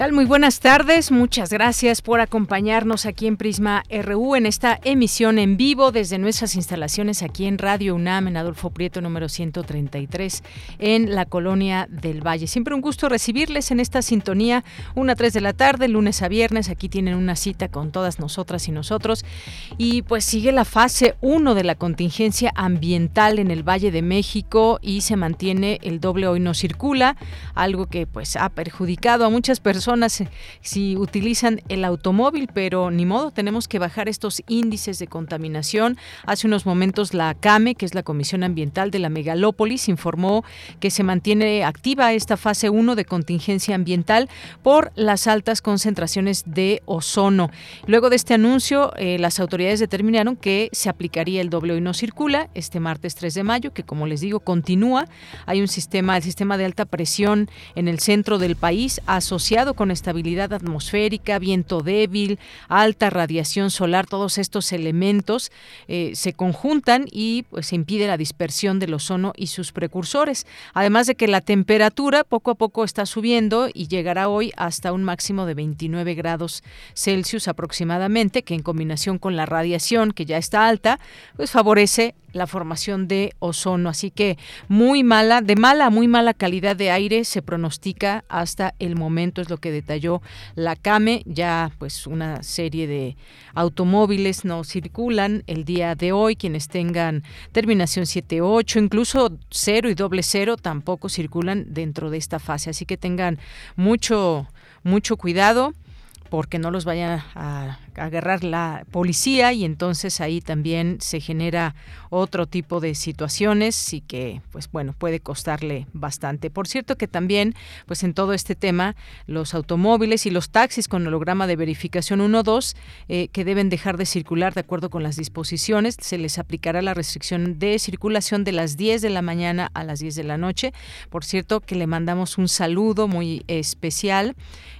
Tal? Muy buenas tardes. Muchas gracias por acompañarnos aquí en Prisma RU en esta emisión en vivo desde nuestras instalaciones aquí en Radio UNAM en Adolfo Prieto número 133 en la colonia del Valle. Siempre un gusto recibirles en esta sintonía, una a 3 de la tarde, lunes a viernes. Aquí tienen una cita con todas nosotras y nosotros. Y pues sigue la fase 1 de la contingencia ambiental en el Valle de México y se mantiene el doble hoy no circula, algo que pues ha perjudicado a muchas personas eh, si utilizan el automóvil, pero ni modo, tenemos que bajar estos índices de contaminación. Hace unos momentos la CAME, que es la Comisión Ambiental de la Megalópolis, informó que se mantiene activa esta fase 1 de contingencia ambiental por las altas concentraciones de ozono. Luego de este anuncio, eh, las autoridades determinaron que se aplicaría el doble hoy no circula este martes 3 de mayo, que como les digo, continúa. Hay un sistema, el sistema de alta presión en el centro del país asociado con estabilidad atmosférica, viento débil, alta radiación solar, todos estos elementos eh, se conjuntan y pues, se impide la dispersión del ozono y sus precursores. Además de que la temperatura poco a poco está subiendo y llegará hoy hasta un máximo de 29 grados Celsius aproximadamente, que en combinación con la radiación que ya está alta, pues favorece la formación de ozono. Así que muy mala, de mala a muy mala calidad de aire se pronostica hasta el momento, es lo que detalló la CAME. Ya pues una serie de automóviles no circulan el día de hoy. Quienes tengan terminación 78, incluso 0 y doble cero tampoco circulan dentro de esta fase. Así que tengan mucho, mucho cuidado porque no los vaya a agarrar la policía y entonces ahí también se genera otro tipo de situaciones y que pues bueno puede costarle bastante. Por cierto que también pues en todo este tema los automóviles y los taxis con holograma de verificación 1-2 eh, que deben dejar de circular de acuerdo con las disposiciones se les aplicará la restricción de circulación de las 10 de la mañana a las 10 de la noche. Por cierto que le mandamos un saludo muy especial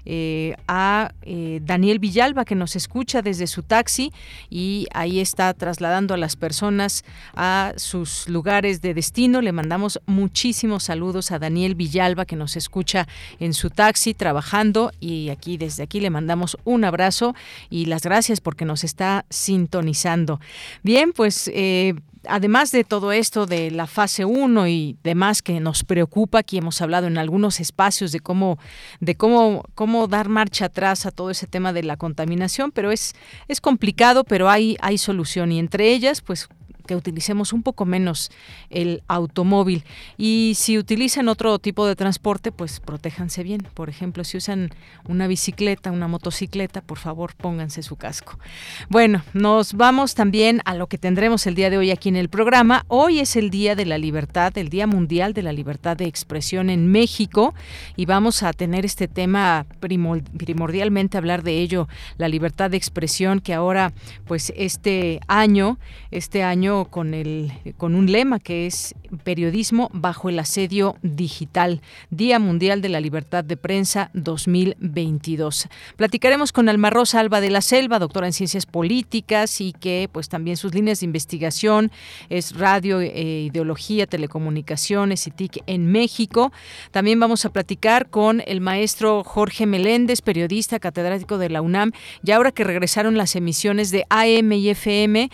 eh, a eh, Daniel Villalba que nos escucha desde su taxi y ahí está trasladando a las personas a sus lugares de destino. Le mandamos muchísimos saludos a Daniel Villalba que nos escucha en su taxi trabajando y aquí desde aquí le mandamos un abrazo y las gracias porque nos está sintonizando. Bien, pues eh, además de todo esto de la fase 1 y demás que nos preocupa, aquí hemos hablado en algunos espacios de cómo de cómo cómo dar marcha atrás a todo ese tema de la contaminación, pero es es complicado, pero hay hay solución. Y entre ellas pues que utilicemos un poco menos el automóvil. Y si utilizan otro tipo de transporte, pues protéjanse bien. Por ejemplo, si usan una bicicleta, una motocicleta, por favor pónganse su casco. Bueno, nos vamos también a lo que tendremos el día de hoy aquí en el programa. Hoy es el Día de la Libertad, el Día Mundial de la Libertad de Expresión en México y vamos a tener este tema primordialmente hablar de ello, la libertad de expresión que ahora pues este año, este año con, el, con un lema que es Periodismo bajo el asedio digital, Día Mundial de la Libertad de Prensa 2022. Platicaremos con Alma Rosa Alba de la Selva, doctora en Ciencias Políticas y que pues también sus líneas de investigación es radio, e ideología, telecomunicaciones y TIC en México. También vamos a platicar con el maestro Jorge Meléndez, periodista catedrático de la UNAM, y ahora que regresaron las emisiones de AM y FM,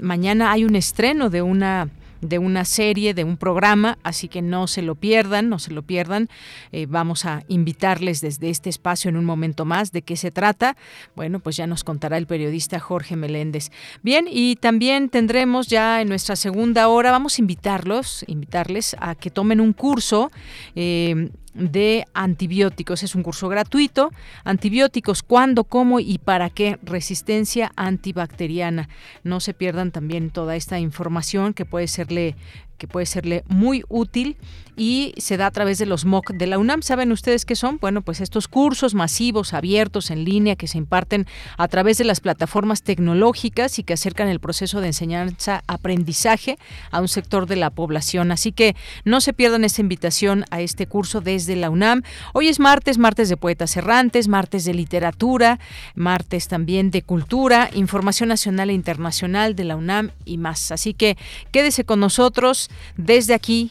mañana hay un estreno de una de una serie, de un programa, así que no se lo pierdan, no se lo pierdan. Eh, vamos a invitarles desde este espacio en un momento más de qué se trata. Bueno, pues ya nos contará el periodista Jorge Meléndez. Bien, y también tendremos ya en nuestra segunda hora, vamos a invitarlos, invitarles a que tomen un curso. Eh, de antibióticos. Es un curso gratuito. Antibióticos, cuándo, cómo y para qué. Resistencia antibacteriana. No se pierdan también toda esta información que puede serle que puede serle muy útil y se da a través de los MOOC de la UNAM. ¿Saben ustedes qué son? Bueno, pues estos cursos masivos, abiertos, en línea, que se imparten a través de las plataformas tecnológicas y que acercan el proceso de enseñanza-aprendizaje a un sector de la población. Así que no se pierdan esta invitación a este curso desde la UNAM. Hoy es martes, martes de poetas errantes, martes de literatura, martes también de cultura, información nacional e internacional de la UNAM y más. Así que quédese con nosotros desde aquí,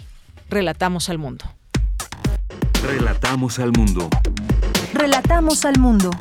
relatamos al mundo. Relatamos al mundo. Relatamos al mundo.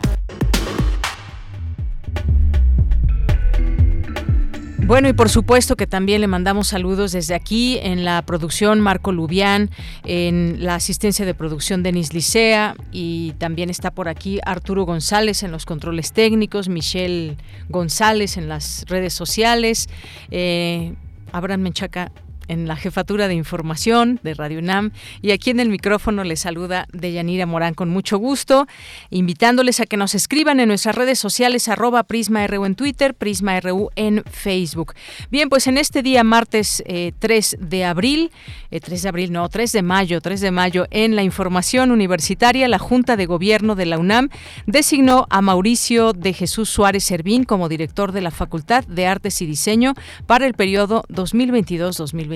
Bueno, y por supuesto que también le mandamos saludos desde aquí en la producción Marco Lubián, en la asistencia de producción Denis Licea y también está por aquí Arturo González en los controles técnicos, Michelle González en las redes sociales, eh, Abraham Menchaca en la jefatura de información de Radio UNAM y aquí en el micrófono les saluda Deyanira Morán con mucho gusto, invitándoles a que nos escriban en nuestras redes sociales arroba PrismaRU en Twitter, PrismaRU en Facebook. Bien, pues en este día martes 3 eh, de abril, 3 eh, de abril no, 3 de mayo, 3 de mayo, en la información universitaria, la Junta de Gobierno de la UNAM designó a Mauricio de Jesús Suárez Servín como director de la Facultad de Artes y Diseño para el periodo 2022-2023.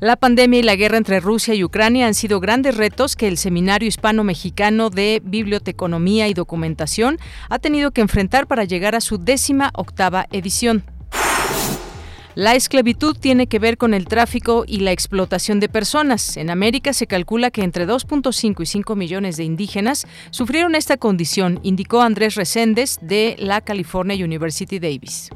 La pandemia y la guerra entre Rusia y Ucrania han sido grandes retos que el Seminario Hispano-Mexicano de Biblioteconomía y Documentación ha tenido que enfrentar para llegar a su décima octava edición. La esclavitud tiene que ver con el tráfico y la explotación de personas. En América se calcula que entre 2.5 y 5 millones de indígenas sufrieron esta condición, indicó Andrés Reséndez de la California University Davis.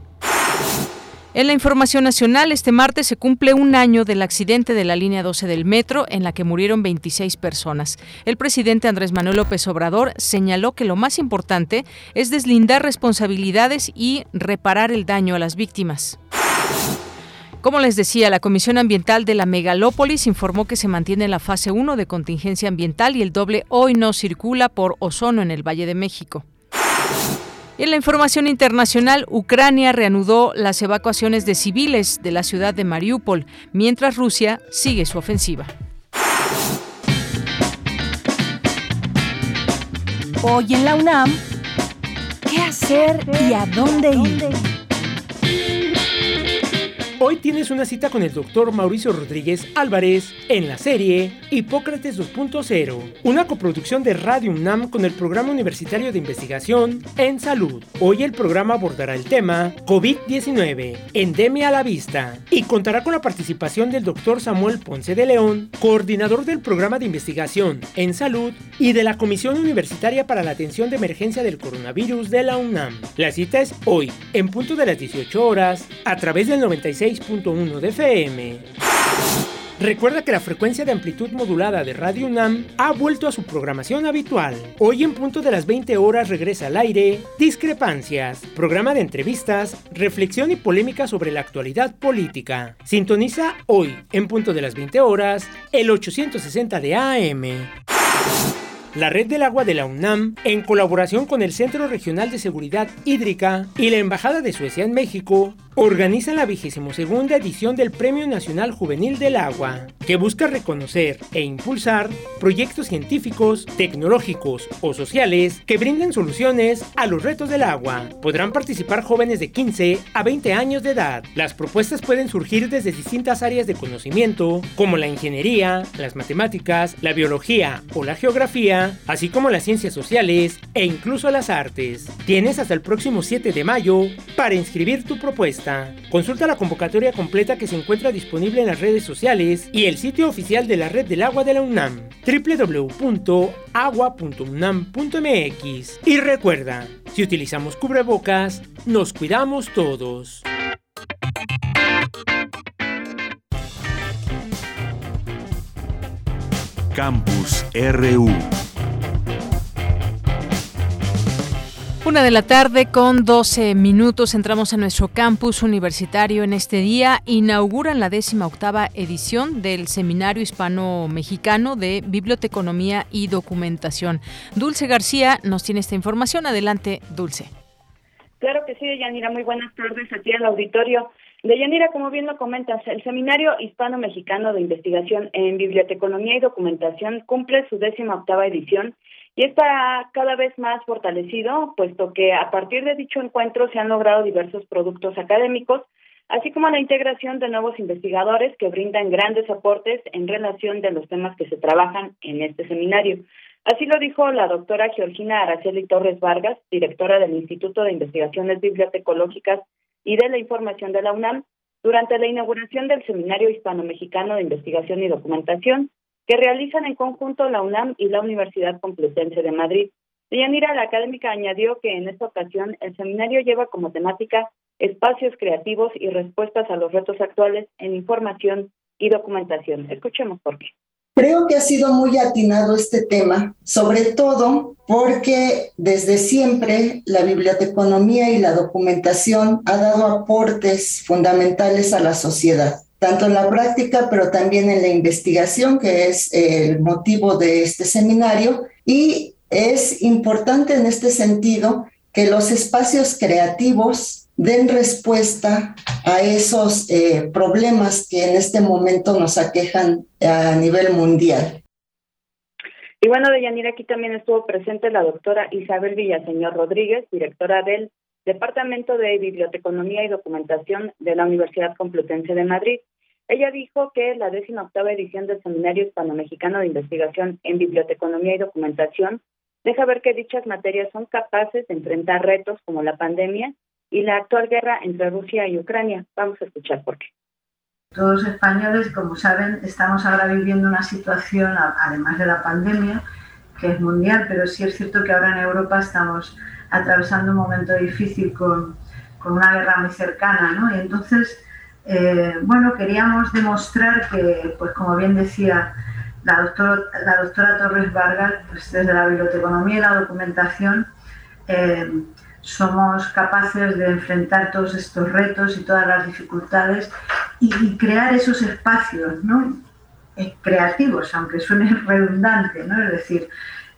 En la información nacional, este martes se cumple un año del accidente de la línea 12 del metro en la que murieron 26 personas. El presidente Andrés Manuel López Obrador señaló que lo más importante es deslindar responsabilidades y reparar el daño a las víctimas. Como les decía, la Comisión Ambiental de la Megalópolis informó que se mantiene la fase 1 de contingencia ambiental y el doble hoy no circula por ozono en el Valle de México. En la información internacional, Ucrania reanudó las evacuaciones de civiles de la ciudad de Mariupol, mientras Rusia sigue su ofensiva. Hoy en la UNAM, ¿qué hacer y a dónde ir? Hoy tienes una cita con el doctor Mauricio Rodríguez Álvarez en la serie Hipócrates 2.0, una coproducción de Radio UNAM con el Programa Universitario de Investigación en Salud. Hoy el programa abordará el tema COVID-19, endemia a la vista, y contará con la participación del doctor Samuel Ponce de León, coordinador del Programa de Investigación en Salud y de la Comisión Universitaria para la Atención de Emergencia del Coronavirus de la UNAM. La cita es hoy, en punto de las 18 horas, a través del 96 6.1 de FM. Recuerda que la frecuencia de amplitud modulada de Radio UNAM ha vuelto a su programación habitual. Hoy en punto de las 20 horas regresa al aire Discrepancias, programa de entrevistas, reflexión y polémica sobre la actualidad política. Sintoniza hoy en punto de las 20 horas el 860 de AM. La Red del Agua de la UNAM, en colaboración con el Centro Regional de Seguridad Hídrica y la Embajada de Suecia en México, organizan la vigésimo segunda edición del Premio Nacional Juvenil del Agua, que busca reconocer e impulsar proyectos científicos, tecnológicos o sociales que brinden soluciones a los retos del agua. Podrán participar jóvenes de 15 a 20 años de edad. Las propuestas pueden surgir desde distintas áreas de conocimiento, como la ingeniería, las matemáticas, la biología o la geografía, así como las ciencias sociales e incluso las artes. Tienes hasta el próximo 7 de mayo para inscribir tu propuesta. Consulta la convocatoria completa que se encuentra disponible en las redes sociales y el sitio oficial de la Red del Agua de la UNAM, www.agua.unam.mx. Y recuerda, si utilizamos cubrebocas, nos cuidamos todos. Campus RU Una de la tarde con 12 minutos entramos a nuestro campus universitario en este día. Inauguran la décima octava edición del Seminario Hispano-Mexicano de Biblioteconomía y Documentación. Dulce García nos tiene esta información. Adelante, Dulce. Claro que sí, Deyanira. Muy buenas tardes aquí al auditorio. Deyanira, como bien lo comentas, el Seminario Hispano-Mexicano de Investigación en Biblioteconomía y Documentación cumple su décima octava edición y está cada vez más fortalecido, puesto que a partir de dicho encuentro se han logrado diversos productos académicos, así como la integración de nuevos investigadores que brindan grandes aportes en relación de los temas que se trabajan en este seminario. Así lo dijo la doctora Georgina Araceli Torres Vargas, directora del Instituto de Investigaciones Bibliotecológicas y de la Información de la UNAM, durante la inauguración del Seminario Hispano-Mexicano de Investigación y Documentación, que realizan en conjunto la UNAM y la Universidad Complutense de Madrid. Deyanira, la académica, añadió que en esta ocasión el seminario lleva como temática espacios creativos y respuestas a los retos actuales en información y documentación. Escuchemos por qué. Creo que ha sido muy atinado este tema, sobre todo porque desde siempre la biblioteconomía y la documentación ha dado aportes fundamentales a la sociedad tanto en la práctica, pero también en la investigación, que es el motivo de este seminario. Y es importante en este sentido que los espacios creativos den respuesta a esos eh, problemas que en este momento nos aquejan a nivel mundial. Y bueno, Deyanira, aquí también estuvo presente la doctora Isabel Villaseñor Rodríguez, directora del Departamento de Biblioteconomía y Documentación de la Universidad Complutense de Madrid. Ella dijo que la décima octava edición del Seminario Hispano-Mexicano de Investigación en Biblioteconomía y Documentación deja ver que dichas materias son capaces de enfrentar retos como la pandemia y la actual guerra entre Rusia y Ucrania. Vamos a escuchar por qué. Todos españoles, como saben, estamos ahora viviendo una situación, además de la pandemia, que es mundial, pero sí es cierto que ahora en Europa estamos atravesando un momento difícil con, con una guerra muy cercana, ¿no? Y entonces, eh, bueno, queríamos demostrar que, pues como bien decía la doctora, la doctora Torres Vargas, pues desde la biblioteconomía y la documentación, eh, somos capaces de enfrentar todos estos retos y todas las dificultades y, crear esos espacios ¿no? Eh, creativos, aunque suene redundante, ¿no? es decir,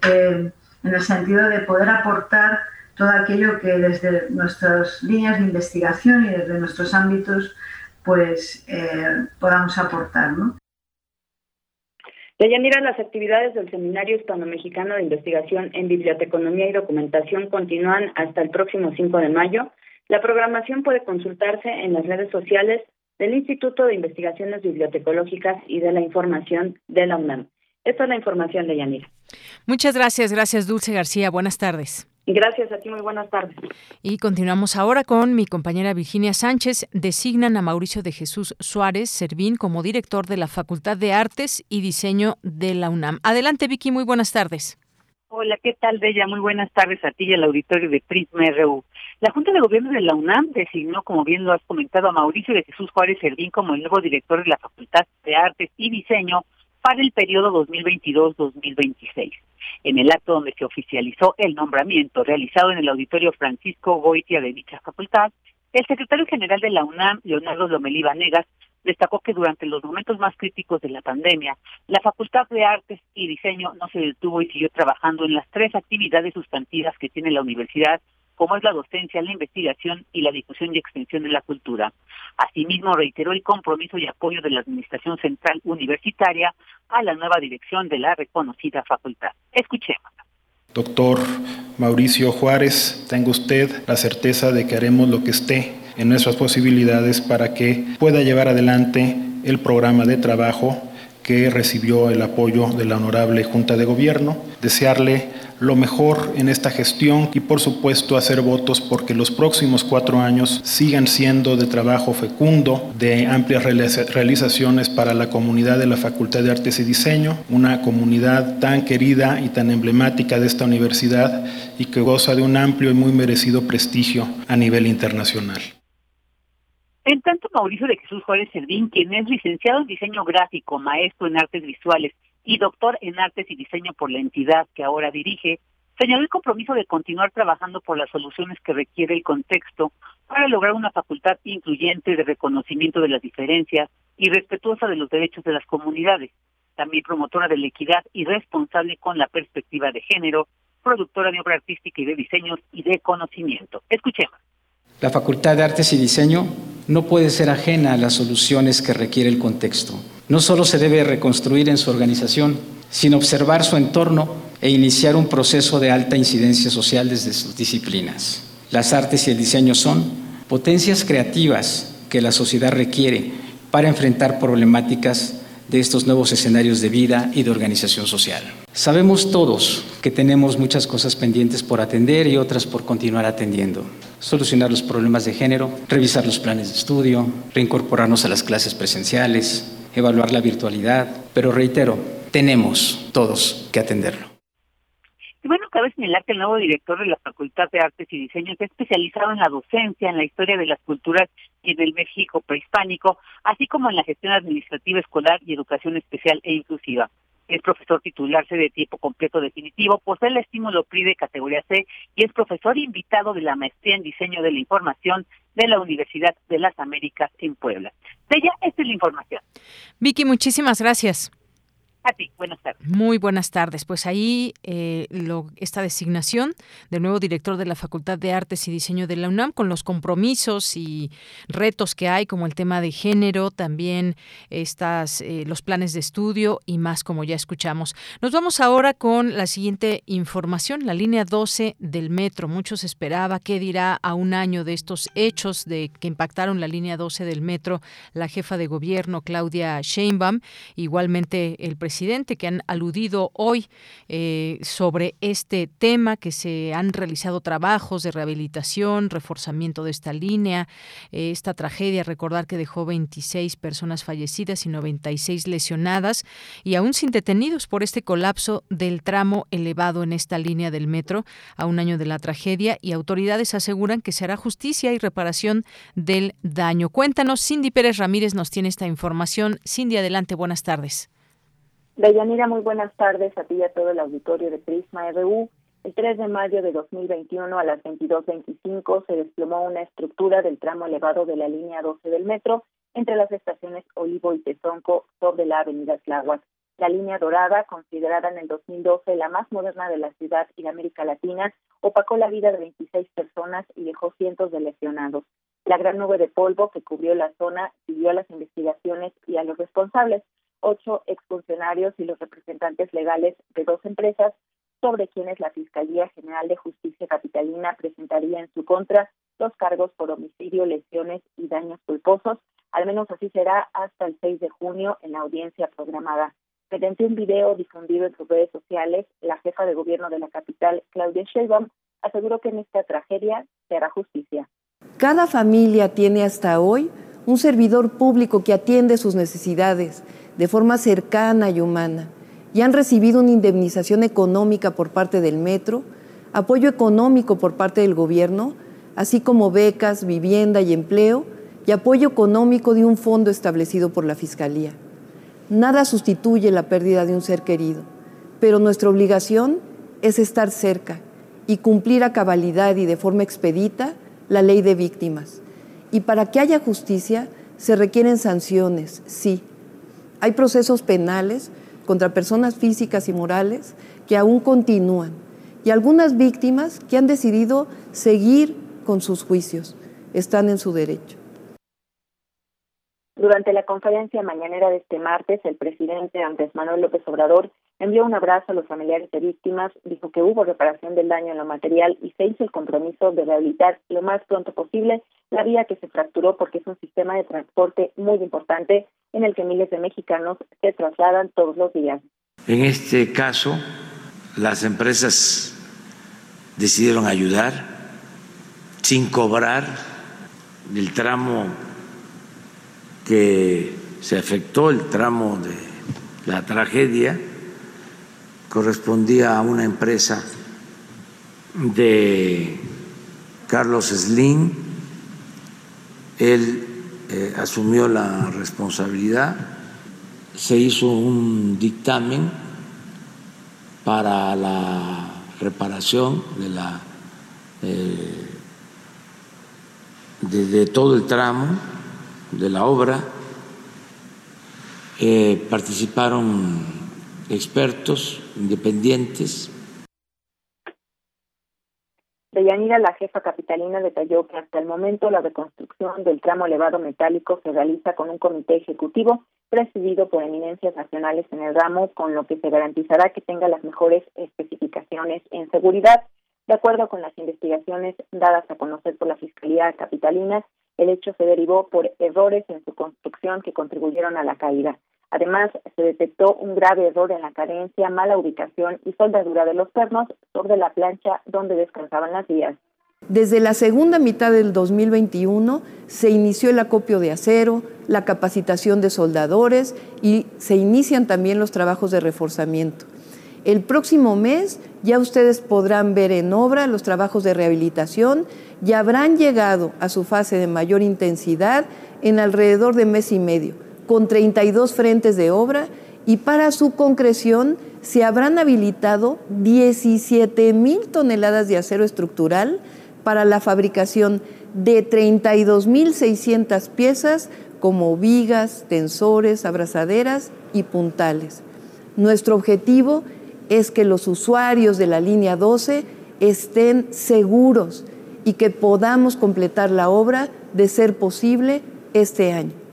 en el sentido de poder aportar todo aquello que desde nuestras líneas de investigación y desde nuestros ámbitos pues eh, podamos aportar. ¿no? Deyanira, las actividades del Seminario Hispano-Mexicano de Investigación en Biblioteconomía y Documentación continúan hasta el próximo 5 de mayo. La programación puede consultarse en las redes sociales del Instituto de Investigaciones Bibliotecológicas y de la Información de la UNAM. Esta es la información de Yanira. Muchas gracias, gracias Dulce García. Buenas tardes. Gracias a ti, muy buenas tardes. Y continuamos ahora con mi compañera Virginia Sánchez. Designan a Mauricio de Jesús Suárez Servín como director de la Facultad de Artes y Diseño de la UNAM. Adelante, Vicky, muy buenas tardes. Hola, ¿qué tal, Bella? Muy buenas tardes a ti y al auditorio de Prisma RU. La Junta de Gobierno de la UNAM designó, como bien lo has comentado, a Mauricio de Jesús Juárez Servín como el nuevo director de la Facultad de Artes y Diseño para el periodo 2022-2026 en el acto donde se oficializó el nombramiento realizado en el auditorio Francisco Goitia de dicha facultad, el secretario general de la UNAM, Leonardo Lomelí Vanegas, destacó que durante los momentos más críticos de la pandemia, la Facultad de Artes y Diseño no se detuvo y siguió trabajando en las tres actividades sustantivas que tiene la universidad como es la docencia, la investigación y la difusión y extensión de la cultura. Asimismo, reiteró el compromiso y apoyo de la Administración Central Universitaria a la nueva dirección de la reconocida facultad. Escuchemos. Doctor Mauricio Juárez, tenga usted la certeza de que haremos lo que esté en nuestras posibilidades para que pueda llevar adelante el programa de trabajo que recibió el apoyo de la honorable Junta de Gobierno. Desearle lo mejor en esta gestión y por supuesto hacer votos porque los próximos cuatro años sigan siendo de trabajo fecundo, de amplias realizaciones para la comunidad de la Facultad de Artes y Diseño, una comunidad tan querida y tan emblemática de esta universidad y que goza de un amplio y muy merecido prestigio a nivel internacional. En tanto, Mauricio de Jesús Juárez Servín, quien es licenciado en diseño gráfico, maestro en artes visuales y doctor en artes y diseño por la entidad que ahora dirige, Señaló el compromiso de continuar trabajando por las soluciones que requiere el contexto para lograr una facultad incluyente de reconocimiento de las diferencias y respetuosa de los derechos de las comunidades, también promotora de la equidad y responsable con la perspectiva de género, productora de obra artística y de diseños y de conocimiento. Escuchemos. La Facultad de Artes y Diseño no puede ser ajena a las soluciones que requiere el contexto. No solo se debe reconstruir en su organización, sino observar su entorno e iniciar un proceso de alta incidencia social desde sus disciplinas. Las artes y el diseño son potencias creativas que la sociedad requiere para enfrentar problemáticas de estos nuevos escenarios de vida y de organización social. Sabemos todos que tenemos muchas cosas pendientes por atender y otras por continuar atendiendo. Solucionar los problemas de género, revisar los planes de estudio, reincorporarnos a las clases presenciales, evaluar la virtualidad, pero reitero, tenemos todos que atenderlo. Y bueno, cabe señalar que el nuevo director de la Facultad de Artes y Diseño está especializado en la docencia, en la historia de las culturas y en el México prehispánico, así como en la gestión administrativa escolar y educación especial e inclusiva. Es profesor titularse de tiempo completo definitivo, posee el estímulo PRI de categoría C y es profesor invitado de la maestría en diseño de la información de la Universidad de las Américas en Puebla. De ella, esta es la información. Vicky, muchísimas gracias. A buenas tardes. Muy buenas tardes. Pues ahí eh, lo, esta designación del nuevo director de la Facultad de Artes y Diseño de la UNAM con los compromisos y retos que hay, como el tema de género, también estas, eh, los planes de estudio y más, como ya escuchamos. Nos vamos ahora con la siguiente información, la línea 12 del metro. Muchos esperaba qué dirá a un año de estos hechos de que impactaron la línea 12 del metro la jefa de gobierno Claudia Sheinbaum, igualmente el presidente que han aludido hoy eh, sobre este tema, que se han realizado trabajos de rehabilitación, reforzamiento de esta línea, eh, esta tragedia, recordar que dejó 26 personas fallecidas y 96 lesionadas y aún sin detenidos por este colapso del tramo elevado en esta línea del metro a un año de la tragedia y autoridades aseguran que se hará justicia y reparación del daño. Cuéntanos, Cindy Pérez Ramírez nos tiene esta información. Cindy, adelante, buenas tardes. Deyanira, muy buenas tardes a ti y a todo el auditorio de Prisma RU. El 3 de mayo de 2021 a las 22.25 se desplomó una estructura del tramo elevado de la línea 12 del metro entre las estaciones Olivo y Tezonco sobre la avenida Tláhuac. La línea dorada, considerada en el 2012 la más moderna de la ciudad y de América Latina, opacó la vida de 26 personas y dejó cientos de lesionados. La gran nube de polvo que cubrió la zona siguió a las investigaciones y a los responsables ocho exfuncionarios y los representantes legales de dos empresas sobre quienes la Fiscalía General de Justicia Capitalina presentaría en su contra los cargos por homicidio, lesiones y daños culposos. Al menos así será hasta el 6 de junio en la audiencia programada. Mediante un video difundido en sus redes sociales, la jefa de gobierno de la capital, Claudia Sheinbaum, aseguró que en esta tragedia se hará justicia. Cada familia tiene hasta hoy un servidor público que atiende sus necesidades de forma cercana y humana y han recibido una indemnización económica por parte del metro, apoyo económico por parte del gobierno, así como becas, vivienda y empleo y apoyo económico de un fondo establecido por la Fiscalía. Nada sustituye la pérdida de un ser querido, pero nuestra obligación es estar cerca y cumplir a cabalidad y de forma expedita la ley de víctimas. Y para que haya justicia se requieren sanciones, sí, hay procesos penales contra personas físicas y morales que aún continúan y algunas víctimas que han decidido seguir con sus juicios. Están en su derecho. Durante la conferencia mañanera de este martes, el presidente Andrés Manuel López Obrador envió un abrazo a los familiares de víctimas, dijo que hubo reparación del daño en lo material y se hizo el compromiso de rehabilitar lo más pronto posible la vía que se fracturó porque es un sistema de transporte muy importante en el que miles de mexicanos se trasladan todos los días. En este caso, las empresas decidieron ayudar sin cobrar el tramo que se afectó, el tramo de la tragedia, correspondía a una empresa de Carlos Slim. Él eh, asumió la responsabilidad, se hizo un dictamen para la reparación de la eh, todo el tramo de la obra. Eh, participaron expertos independientes Deyanira, la jefa capitalina, detalló que hasta el momento la reconstrucción del tramo elevado metálico se realiza con un comité ejecutivo presidido por eminencias nacionales en el ramo, con lo que se garantizará que tenga las mejores especificaciones en seguridad. De acuerdo con las investigaciones dadas a conocer por la Fiscalía Capitalina, el hecho se derivó por errores en su construcción que contribuyeron a la caída. Además, se detectó un grave error en la carencia, mala ubicación y soldadura de los pernos sobre la plancha donde descansaban las vías. Desde la segunda mitad del 2021 se inició el acopio de acero, la capacitación de soldadores y se inician también los trabajos de reforzamiento. El próximo mes ya ustedes podrán ver en obra los trabajos de rehabilitación y habrán llegado a su fase de mayor intensidad en alrededor de mes y medio con 32 frentes de obra y para su concreción se habrán habilitado 17 mil toneladas de acero estructural para la fabricación de 32.600 piezas como vigas, tensores, abrazaderas y puntales. Nuestro objetivo es que los usuarios de la línea 12 estén seguros y que podamos completar la obra de ser posible este año.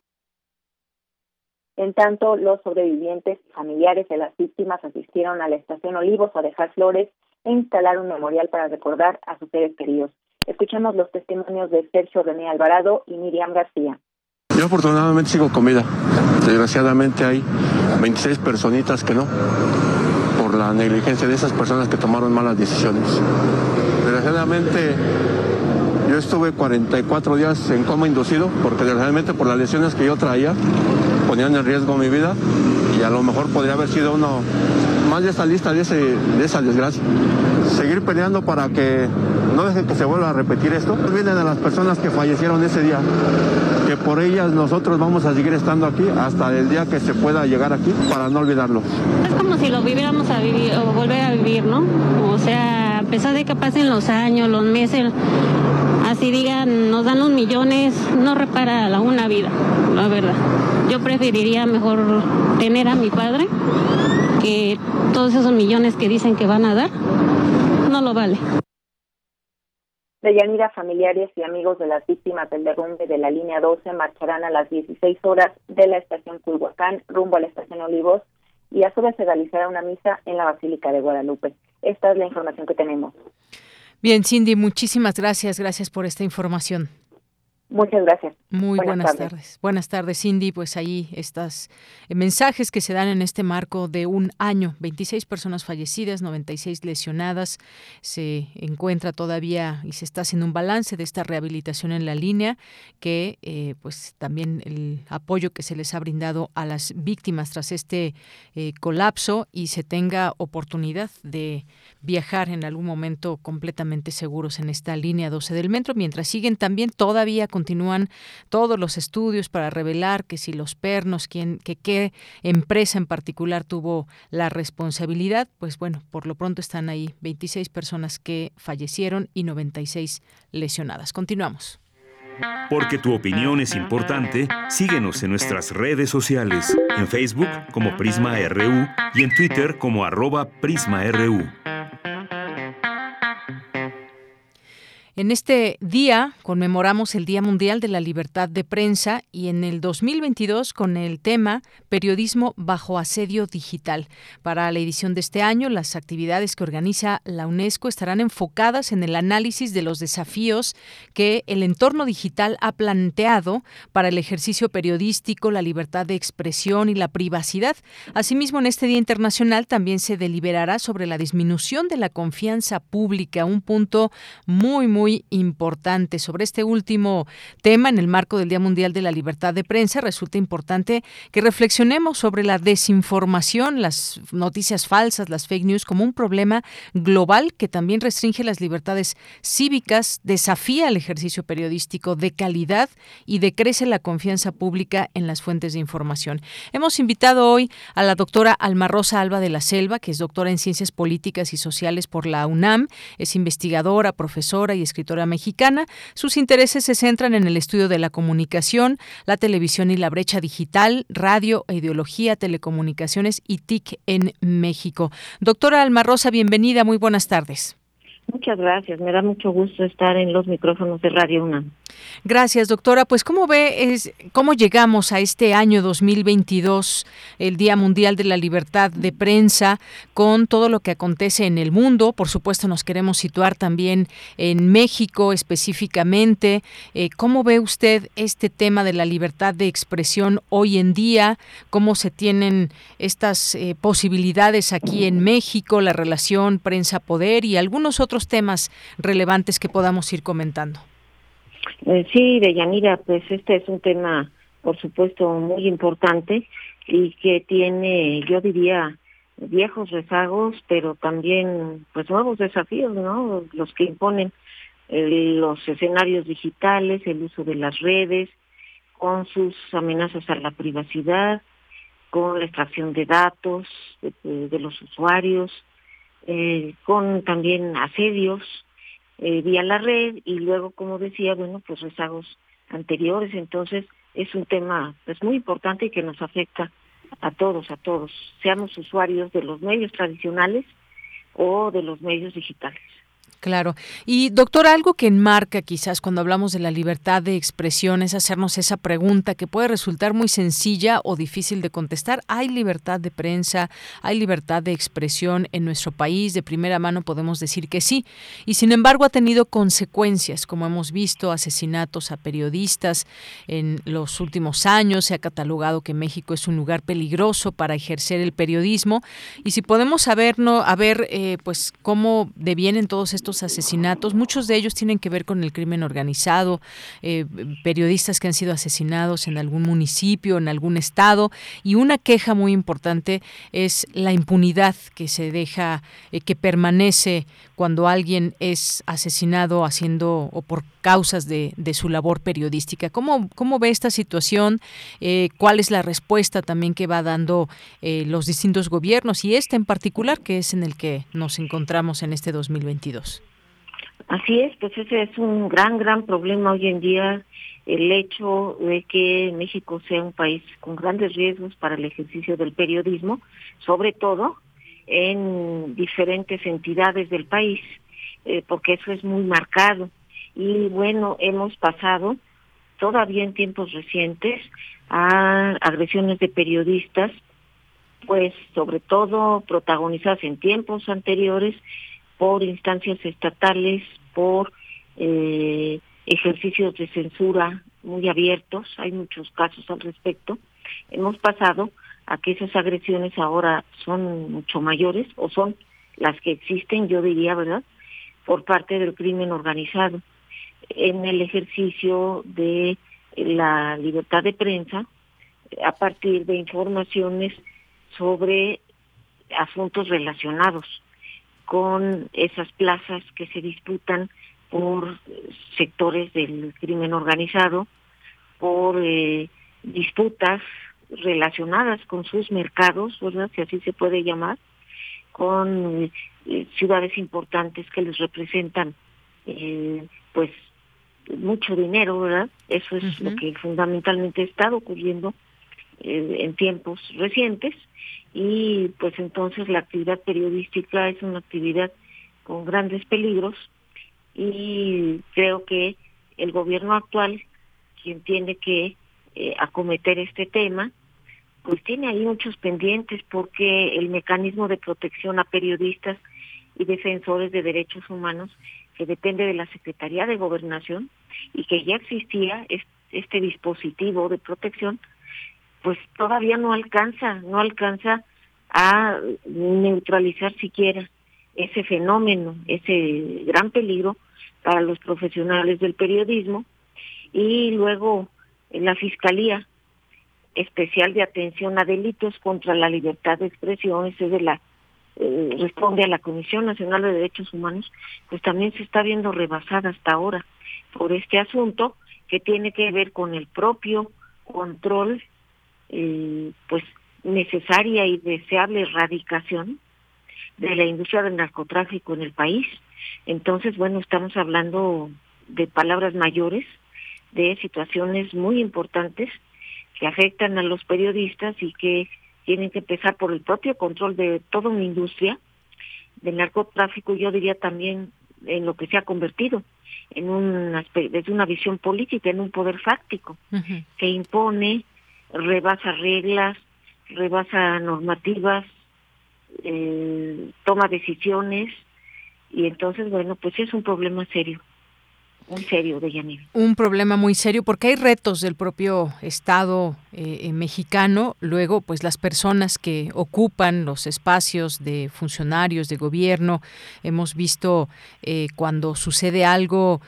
En tanto, los sobrevivientes y familiares de las víctimas asistieron a la estación Olivos a dejar flores e instalar un memorial para recordar a sus seres queridos. Escuchamos los testimonios de Sergio René Alvarado y Miriam García. Yo afortunadamente sigo comida. Desgraciadamente hay 26 personitas que no, por la negligencia de esas personas que tomaron malas decisiones. Desgraciadamente yo estuve 44 días en coma inducido porque desgraciadamente por las lesiones que yo traía ponían en riesgo mi vida y a lo mejor podría haber sido uno más de esa lista de, ese, de esa desgracia. Seguir peleando para que no dejen que se vuelva a repetir esto. Vienen de las personas que fallecieron ese día, que por ellas nosotros vamos a seguir estando aquí hasta el día que se pueda llegar aquí para no olvidarlo. Es como si lo viviéramos a vivir o volver a vivir, ¿no? O sea, a pesar de que pasen los años, los meses, así digan, nos dan los millones, no repara la una vida, la verdad. Yo preferiría mejor tener a mi padre que todos esos millones que dicen que van a dar, no lo vale. De Yanira, familiares y amigos de las víctimas del derrumbe de la línea 12 marcharán a las 16 horas de la estación Culhuacán rumbo a la estación Olivos y a su vez se realizará una misa en la Basílica de Guadalupe. Esta es la información que tenemos. Bien, Cindy, muchísimas gracias. Gracias por esta información. Muchas gracias. Muy buenas, tardes. Buenas tardes, Cindy. Pues ahí estas eh, mensajes que se dan en este marco de un año. 26 personas fallecidas, 96 lesionadas. Se encuentra todavía y se está haciendo un balance de esta rehabilitación en la línea, que eh, pues también el apoyo que se les ha brindado a las víctimas tras este eh, colapso y se tenga oportunidad de viajar en algún momento completamente seguros en esta línea 12 del metro, mientras siguen también todavía continúan todos los estudios para revelar que si los pernos, quién, que qué empresa en particular tuvo la responsabilidad, pues bueno, por lo pronto están ahí 26 personas que fallecieron y 96 lesionadas. Continuamos. Porque tu opinión es importante, síguenos en nuestras redes sociales, en Facebook como Prisma RU y en Twitter como arroba PrismaRU. En este día conmemoramos el Día Mundial de la Libertad de Prensa y en el 2022 con el tema Periodismo bajo asedio digital. Para la edición de este año, las actividades que organiza la UNESCO estarán enfocadas en el análisis de los desafíos que el entorno digital ha planteado para el ejercicio periodístico, la libertad de expresión y la privacidad. Asimismo, en este Día Internacional también se deliberará sobre la disminución de la confianza pública, un punto muy, muy importante. Sobre este último tema, en el marco del Día Mundial de la Libertad de Prensa, resulta importante que reflexionemos sobre la desinformación, las noticias falsas, las fake news, como un problema global que también restringe las libertades cívicas, desafía el ejercicio periodístico de calidad y decrece la confianza pública en las fuentes de información. Hemos invitado hoy a la doctora Alma Rosa Alba de la Selva, que es doctora en Ciencias Políticas y Sociales por la UNAM, es investigadora, profesora y escritora mexicana. Sus intereses se centran en el estudio de la comunicación, la televisión y la brecha digital, radio e ideología, telecomunicaciones y TIC en México. Doctora Alma Rosa, bienvenida, muy buenas tardes. Muchas gracias, me da mucho gusto estar en los micrófonos de Radio UNAM. Gracias, doctora. Pues cómo ve es cómo llegamos a este año 2022, el Día Mundial de la Libertad de Prensa, con todo lo que acontece en el mundo. Por supuesto, nos queremos situar también en México específicamente. Eh, ¿Cómo ve usted este tema de la libertad de expresión hoy en día? ¿Cómo se tienen estas eh, posibilidades aquí en México, la relación prensa-poder y algunos otros temas relevantes que podamos ir comentando? Eh, sí, Deyanira, pues este es un tema, por supuesto, muy importante y que tiene, yo diría, viejos rezagos, pero también, pues, nuevos desafíos, ¿no? Los que imponen eh, los escenarios digitales, el uso de las redes, con sus amenazas a la privacidad, con la extracción de datos de, los usuarios, eh, con también asedios eh, vía la red y luego, como decía, bueno, pues rezagos anteriores. Entonces, es un tema pues muy importante y que nos afecta a todos, a todos, seamos usuarios de los medios tradicionales o de los medios digitales. Claro. Y doctor, algo que enmarca quizás cuando hablamos de la libertad de expresión es hacernos esa pregunta que puede resultar muy sencilla o difícil de contestar. ¿Hay libertad de prensa? ¿Hay libertad de expresión en nuestro país? De primera mano podemos decir que sí. Y sin embargo ha tenido consecuencias, como hemos visto, asesinatos a periodistas en los últimos años. Se ha catalogado que México es un lugar peligroso para ejercer el periodismo. Y si podemos saber, no, a ver, eh, pues cómo devienen todos estos asesinatos. Muchos de ellos tienen que ver con el crimen organizado, eh, periodistas que han sido asesinados en algún municipio, en algún estado. Y una queja muy importante es la impunidad que se deja, eh, que permanece cuando alguien es asesinado haciendo o por causas de, su labor periodística. ¿Cómo, ¿Cómo, ve esta situación? Eh, ¿Cuál es la respuesta también que va dando los distintos gobiernos y este en particular, que es en el que nos encontramos en este 2022? Así es, pues ese es un gran, gran problema hoy en día, el hecho de que México sea un país con grandes riesgos para el ejercicio del periodismo, sobre todo en diferentes entidades del país, eh, porque eso es muy marcado. Y bueno, hemos pasado todavía en tiempos recientes a agresiones de periodistas, pues sobre todo protagonizadas en tiempos anteriores por instancias estatales, por eh, ejercicios de censura muy abiertos, hay muchos casos al respecto. Hemos pasado a que esas agresiones ahora son mucho mayores o son las que existen, yo diría, ¿verdad?, por parte del crimen organizado. En el ejercicio de la libertad de prensa, a partir de informaciones sobre asuntos relacionados con esas plazas que se disputan por sectores del crimen organizado, por eh, disputas relacionadas con sus mercados, ¿verdad? Si así se puede llamar, con eh, ciudades importantes que les representan, eh, pues, mucho dinero, ¿verdad? Eso es lo que fundamentalmente está ocurriendo en tiempos recientes y pues entonces la actividad periodística es una actividad con grandes peligros y creo que el gobierno actual, quien tiene que eh, acometer este tema, pues tiene ahí muchos pendientes porque el mecanismo de protección a periodistas y defensores de derechos humanos que depende de la Secretaría de Gobernación y que ya existía este dispositivo de protección, pues todavía no alcanza, no alcanza a neutralizar siquiera ese fenómeno, ese gran peligro para los profesionales del periodismo. Y luego la Fiscalía Especial de Atención a Delitos contra la Libertad de Expresión, ese de la eh, responde a la Comisión Nacional de Derechos Humanos, pues también se está viendo rebasada hasta ahora por este asunto que tiene que ver con el propio control, eh, pues necesaria y deseable erradicación de la industria del narcotráfico en el país. Entonces, bueno, estamos hablando de palabras mayores, de situaciones muy importantes que afectan a los periodistas y que tienen que empezar por el propio control de toda una industria del narcotráfico, yo diría también en lo que se ha convertido en una desde una visión política, en un poder fáctico que impone, rebasa reglas, rebasa normativas, eh, toma decisiones y entonces bueno pues es un problema serio muy serio, Deyanira. Un problema muy serio porque hay retos del propio Estado eh, eh, mexicano. Luego, pues las personas que ocupan los espacios de funcionarios de gobierno, hemos visto eh, cuando sucede algo,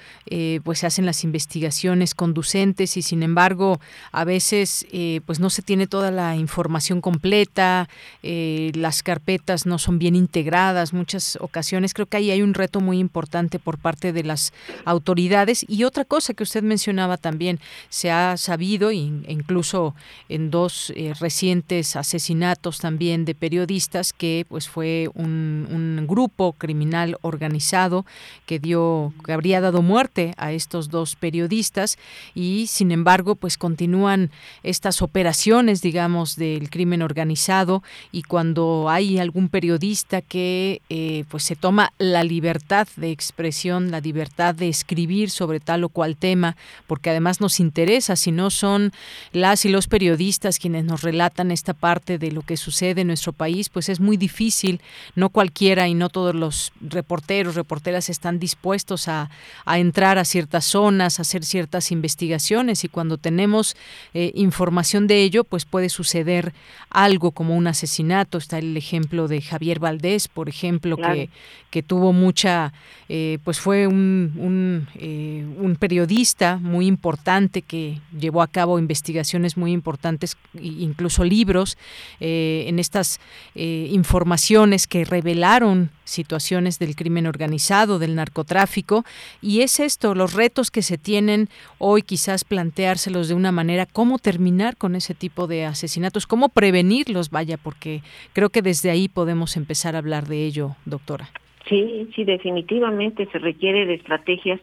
pues se hacen las investigaciones conducentes y sin embargo a veces pues no se tiene toda la información completa, las carpetas no son bien integradas, muchas ocasiones creo que ahí hay un reto muy importante por parte de las autoridades y otra cosa que usted mencionaba también, se ha sabido, incluso en dos eh, recientes asesinatos también de periodistas, que pues fue un, grupo criminal organizado que dio, que habría dado muerte a estos dos periodistas. Y sin embargo pues continúan estas operaciones, digamos, del crimen organizado. Y cuando hay algún periodista que eh, pues se toma la libertad de expresión, la libertad de escribir, sobre tal o cual tema, porque además nos interesa, si no son las y los periodistas quienes nos relatan esta parte de lo que sucede en nuestro país, pues es muy difícil, no cualquiera y no todos los reporteros, reporteras están dispuestos a, entrar a ciertas zonas, a hacer ciertas investigaciones y cuando tenemos eh, información de ello, pues puede suceder algo como un asesinato. Está el ejemplo de Javier Valdés, por ejemplo, que, que tuvo mucha, eh, pues fue un, eh, un periodista muy importante que llevó a cabo investigaciones muy importantes, incluso libros, eh, en estas eh, informaciones que revelaron situaciones del crimen organizado, del narcotráfico, y es esto, los retos que se tienen hoy, quizás planteárselos de una manera, cómo terminar con ese tipo de asesinatos, cómo prevenirlos, vaya, porque creo que desde ahí podemos empezar a hablar de ello, doctora. Sí, sí, definitivamente se requiere de estrategias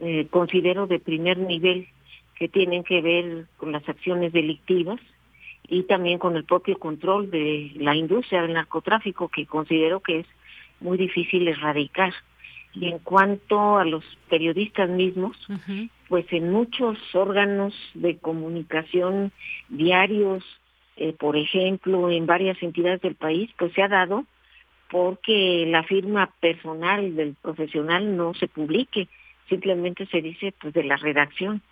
eh, considero de primer nivel que tienen que ver con las acciones delictivas y también con el propio control de la industria del narcotráfico que considero que es muy difícil erradicar. Y en cuanto a los periodistas mismos, pues en muchos órganos de comunicación diarios, eh, por ejemplo, en varias entidades del país, pues se ha dado porque la firma personal del profesional no se publique simplemente se dice pues de la redacción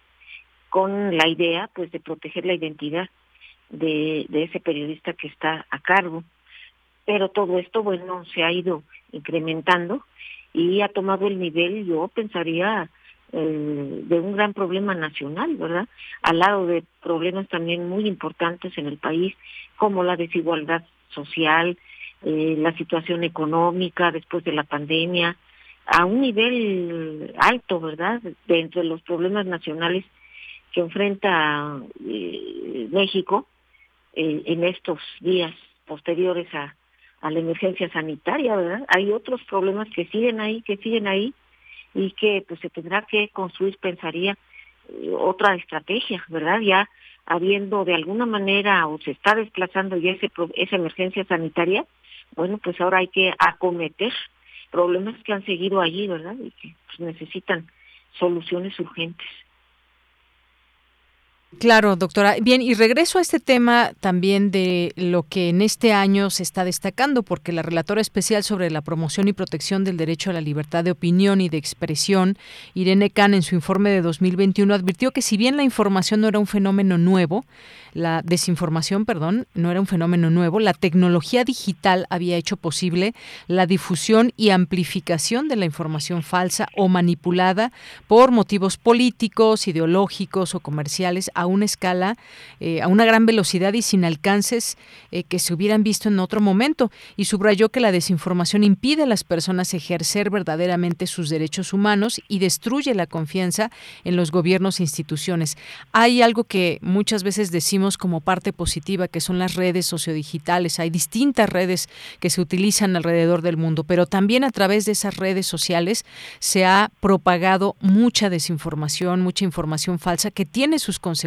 con la idea pues de proteger la identidad de, de ese periodista que está a cargo. Pero todo esto bueno se ha ido incrementando y ha tomado el nivel yo pensaría eh, de un gran problema nacional verdad al lado de problemas también muy importantes en el país como la desigualdad social eh, la situación económica después de la pandemia a un nivel alto, ¿verdad? De entre los problemas nacionales que enfrenta eh, México eh, en estos días posteriores a, a la emergencia sanitaria, ¿verdad? Hay otros problemas que siguen ahí, que siguen ahí y que pues se tendrá que construir, pensaría, eh, otra estrategia, ¿verdad? Ya habiendo de alguna manera o se está desplazando ya ese, esa emergencia sanitaria, bueno, pues ahora hay que acometer problemas que han seguido allí, ¿verdad? Y que pues, necesitan soluciones urgentes. Claro, doctora. Bien, y regreso a este tema también de lo que en este año se está destacando, porque la relatora especial sobre la promoción y protección del derecho a la libertad de opinión y de expresión, Irene Khan, en su informe de 2021 advirtió que si bien la información no era un fenómeno nuevo, la desinformación, perdón, no era un fenómeno nuevo, la tecnología digital había hecho posible la difusión y amplificación de la información falsa o manipulada por motivos políticos, ideológicos o comerciales una escala, eh, a una gran velocidad y sin alcances eh, que se hubieran visto en otro momento. Y subrayó que la desinformación impide a las personas ejercer verdaderamente sus derechos humanos y destruye la confianza en los gobiernos e instituciones. Hay algo que muchas veces decimos como parte positiva, que son las redes sociodigitales. Hay distintas redes que se utilizan alrededor del mundo, pero también a través de esas redes sociales se ha propagado mucha desinformación, mucha información falsa que tiene sus consecuencias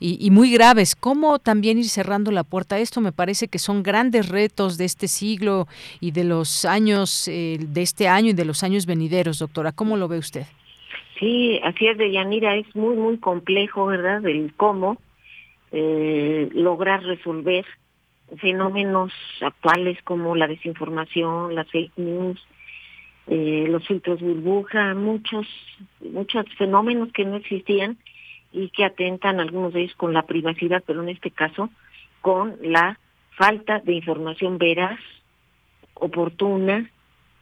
y, muy graves. ¿Cómo también ir cerrando la puerta a esto? Me parece que son grandes retos de este siglo y de los años, eh, de este año y de los años venideros, doctora. ¿Cómo lo ve usted? Sí, así es, de Yanira, es muy, muy complejo, ¿verdad? El cómo eh, lograr resolver fenómenos actuales como la desinformación, las fake news, eh, los filtros burbuja, muchos, muchos fenómenos que no existían y que atentan algunos de ellos con la privacidad, pero en este caso con la falta de información veraz, oportuna,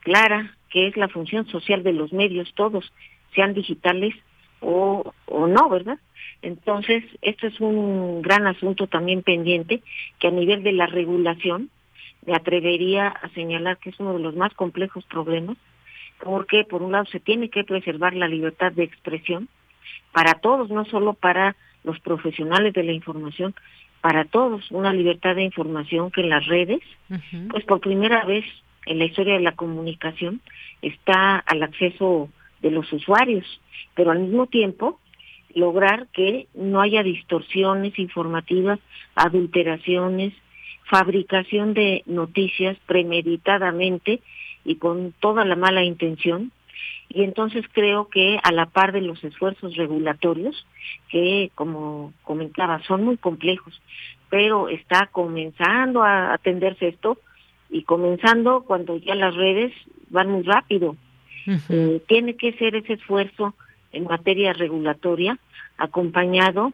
clara, que es la función social de los medios todos, sean digitales o, o no, ¿verdad? Entonces, esto es un gran asunto también pendiente que a nivel de la regulación me atrevería a señalar que es uno de los más complejos problemas, porque por un lado se tiene que preservar la libertad de expresión para todos, no solo para los profesionales de la información, para todos, una libertad de información que en las redes, pues por primera vez en la historia de la comunicación está al acceso de los usuarios, pero al mismo tiempo lograr que no haya distorsiones informativas, adulteraciones, fabricación de noticias premeditadamente y con toda la mala intención. Y entonces creo que a la par de los esfuerzos regulatorios, que como comentaba, son muy complejos, pero está comenzando a atenderse esto y comenzando cuando ya las redes van muy rápido. Eh, tiene que ser ese esfuerzo en materia regulatoria, acompañado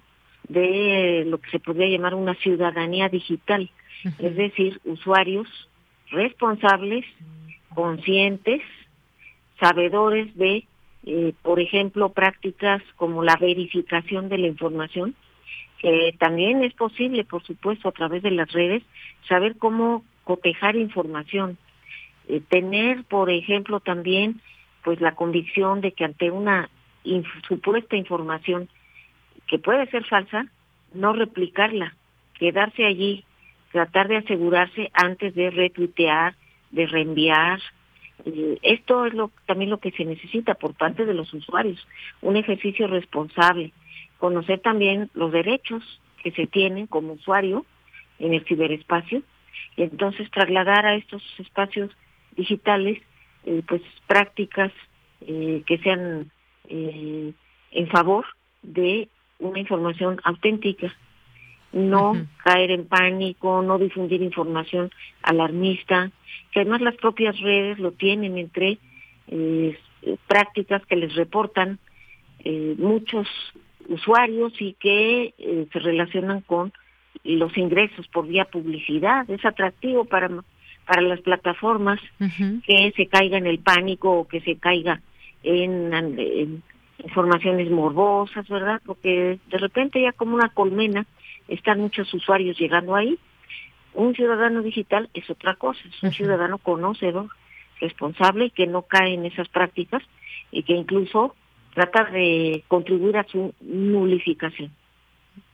de lo que se podría llamar una ciudadanía digital, es decir, usuarios responsables, conscientes, sabedores de, eh, por ejemplo, prácticas como la verificación de la información, que también es posible, por supuesto, a través de las redes, saber cómo cotejar información, eh, tener, por ejemplo, también pues la convicción de que ante una supuesta información que puede ser falsa, no replicarla, quedarse allí, tratar de asegurarse antes de retuitear, de reenviar. Eh, esto es lo, también lo que se necesita por parte de los usuarios, un ejercicio responsable, conocer también los derechos que se tienen como usuario en el ciberespacio y entonces trasladar a estos espacios digitales eh, pues prácticas eh, que sean en favor de una información auténtica, no caer en pánico, no difundir información alarmista, que además las propias redes lo tienen entre eh, prácticas que les reportan eh, muchos usuarios y que eh, se relacionan con los ingresos por vía publicidad. Es atractivo para para las plataformas que se caiga en el pánico o que se caiga en, informaciones morbosas, ¿verdad? Porque de repente ya como una colmena están muchos usuarios llegando ahí. Un ciudadano digital es otra cosa, es un ciudadano conocedor, responsable que no cae en esas prácticas y que incluso trata de contribuir a su nulificación.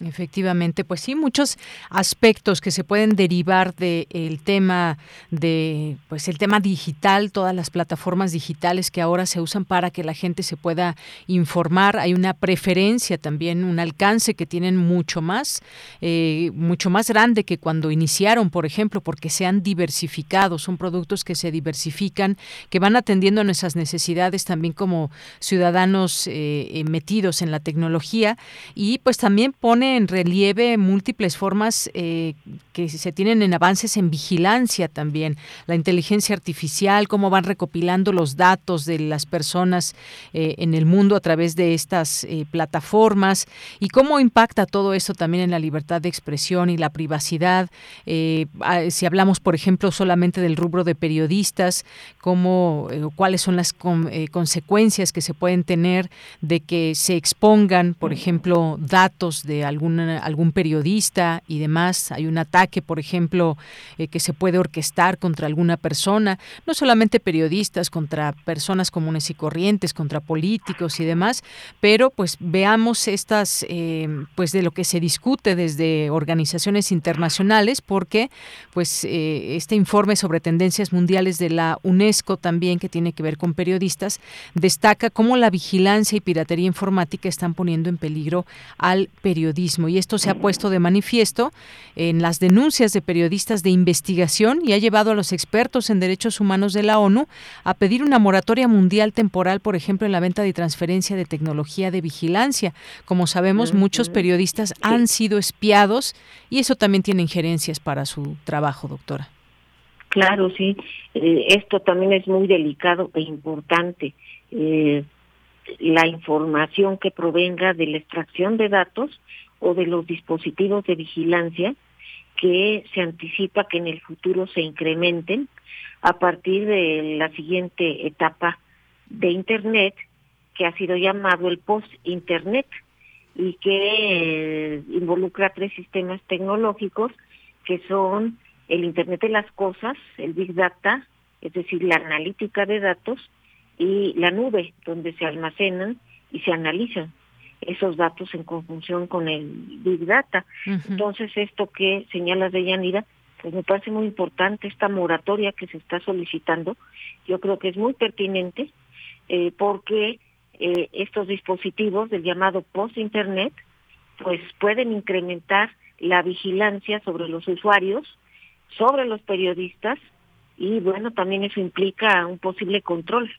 Efectivamente, pues sí, muchos aspectos que se pueden derivar del tema de, pues el tema digital, todas las plataformas digitales que ahora se usan para que la gente se pueda informar. Hay una preferencia también, un alcance que tienen mucho más, eh, mucho más grande que cuando iniciaron, por ejemplo, porque se han diversificado, son productos que se diversifican, que van atendiendo a nuestras necesidades también como ciudadanos eh, eh, metidos en la tecnología y pues también pone en relieve múltiples formas eh, que se tienen en avances en vigilancia también, la inteligencia artificial, cómo van recopilando los datos de las personas eh, en el mundo a través de estas eh, plataformas y cómo impacta todo esto también en la libertad de expresión y la privacidad. si hablamos, por ejemplo, solamente del rubro de periodistas, cómo, cuáles son las consecuencias que se pueden tener de que se expongan, por ejemplo, datos de algún algún periodista y demás. Hay un ataque, por ejemplo, eh, que se puede orquestar contra alguna persona, no solamente periodistas, contra personas comunes y corrientes, contra políticos y demás, pero pues veamos estas, eh, pues de lo que se discute desde organizaciones internacionales, porque pues eh, este informe sobre tendencias mundiales de la UNESCO también, que tiene que ver con periodistas, destaca cómo la vigilancia y piratería informática están poniendo en peligro al periodismo y esto se ha puesto de manifiesto en las denuncias de periodistas de investigación y ha llevado a los expertos en derechos humanos de la ONU a pedir una moratoria mundial temporal, por ejemplo, en la venta y transferencia de tecnología de vigilancia. Como sabemos, muchos periodistas han sido espiados y eso también tiene injerencias para su trabajo, doctora. Claro, sí. Eh, esto también es muy delicado e importante. Eh, la información que provenga de la extracción de datos o de los dispositivos de vigilancia que se anticipa que en el futuro se incrementen a partir de la siguiente etapa de Internet, que ha sido llamado el post-Internet y que eh, involucra tres sistemas tecnológicos que son el Internet de las Cosas, el Big Data, es decir, la analítica de datos, y la nube, donde se almacenan y se analizan esos datos en conjunción con el Big Data. Entonces, esto que señalas de Yanira, pues me parece muy importante esta moratoria que se está solicitando. Yo creo que es muy pertinente eh, porque eh, estos dispositivos del llamado post-internet, pues pueden incrementar la vigilancia sobre los usuarios, sobre los periodistas y bueno, también eso implica un posible control,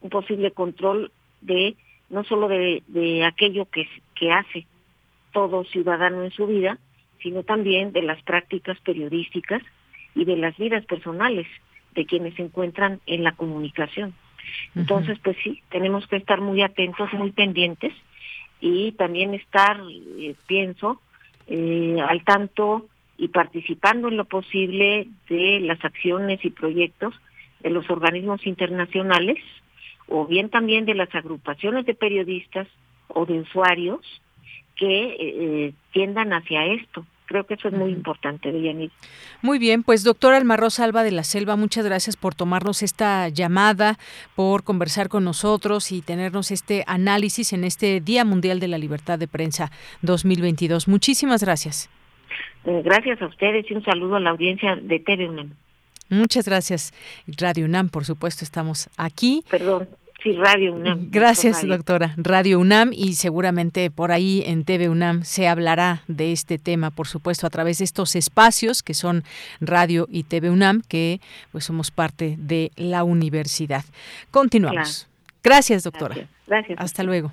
un posible control de no solo de, de aquello que, que hace todo ciudadano en su vida, sino también de las prácticas periodísticas y de las vidas personales de quienes se encuentran en la comunicación. Entonces, pues sí, tenemos que estar muy atentos, muy pendientes y también estar, eh, pienso, eh, al tanto y participando en lo posible de las acciones y proyectos de los organismos internacionales o bien también de las agrupaciones de periodistas o de usuarios que eh, eh, tiendan hacia esto. Creo que eso es muy importante, Deyanir. Muy bien, pues doctora Almarrosa Alba de la Selva, muchas gracias por tomarnos esta llamada, por conversar con nosotros y tenernos este análisis en este Día Mundial de la Libertad de Prensa 2022. Muchísimas gracias. Eh, gracias a ustedes y un saludo a la audiencia de TV UNAM. Muchas gracias. Radio UNAM, por supuesto, estamos aquí. Perdón. Sí, Radio UNAM. Gracias, doctora. Radio UNAM y seguramente por ahí en TV UNAM se hablará de este tema, por supuesto, a través de estos espacios que son Radio y TV UNAM, que pues somos parte de la universidad. Continuamos. Gracias, doctora. Gracias. Hasta luego.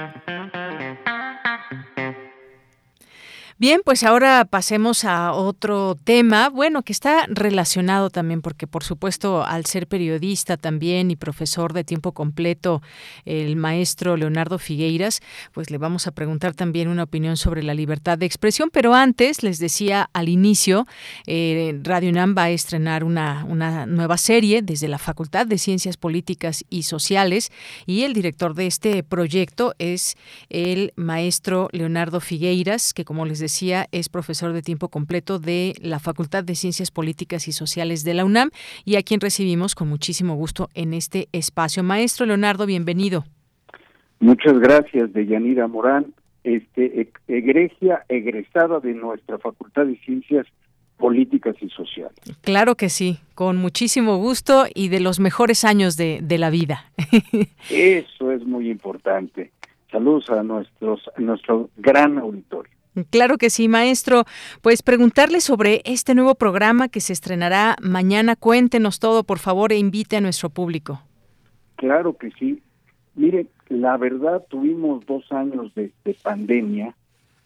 Bien, pues ahora pasemos a otro tema, bueno, que está relacionado también, porque por supuesto al ser periodista también y profesor de tiempo completo, el maestro Leonardo Figueiras, pues le vamos a preguntar también una opinión sobre la libertad de expresión, pero antes les decía al inicio, eh, Radio UNAM va a estrenar una, una nueva serie desde la Facultad de Ciencias Políticas y Sociales y el director de este proyecto es el maestro Leonardo Figueiras, que como les decía, decía, es profesor de tiempo completo de la Facultad de Ciencias Políticas y Sociales de la UNAM y a quien recibimos con muchísimo gusto en este espacio. Maestro Leonardo, bienvenido. Muchas gracias, Deyanira Morán, este, egregia egresada de nuestra Facultad de Ciencias políticas y sociales. Claro que sí, con muchísimo gusto y de los mejores años de, de la vida. Eso es muy importante. Saludos a, nuestros, a nuestro gran auditorio. Claro que sí, maestro. Pues preguntarle sobre este nuevo programa que se estrenará mañana. Cuéntenos todo, por favor, e invite a nuestro público. Claro que sí. Mire, la verdad tuvimos dos años de, de pandemia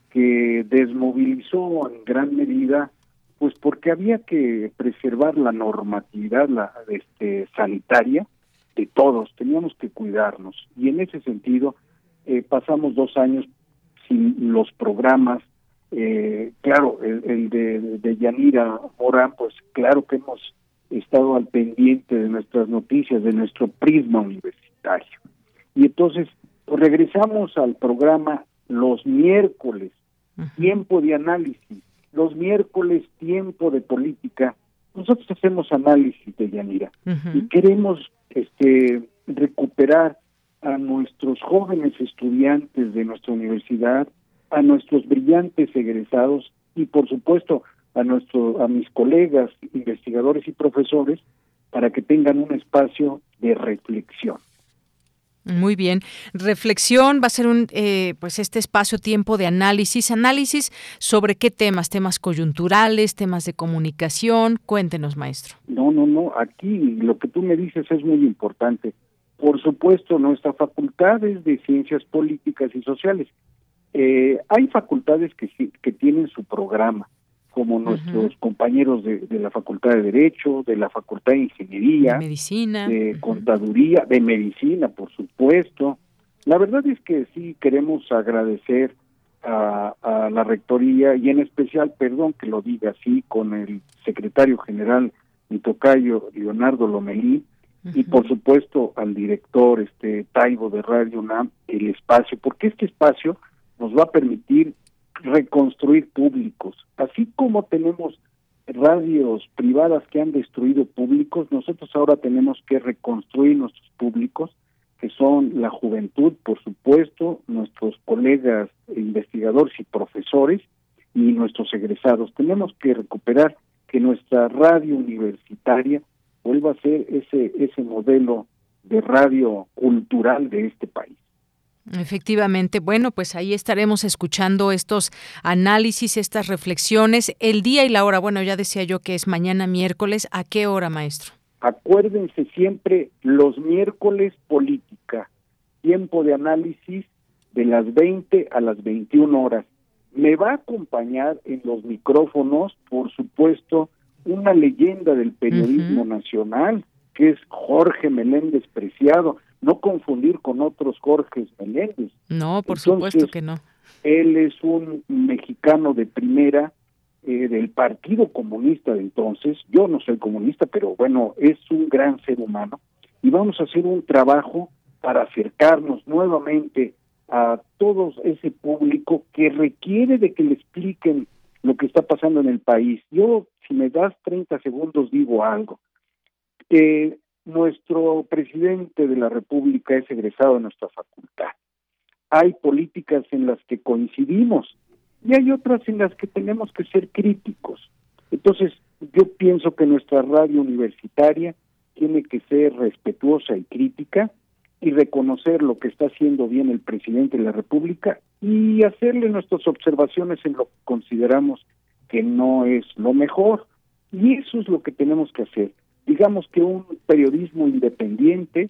que desmovilizó en gran medida pues porque había que preservar la normatividad la, este, sanitaria de todos, teníamos que cuidarnos. Y en ese sentido, eh, pasamos dos años sin los programas. Eh, claro, el, de, de, Yanira Morán, pues claro que hemos estado al pendiente de nuestras noticias, de nuestro prisma universitario. Y entonces pues, regresamos al programa los miércoles, tiempo de análisis, los miércoles tiempo de política, nosotros hacemos análisis de Yanira y queremos este recuperar a nuestros jóvenes estudiantes de nuestra universidad, a nuestros brillantes egresados y por supuesto a nuestro a mis colegas investigadores y profesores para que tengan un espacio de reflexión. Muy bien. Reflexión va a ser un, eh, pues este espacio tiempo de análisis. Análisis sobre qué temas, temas coyunturales, temas de comunicación. Cuéntenos, maestro. No, no, no. Aquí lo que tú me dices es muy importante. Por supuesto, nuestra facultad es de ciencias políticas y sociales. Eh, hay facultades que, que tienen su programa como nuestros compañeros de, la Facultad de Derecho, de la Facultad de Ingeniería, de Medicina, de Contaduría, de Medicina, por supuesto. La verdad es que sí queremos agradecer a, la Rectoría y en especial, perdón que lo diga así, con el secretario general mi tocayo Leonardo Lomelí y por supuesto al director este Taibo de Radio UNAM el espacio, porque este espacio nos va a permitir reconstruir públicos. Así como tenemos radios privadas que han destruido públicos, nosotros ahora tenemos que reconstruir nuestros públicos, que son la juventud, por supuesto, nuestros colegas investigadores y profesores y nuestros egresados. Tenemos que recuperar que nuestra radio universitaria vuelva a ser ese ese modelo de radio cultural de este país. Efectivamente, bueno, pues ahí estaremos escuchando estos análisis, estas reflexiones, el día y la hora. Bueno, ya decía yo que es mañana miércoles. ¿A qué hora, maestro? Acuérdense siempre los miércoles política, tiempo de análisis de las 20 a las 21 horas. Me va a acompañar en los micrófonos, por supuesto, una leyenda del periodismo nacional, que es Jorge Meléndez Preciado no confundir con otros Jorge Meléndez. No, por supuesto que no. Él es un mexicano de primera eh, del Partido Comunista de entonces. Yo no soy comunista, pero bueno, es un gran ser humano. Y vamos a hacer un trabajo para acercarnos nuevamente a todo ese público que requiere de que le expliquen lo que está pasando en el país. Yo, si me das 30 segundos, digo algo. Eh, nuestro presidente de la República es egresado de nuestra facultad. Hay políticas en las que coincidimos y hay otras en las que tenemos que ser críticos. Entonces, yo pienso que nuestra radio universitaria tiene que ser respetuosa y crítica y reconocer lo que está haciendo bien el presidente de la República y hacerle nuestras observaciones en lo que consideramos que no es lo mejor. Y eso es lo que tenemos que hacer digamos que un periodismo independiente,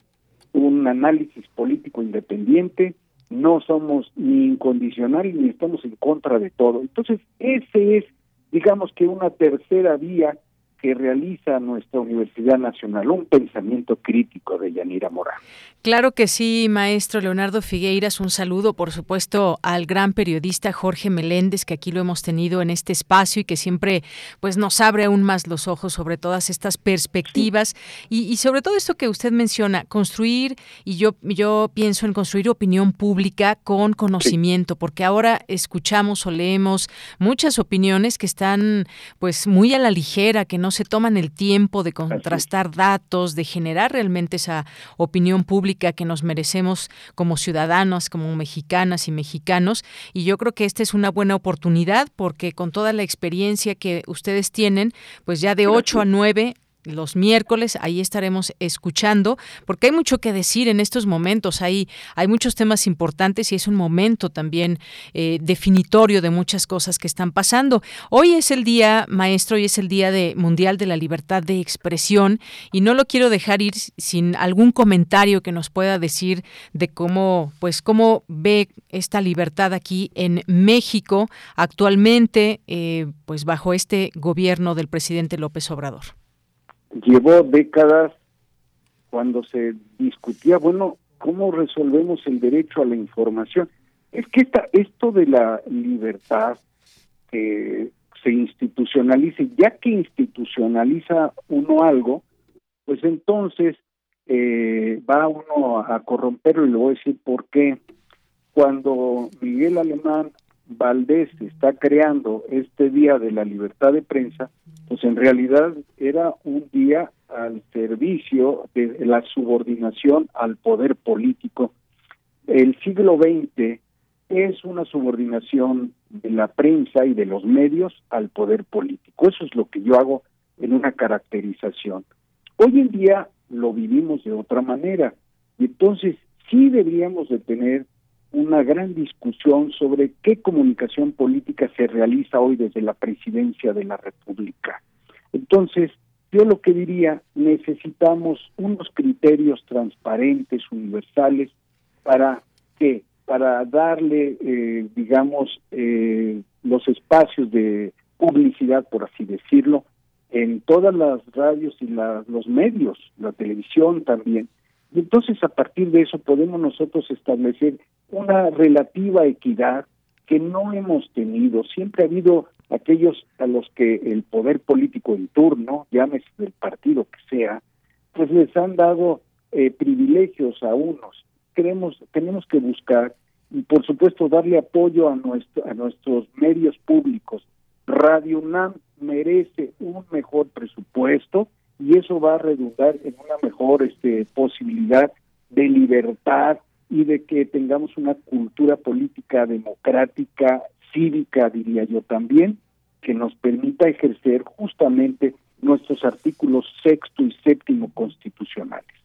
un análisis político independiente, no somos ni incondicionales ni estamos en contra de todo. Entonces, ese es, digamos que una tercera vía que realiza nuestra Universidad Nacional, un pensamiento crítico de Yanira Morán. Claro que sí, maestro Leonardo Figueiras. Un saludo, por supuesto, al gran periodista Jorge Meléndez, que aquí lo hemos tenido en este espacio y que siempre pues, nos abre aún más los ojos sobre todas estas perspectivas y, sobre todo esto que usted menciona, construir, y yo, yo pienso en construir opinión pública con conocimiento, porque ahora escuchamos o leemos muchas opiniones que están pues muy a la ligera, que no se toman el tiempo de contrastar datos, de generar realmente esa opinión pública que nos merecemos como ciudadanos, como mexicanas y mexicanos. Y yo creo que esta es una buena oportunidad porque con toda la experiencia que ustedes tienen, pues ya de 8 a 9 los miércoles, ahí estaremos escuchando, porque hay mucho que decir en estos momentos, hay, hay muchos temas importantes y es un momento también eh, definitorio de muchas cosas que están pasando. Hoy es el día, maestro, hoy es el día de, mundial de la libertad de expresión y no lo quiero dejar ir sin algún comentario que nos pueda decir de cómo, pues, cómo ve esta libertad aquí en México actualmente, eh, pues, bajo este gobierno del presidente López Obrador llevó décadas cuando se discutía, bueno, ¿cómo resolvemos el derecho a la información? Es que esta, esto de la libertad que se institucionalice, ya que institucionaliza uno algo, pues entonces eh, va uno a corromperlo y le voy a decir por qué. Cuando Miguel Alemán Valdés está creando este Día de la Libertad de Prensa, pues en realidad era un día al servicio de la subordinación al poder político. El siglo XX es una subordinación de la prensa y de los medios al poder político. Eso es lo que yo hago en una caracterización. Hoy en día lo vivimos de otra manera y entonces sí deberíamos de tener una gran discusión sobre qué comunicación política se realiza hoy desde la presidencia de la República. Entonces, yo lo que diría, necesitamos unos criterios transparentes, universales, para que para darle, eh, digamos, eh, los espacios de publicidad, por así decirlo, en todas las radios y los medios, la televisión también, entonces a partir de eso podemos nosotros establecer una relativa equidad que no hemos tenido. Siempre ha habido aquellos a los que el poder político en turno, llámese del partido que sea, pues les han dado eh, privilegios a unos. Queremos, tenemos que buscar y por supuesto darle apoyo a, nuestro, a nuestros medios públicos. Radio UNAM merece un mejor presupuesto, y eso va a redundar en una mejor este, posibilidad de libertad y de que tengamos una cultura política democrática, cívica, diría yo también, que nos permita ejercer justamente nuestros artículos sexto y séptimo constitucionales.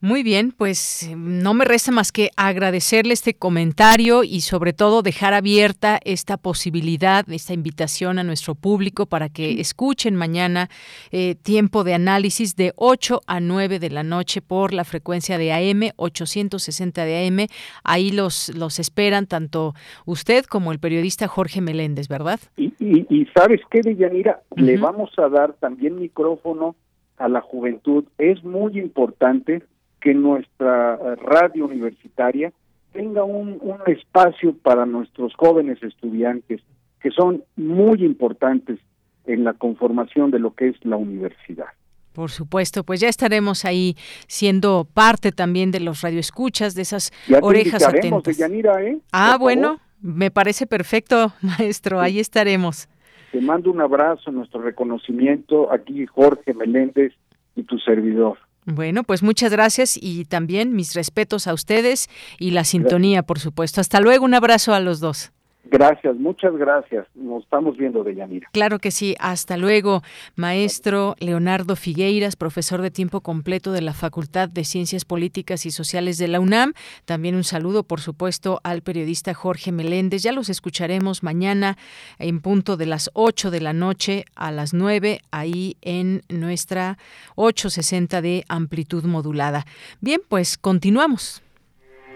Muy bien, pues no me resta más que agradecerle este comentario y sobre todo dejar abierta esta posibilidad, esta invitación a nuestro público para que escuchen mañana eh, tiempo de análisis de 8 a 9 de la noche por la frecuencia de AM 860 de AM. Ahí los, los esperan tanto usted como el periodista Jorge Meléndez, ¿verdad? Y, y, sabes qué, Deyanira, le vamos a dar también micrófono a la juventud. Es muy importante que nuestra radio universitaria tenga un, un espacio para nuestros jóvenes estudiantes que son muy importantes en la conformación de lo que es la universidad. Por supuesto, pues ya estaremos ahí siendo parte también de los radioescuchas, de esas orejas atentas. ¿eh? Ah, bueno, me parece perfecto, maestro, ahí estaremos. Te mando un abrazo, nuestro reconocimiento aquí Jorge Meléndez y tu servidor. Bueno, pues muchas gracias y también mis respetos a ustedes y la sintonía, por supuesto. Hasta luego, un abrazo a los dos. Gracias, muchas gracias. Nos estamos viendo, de Yanira. Claro que sí. Hasta luego, maestro Leonardo Figueiras, profesor de tiempo completo de la Facultad de Ciencias Políticas y Sociales de la UNAM. También un saludo, por supuesto, al periodista Jorge Meléndez. Ya los escucharemos mañana en punto de las 8 de la noche a las 9, ahí en nuestra 860 de amplitud modulada. Bien, pues continuamos.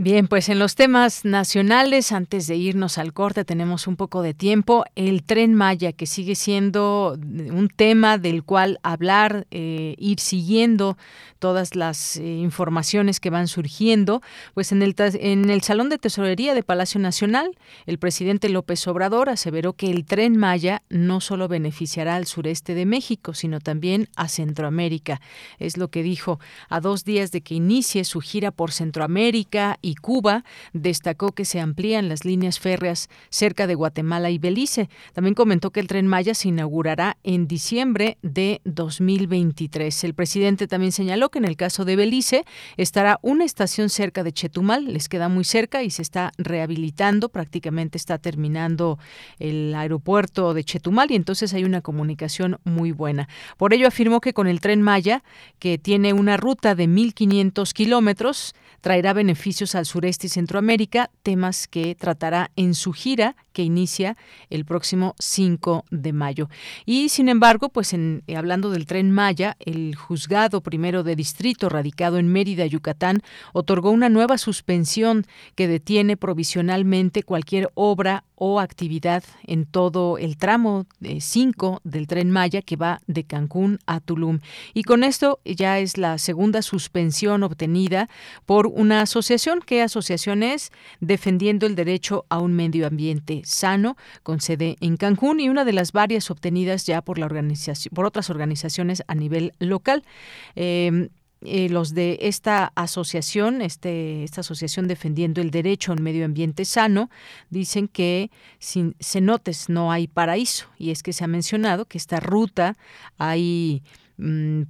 Bien, pues en los temas nacionales, antes de irnos al corte, tenemos un poco de tiempo. El tren Maya, que sigue siendo un tema del cual hablar, eh, ir siguiendo todas las eh, informaciones que van surgiendo, pues en el, en el Salón de Tesorería de Palacio Nacional, el presidente López Obrador aseveró que el tren Maya no solo beneficiará al sureste de México, sino también a Centroamérica. Es lo que dijo a dos días de que inicie su gira por Centroamérica Cuba, destacó que se amplían las líneas férreas cerca de Guatemala y Belice. También comentó que el tren Maya se inaugurará en diciembre de 2023. El presidente también señaló que en el caso de Belice estará una estación cerca de Chetumal, les queda muy cerca y se está rehabilitando, prácticamente está terminando el aeropuerto de Chetumal y entonces hay una comunicación muy buena. Por ello afirmó que con el tren Maya, que tiene una ruta de 1.500 kilómetros, traerá beneficios al sureste y Centroamérica, temas que tratará en su gira que inicia el próximo 5 de mayo. Y sin embargo, pues en, eh, hablando del tren Maya, el juzgado primero de distrito radicado en Mérida, Yucatán, otorgó una nueva suspensión que detiene provisionalmente cualquier obra o actividad en todo el tramo 5 del tren Maya que va de Cancún a Tulum. Y con esto ya es la segunda suspensión obtenida por una asociación. ¿Qué asociación es? Defendiendo el derecho a un medio ambiente sano, con sede en Cancún y una de las varias obtenidas ya por, la organización, por otras organizaciones a nivel local. Em, eh, los de esta asociación, este, esta asociación defendiendo el derecho a un medio ambiente sano, dicen que sin cenotes no hay paraíso. Y es que se ha mencionado que esta ruta hay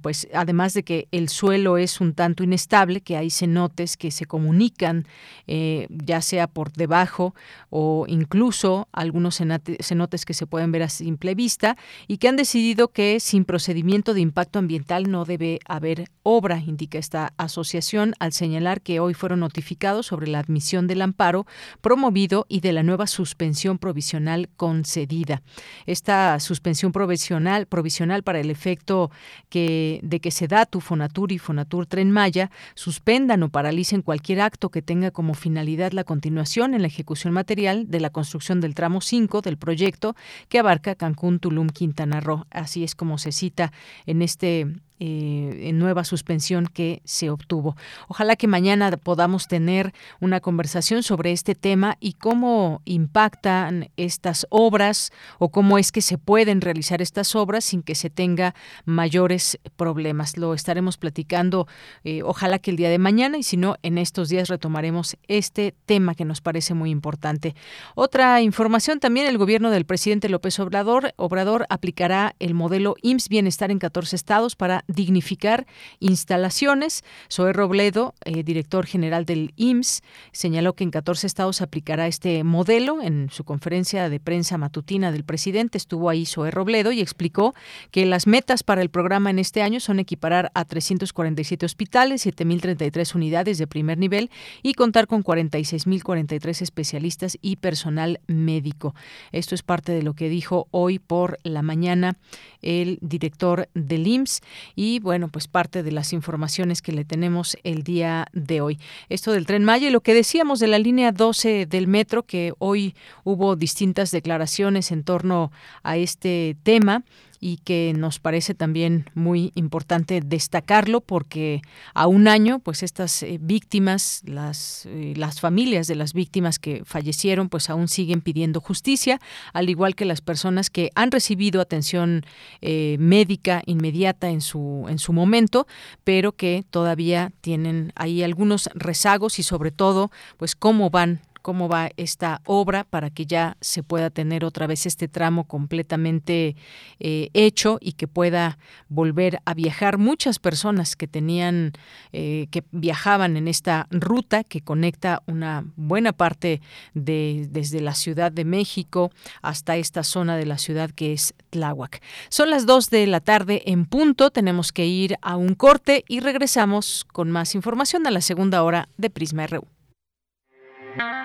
pues además de que el suelo es un tanto inestable, que hay cenotes que se comunican eh, ya sea por debajo o incluso algunos cenotes que se pueden ver a simple vista y que han decidido que sin procedimiento de impacto ambiental no debe haber obra, indica esta asociación al señalar que hoy fueron notificados sobre la admisión del amparo promovido y de la nueva suspensión provisional concedida. Esta suspensión provisional, provisional para el efecto que, de que Sedatu, Fonatur y Fonatur Tren Maya suspendan o paralicen cualquier acto que tenga como finalidad la continuación en la ejecución material de la construcción del tramo 5 del proyecto que abarca Cancún, Tulum, Quintana Roo. Así es como se cita en este eh, nueva suspensión que se obtuvo. Ojalá que mañana podamos tener una conversación sobre este tema y cómo impactan estas obras o cómo es que se pueden realizar estas obras sin que se tenga mayores problemas. Lo estaremos platicando, eh, ojalá que el día de mañana y si no, en estos días retomaremos este tema que nos parece muy importante. Otra información también, el gobierno del presidente López Obrador, Obrador aplicará el modelo IMSS Bienestar en 14 estados para dignificar instalaciones. Zoe Robledo, eh, director general del IMSS, señaló que en 14 estados aplicará este modelo. En su conferencia de prensa matutina del presidente estuvo ahí Zoe Robledo y explicó que las metas para el programa en este año son equiparar a 347 hospitales, 7.033 unidades de primer nivel y contar con 46.043 especialistas y personal médico. Esto es parte de lo que dijo hoy por la mañana el director del IMSS y bueno, pues parte de las informaciones que le tenemos el día de hoy. Esto del tren Maya y lo que decíamos de la línea 12 del metro, que hoy hubo distintas declaraciones en torno a este tema y que nos parece también muy importante destacarlo porque a un año pues estas eh, víctimas las eh, las familias de las víctimas que fallecieron pues aún siguen pidiendo justicia al igual que las personas que han recibido atención eh, médica inmediata en su en su momento pero que todavía tienen ahí algunos rezagos y sobre todo pues cómo van cómo va esta obra para que ya se pueda tener otra vez este tramo completamente eh, hecho y que pueda volver a viajar muchas personas que tenían eh, que viajaban en esta ruta que conecta una buena parte de desde la Ciudad de México hasta esta zona de la ciudad que es Tláhuac. Son las 2 de la tarde en punto, tenemos que ir a un corte y regresamos con más información a la segunda hora de Prisma RU.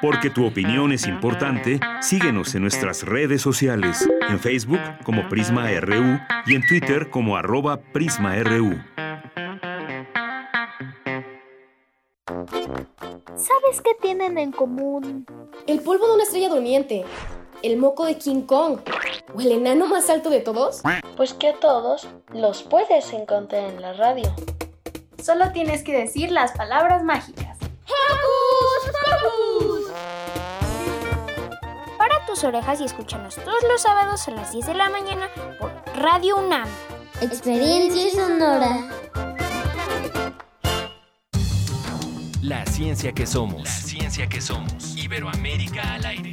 Porque tu opinión es importante, síguenos en nuestras redes sociales, en Facebook como Prisma RU y en Twitter como arroba PrismaRU. ¿Sabes qué tienen en común? El polvo de una estrella durmiente, el moco de King Kong o el enano más alto de todos. Pues que a todos los puedes encontrar en la radio. Solo tienes que decir las palabras mágicas. Para tus orejas y escúchanos todos los sábados a las 10 de la mañana por Radio UNAM. Experiencia sonora. La ciencia que somos. La ciencia que somos. Iberoamérica al aire.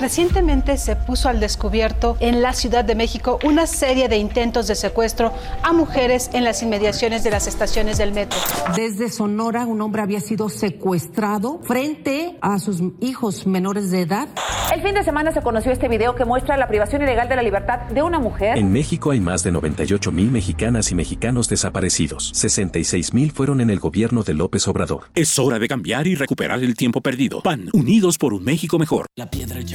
Recientemente se puso al descubierto en la Ciudad de México una serie de intentos de secuestro a mujeres en las inmediaciones de las estaciones del metro. Desde Sonora, un hombre había sido secuestrado frente a sus hijos menores de edad. El fin de semana se conoció este video que muestra la privación ilegal de la libertad de una mujer. En México hay más de 98 mil mexicanas y mexicanos desaparecidos. 66 mil fueron en el gobierno de López Obrador. Es hora de cambiar y recuperar el tiempo perdido. PAN, unidos por un México mejor. La piedra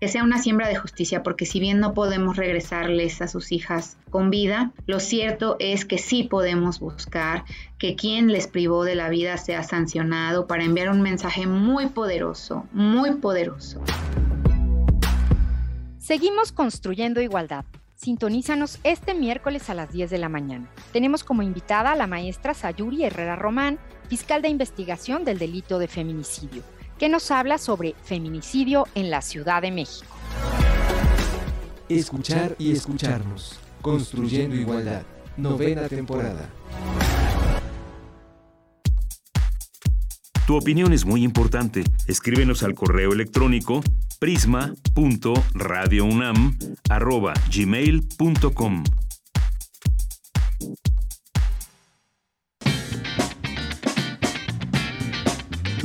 Que sea una siembra de justicia, porque si bien no podemos regresarles a sus hijas con vida, lo cierto es que sí podemos buscar que quien les privó de la vida sea sancionado para enviar un mensaje muy poderoso, muy poderoso. Seguimos construyendo igualdad. Sintonízanos este miércoles a las 10 de la mañana. Tenemos como invitada a la maestra Sayuri Herrera Román, fiscal de investigación del delito de feminicidio que nos habla sobre feminicidio en la Ciudad de México. Escuchar y escucharnos. Construyendo igualdad. Novena temporada. Tu opinión es muy importante. Escríbenos al correo electrónico prisma.radiounam@gmail.com.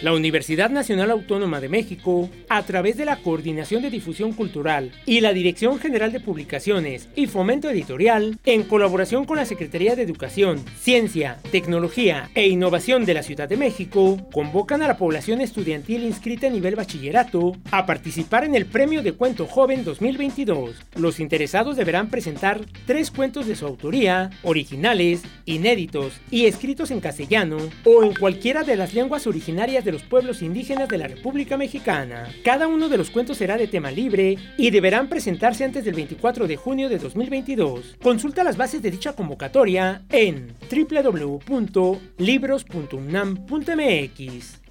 La Universidad Nacional Autónoma de México, a través de la Coordinación de Difusión Cultural y la Dirección General de Publicaciones y Fomento Editorial, en colaboración con la Secretaría de Educación, Ciencia, Tecnología e Innovación de la Ciudad de México, convocan a la población estudiantil inscrita a nivel bachillerato a participar en el Premio de Cuento Joven 2022. Los interesados deberán presentar tres cuentos de su autoría, originales, inéditos y escritos en castellano o en cualquiera de las lenguas originarias de los pueblos indígenas de la República Mexicana. Cada uno de los cuentos será de tema libre y deberán presentarse antes del 24 de junio de 2022. Consulta las bases de dicha convocatoria en www.libros.unam.mx.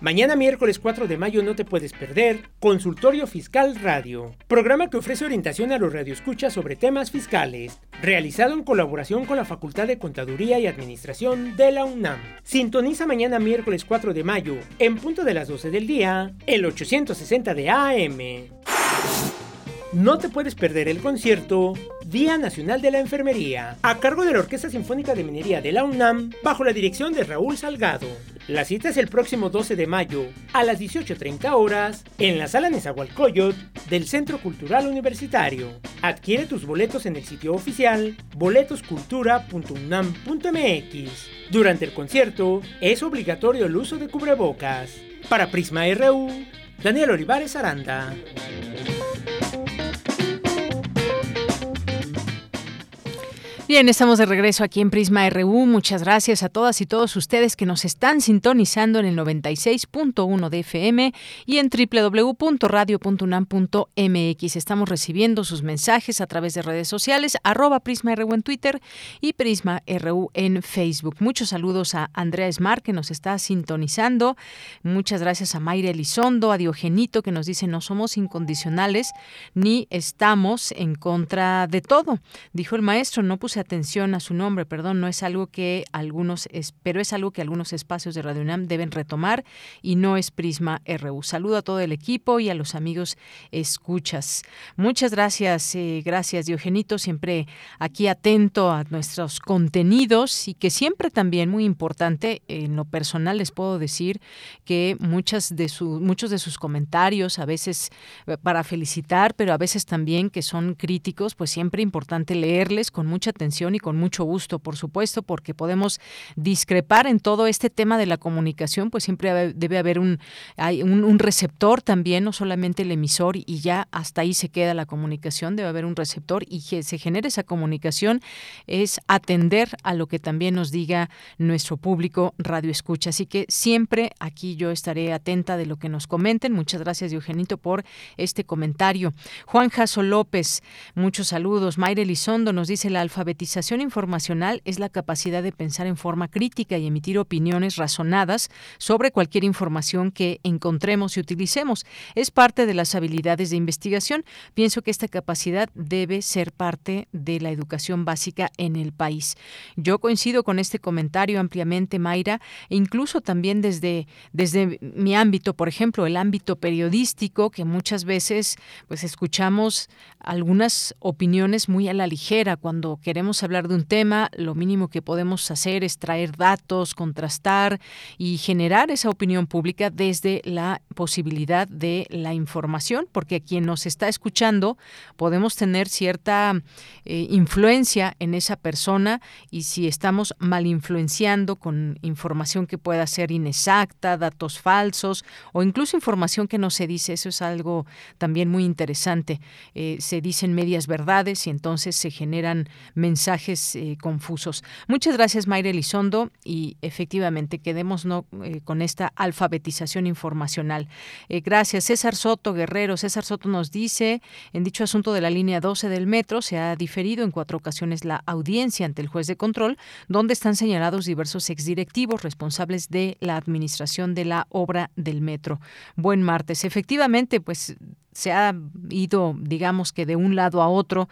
Mañana miércoles 4 de mayo no te puedes perder Consultorio Fiscal Radio, programa que ofrece orientación a los radioescuchas sobre temas fiscales, realizado en colaboración con la Facultad de Contaduría y Administración de la UNAM. Sintoniza mañana miércoles 4 de mayo, en punto de las 12 del día, el 860 de AM. No te puedes perder el concierto Día Nacional de la Enfermería, a cargo de la Orquesta Sinfónica de Minería de la UNAM, bajo la dirección de Raúl Salgado. La cita es el próximo 12 de mayo a las 18.30 horas en la sala Nezahualcóyotl del Centro Cultural Universitario. Adquiere tus boletos en el sitio oficial boletoscultura.unam.mx. Durante el concierto es obligatorio el uso de cubrebocas. Para Prisma RU, Daniel Olivares Aranda. Bien, estamos de regreso aquí en Prisma RU. Muchas gracias a todas y todos ustedes que nos están sintonizando en el 96.1 de FM y en www.radio.unam.mx. Estamos recibiendo sus mensajes a través de redes sociales, arroba Prisma RU en Twitter y Prisma RU en Facebook. Muchos saludos a Andrea Esmar que nos está sintonizando. Muchas gracias a Mayra Elizondo, a Diogenito que nos dice no somos incondicionales ni estamos en contra de todo. Dijo el maestro, no puse atención a su nombre, perdón, no es algo que algunos, pero es algo que algunos espacios de Radio UNAM deben retomar y no es Prisma RU. Saludo a todo el equipo y a los amigos escuchas. Muchas gracias, eh, gracias Diogenito, siempre aquí atento a nuestros contenidos y que siempre también muy importante, en lo personal les puedo decir que muchas de su, muchos de sus comentarios, a veces eh, para felicitar, pero a veces también que son críticos, pues siempre importante leerles con mucha atención y con mucho gusto, por supuesto, porque podemos discrepar en todo este tema de la comunicación, pues siempre debe haber un, hay un, receptor también, no solamente el emisor y ya hasta ahí se queda la comunicación, debe haber un receptor y que se genere esa comunicación es atender a lo que también nos diga nuestro público radio escucha. Así que siempre aquí yo estaré atenta de lo que nos comenten. Muchas gracias, Eugenito, por este comentario. Juan Jaso López, muchos saludos. Mayre Elizondo nos dice la alfabetización alfabetización informacional es la capacidad de pensar en forma crítica y emitir opiniones razonadas sobre cualquier información que encontremos y utilicemos. Es parte de las habilidades de investigación. Pienso que esta capacidad debe ser parte de la educación básica en el país. Yo coincido con este comentario ampliamente, Mayra, e incluso también desde, desde mi ámbito, por ejemplo, el ámbito periodístico, que muchas veces pues escuchamos algunas opiniones muy a la ligera cuando queremos hablar de un tema, lo mínimo que podemos hacer es traer datos, contrastar y generar esa opinión pública desde la posibilidad de la información, porque quien nos está escuchando podemos tener cierta eh, influencia en esa persona y si estamos mal influenciando con información que pueda ser inexacta, datos falsos o incluso información que no se dice, eso es algo también muy interesante. Eh, se dicen medias verdades y entonces se generan mensajes eh, confusos. Muchas gracias, Mayra Elizondo, y efectivamente quedémonos eh, con esta alfabetización informacional. Eh, gracias, César Soto Guerrero. César Soto nos dice, en dicho asunto de la línea 12 del metro, se ha diferido en cuatro ocasiones la audiencia ante el juez de control, donde están señalados diversos exdirectivos responsables de la administración de la obra del metro. Buen martes. Efectivamente, pues se ha ido, digamos que de un lado a otro,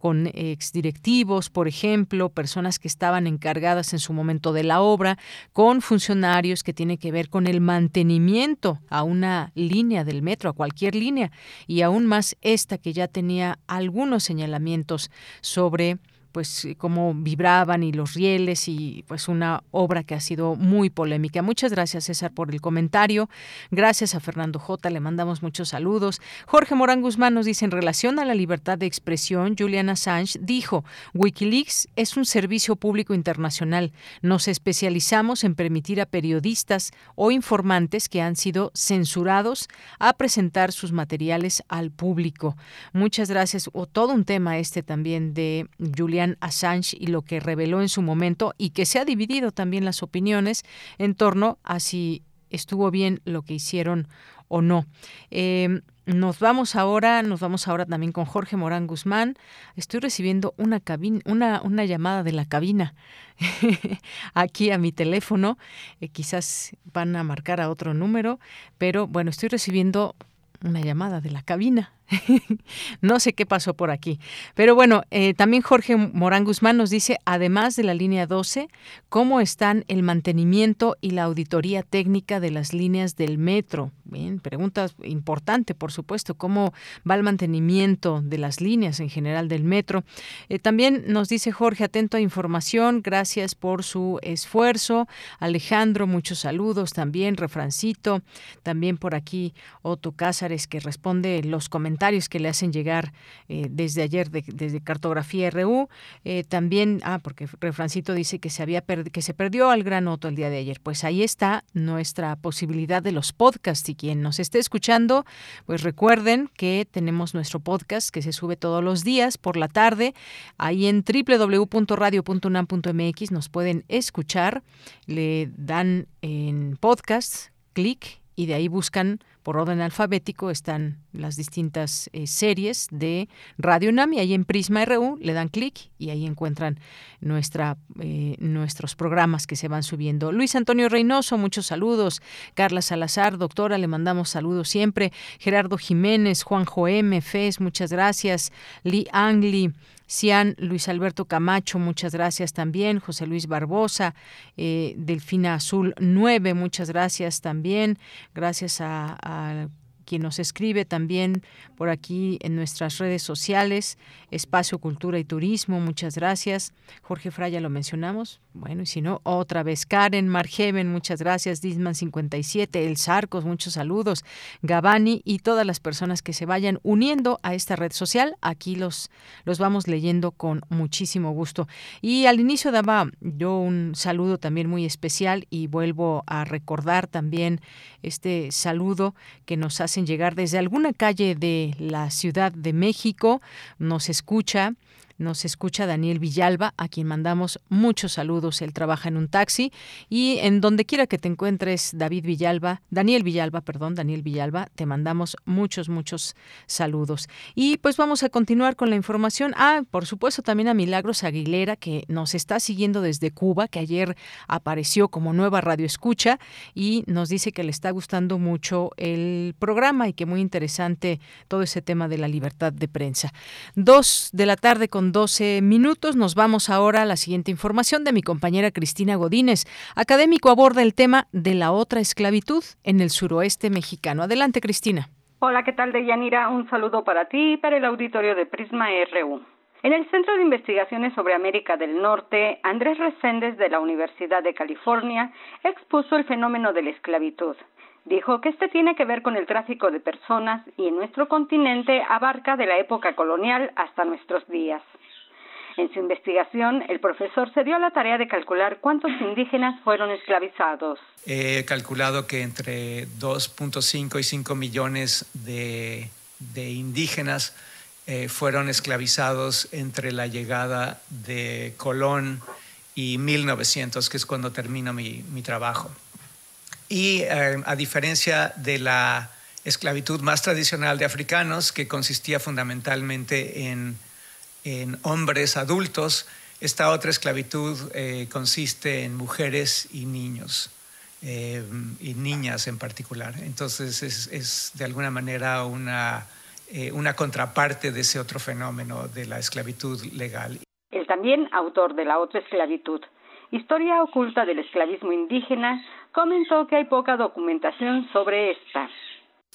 con exdirectivos, por ejemplo, personas que estaban encargadas en su momento de la obra, con funcionarios que tienen que ver con el mantenimiento a una línea del metro, a cualquier línea, y aún más esta que ya tenía algunos señalamientos sobre pues eh, cómo vibraban y los rieles y pues una obra que ha sido muy polémica. Muchas gracias César por el comentario. Gracias a Fernando J. Le mandamos muchos saludos. Jorge Morán Guzmán nos dice en relación a la libertad de expresión, Julian Assange dijo, Wikileaks es un servicio público internacional. Nos especializamos en permitir a periodistas o informantes que han sido censurados a presentar sus materiales al público. Muchas gracias. O todo un tema este también de Julian Assange y lo que reveló en su momento y que se ha dividido también las opiniones en torno a si estuvo bien lo que hicieron o no. Em, nos vamos ahora, nos vamos ahora también con Jorge Morán Guzmán. Estoy recibiendo una cabina, una, una llamada de la cabina aquí a mi teléfono. Eh, quizás van a marcar a otro número, pero bueno, estoy recibiendo una llamada de la cabina. no sé qué pasó por aquí. Pero bueno, eh, también Jorge Morán Guzmán nos dice, además de la línea 12, cómo están el mantenimiento y la auditoría técnica de las líneas del metro. Bien, pregunta importante, por supuesto, cómo va el mantenimiento de las líneas en general del metro. Eh, también nos dice Jorge, atento a información, gracias por su esfuerzo. Alejandro, muchos saludos también, refrancito. También por aquí Otto Cázares que responde los comentarios que le hacen llegar eh, desde ayer desde Cartografía RU. Eh, también, ah, porque refrancito dice que se había que se perdió al gran Otto el día de ayer. Pues ahí está nuestra posibilidad de los podcasts y quien nos esté escuchando, pues recuerden que tenemos nuestro podcast que se sube todos los días por la tarde. Ahí en www.radio.unam.mx nos pueden escuchar, le dan en podcast, clic y de ahí buscan por orden alfabético están las distintas eh, series de Radio UNAM y ahí en Prisma RU le dan clic y ahí encuentran nuestra, eh, nuestros programas que se van subiendo. Luis Antonio Reynoso, muchos saludos. Carla Salazar, doctora, le mandamos saludos siempre. Gerardo Jiménez, Juanjo M. Fez, muchas gracias. Lee Angli. Cian, Luis Alberto Camacho, muchas gracias también. José Luis Barbosa, eh, Delfina Azul 9, muchas gracias también. Gracias a quien nos escribe también por aquí en nuestras redes sociales, Espacio Cultura y Turismo, muchas gracias. Jorge Fraya lo mencionamos, bueno, y si no, otra vez Karen, Margeven, muchas gracias, Disman57, El Sarcos, muchos saludos, Gabani y todas las personas que se vayan uniendo a esta red social, aquí los, los vamos leyendo con muchísimo gusto. Y al inicio daba yo un saludo también muy especial y vuelvo a recordar también este saludo que nos hacen llegar desde alguna calle de la Ciudad de México. Nos escucha nos escucha Daniel Villalba, a quien mandamos muchos saludos. Él trabaja en un taxi y en donde quiera que te encuentres, David Villalba, Daniel Villalba, perdón, Daniel Villalba, te mandamos muchos, muchos saludos. Y pues vamos a continuar con la información. Ah, por supuesto también a Milagros Aguilera, que nos está siguiendo desde Cuba, que ayer apareció como nueva radio escucha y nos dice que le está gustando mucho el programa y que muy interesante todo ese tema de la libertad de prensa. Dos de la tarde con 12 minutos. Nos vamos ahora a la siguiente información de mi compañera Cristina Godínez. Académico aborda el tema de la otra esclavitud en el suroeste mexicano. Adelante, Cristina. Hola, ¿qué tal, Deyanira? Un saludo para ti y para el auditorio de Prisma RU. En el Centro de Investigaciones sobre América del Norte, Andrés Reséndez de la Universidad de California expuso el fenómeno de la esclavitud. Dijo que este tiene que ver con el tráfico de personas y en nuestro continente abarca de la época colonial hasta nuestros días. En su investigación, el profesor se dio a la tarea de calcular cuántos indígenas fueron esclavizados. He calculado que entre 2.5 y 5 millones de, indígenas eh, fueron esclavizados entre la llegada de Colón y 1900, que es cuando termino mi trabajo. Y eh, a diferencia de la esclavitud más tradicional de africanos, que consistía fundamentalmente en, hombres adultos, esta otra esclavitud eh, consiste en mujeres y niños, eh, y niñas en particular. Entonces es, de alguna manera una, una contraparte de ese otro fenómeno de la esclavitud legal. El también autor de la otra esclavitud, Historia oculta del esclavismo indígena, comentó que hay poca documentación sobre esta.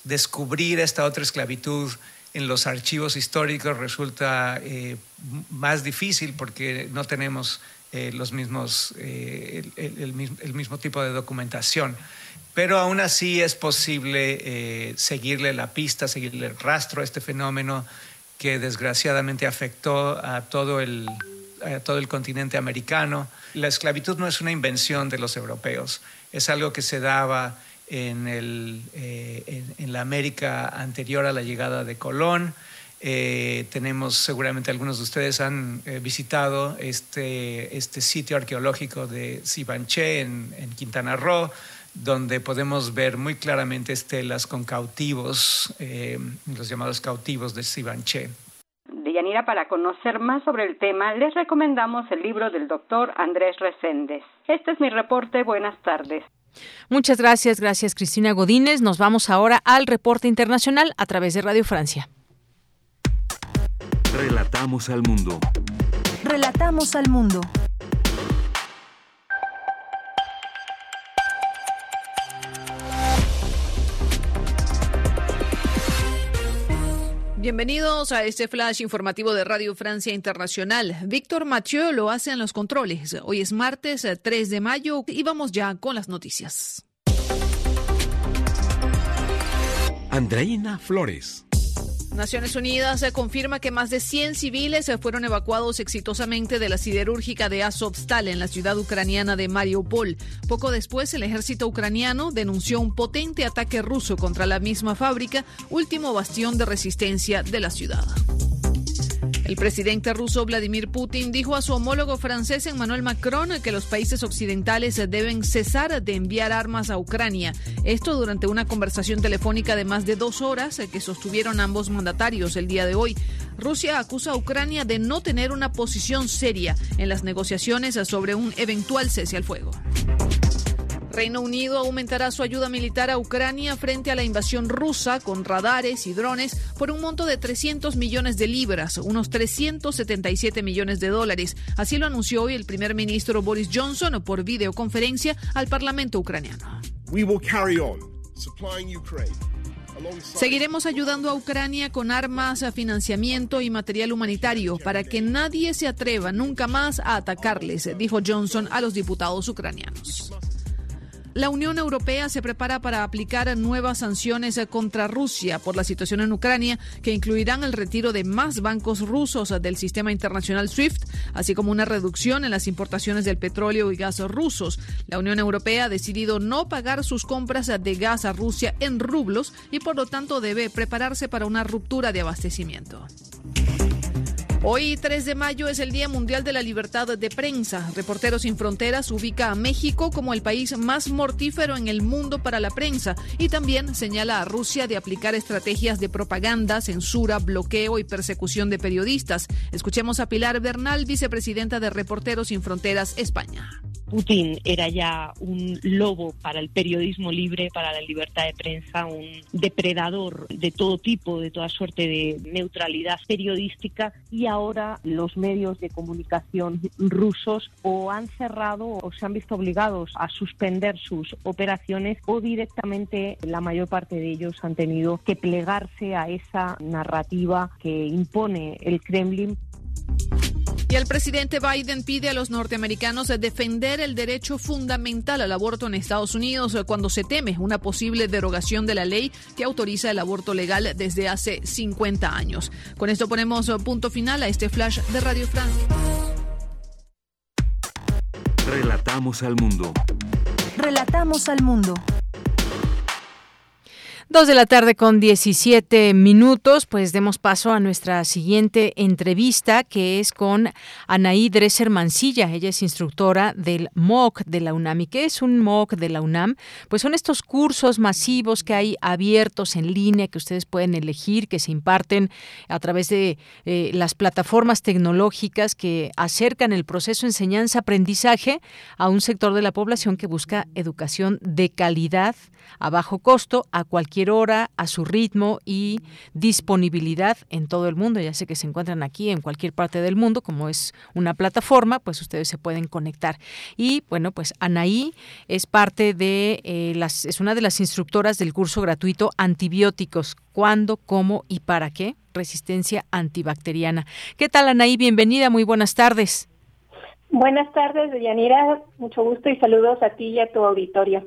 Descubrir esta otra esclavitud en los archivos históricos resulta eh, más difícil porque no tenemos eh, los mismos, eh, el, mismo tipo de documentación. Pero aún así es posible seguirle la pista, seguirle el rastro a este fenómeno que desgraciadamente afectó a todo el a todo el continente americano. La esclavitud no es una invención de los europeos, es algo que se daba en, el, eh, en, la América anterior a la llegada de Colón. Eh, tenemos, seguramente algunos de ustedes han eh, visitado este, este sitio arqueológico de Sibanché en, en Quintana Roo, donde podemos ver muy claramente estelas con cautivos, los llamados cautivos de Sibanché. Para conocer más sobre el tema, les recomendamos el libro del doctor Andrés Reséndez. Este es mi reporte. Buenas tardes. Muchas gracias, gracias Cristina Godínez. Nos vamos ahora al reporte internacional a través de Radio Francia. Relatamos al mundo. Relatamos al mundo. Bienvenidos a este flash informativo de Radio Francia Internacional. Víctor Mathieu lo hace en los controles. Hoy es martes 3 de mayo y vamos ya con las noticias. Andreina Flores. Naciones Unidas confirma que más de 100 civiles fueron evacuados exitosamente de la siderúrgica de Azovstal en la ciudad ucraniana de Mariupol. Poco después, el ejército ucraniano denunció un potente ataque ruso contra la misma fábrica, último bastión de resistencia de la ciudad. El presidente ruso Vladimir Putin dijo a su homólogo francés Emmanuel Macron que los países occidentales deben cesar de enviar armas a Ucrania. Esto durante una conversación telefónica de más de dos horas que sostuvieron ambos mandatarios el día de hoy. Rusia acusa a Ucrania de no tener una posición seria en las negociaciones sobre un eventual cese al fuego. Reino Unido aumentará su ayuda militar a Ucrania frente a la invasión rusa con radares y drones por un monto de 300 millones de libras, unos 377 millones de dólares. Así lo anunció hoy el primer ministro Boris Johnson por videoconferencia al Parlamento ucraniano. Seguiremos ayudando a Ucrania con armas, financiamiento y material humanitario para que nadie se atreva nunca más a atacarles, dijo Johnson a los diputados ucranianos. La Unión Europea se prepara para aplicar nuevas sanciones contra Rusia por la situación en Ucrania, que incluirán el retiro de más bancos rusos del sistema internacional SWIFT, así como una reducción en las importaciones del petróleo y gas rusos. La Unión Europea ha decidido no pagar sus compras de gas a Rusia en rublos y por lo tanto debe prepararse para una ruptura de abastecimiento. Hoy, 3 de mayo, es el Día Mundial de la Libertad de Prensa. Reporteros Sin Fronteras ubica a México como el país más mortífero en el mundo para la prensa y también señala a Rusia de aplicar estrategias de propaganda, censura, bloqueo y persecución de periodistas. Escuchemos a Pilar Bernal, vicepresidenta de Reporteros Sin Fronteras, España. Putin era ya un lobo para el periodismo libre, para la libertad de prensa, un depredador de todo tipo, de toda suerte de neutralidad periodística y ahora los medios de comunicación rusos o han cerrado o se han visto obligados a suspender sus operaciones o directamente la mayor parte de ellos han tenido que plegarse a esa narrativa que impone el Kremlin. Y el presidente Biden pide a los norteamericanos defender el derecho fundamental al aborto en Estados Unidos cuando se teme una posible derogación de la ley que autoriza el aborto legal desde hace 50 años. Con esto ponemos punto final a este flash de Radio Francia. Relatamos al mundo. Relatamos al mundo. Dos de la tarde con 17 minutos, pues demos paso a nuestra siguiente entrevista que es con Anaí Dresser Mancilla. Ella es instructora del MOOC de la UNAM. ¿Y qué es un MOOC de la UNAM? Pues son estos cursos masivos que hay abiertos en línea que ustedes pueden elegir, que se imparten a través de eh, las plataformas tecnológicas que acercan el proceso enseñanza-aprendizaje a un sector de la población que busca educación de calidad a bajo costo a cualquier hora, a su ritmo y disponibilidad en todo el mundo. Ya sé que se encuentran aquí en cualquier parte del mundo, como es una plataforma, pues ustedes se pueden conectar. Y bueno, pues Anaí es parte de eh, las, es una de las instructoras del curso gratuito Antibióticos. ¿Cuándo, cómo y para qué? Resistencia antibacteriana. ¿Qué tal, Anaí? Bienvenida, muy buenas tardes. Buenas tardes, Yanira. Mucho gusto y saludos a ti y a tu auditorio.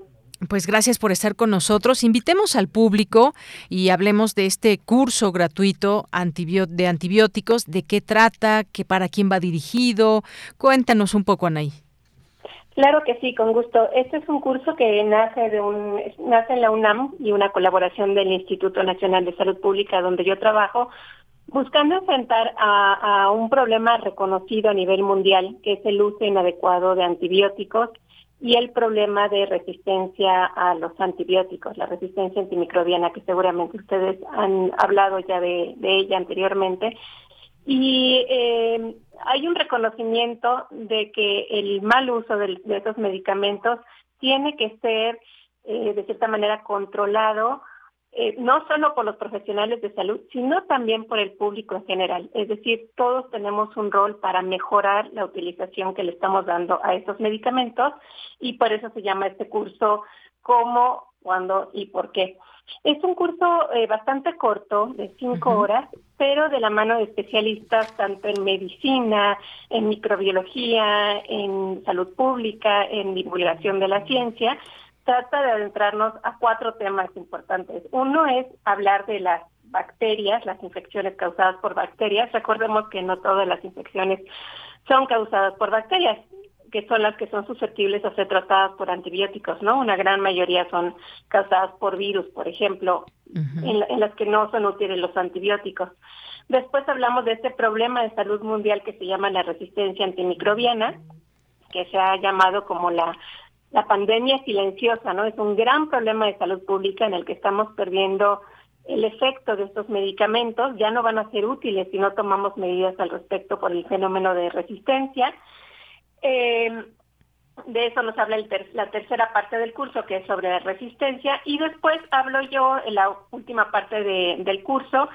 Pues gracias por estar con nosotros. Invitemos al público y hablemos de este curso gratuito de antibióticos, de qué trata, que para quién va dirigido. Cuéntanos un poco, Anaí. Claro que sí, con gusto. Este es un curso que nace de un nace en la UNAM y una colaboración del Instituto Nacional de Salud Pública donde yo trabajo, buscando enfrentar a, a un problema reconocido a nivel mundial, que es el uso inadecuado de antibióticos y el problema de resistencia a los antibióticos, la resistencia antimicrobiana, que seguramente ustedes han hablado ya de, ella anteriormente. Y eh, hay un reconocimiento de que el mal uso de, esos medicamentos tiene que ser, eh, de cierta manera, controlado eh, no solo por los profesionales de salud, sino también por el público en general. Es decir, todos tenemos un rol para mejorar la utilización que le estamos dando a estos medicamentos y por eso se llama este curso cómo, cuándo y por qué. Es un curso eh, bastante corto, de cinco horas, pero de la mano de especialistas tanto en medicina, en microbiología, en salud pública, en divulgación de la ciencia. Trata de adentrarnos a cuatro temas importantes. Uno es hablar de las bacterias, las infecciones causadas por bacterias. Recordemos que no todas las infecciones son causadas por bacterias que son las que son susceptibles a ser tratadas por antibióticos, ¿no? Una gran mayoría son causadas por virus, por ejemplo, en, las que no son útiles los antibióticos. Después hablamos de este problema de salud mundial que se llama la resistencia antimicrobiana, que se ha llamado como la, la pandemia silenciosa, ¿no? Es un gran problema de salud pública en el que estamos perdiendo el efecto de estos medicamentos, ya no van a ser útiles si no tomamos medidas al respecto por el fenómeno de resistencia. Eh, de eso nos habla la tercera parte del curso, que es sobre la resistencia, y después hablo yo en la última parte del curso,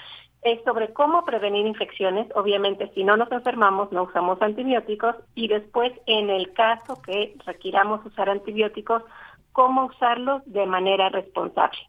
es sobre cómo prevenir infecciones. Obviamente, si no nos enfermamos, no usamos antibióticos, y después, en el caso que requiramos usar antibióticos, cómo usarlos de manera responsable.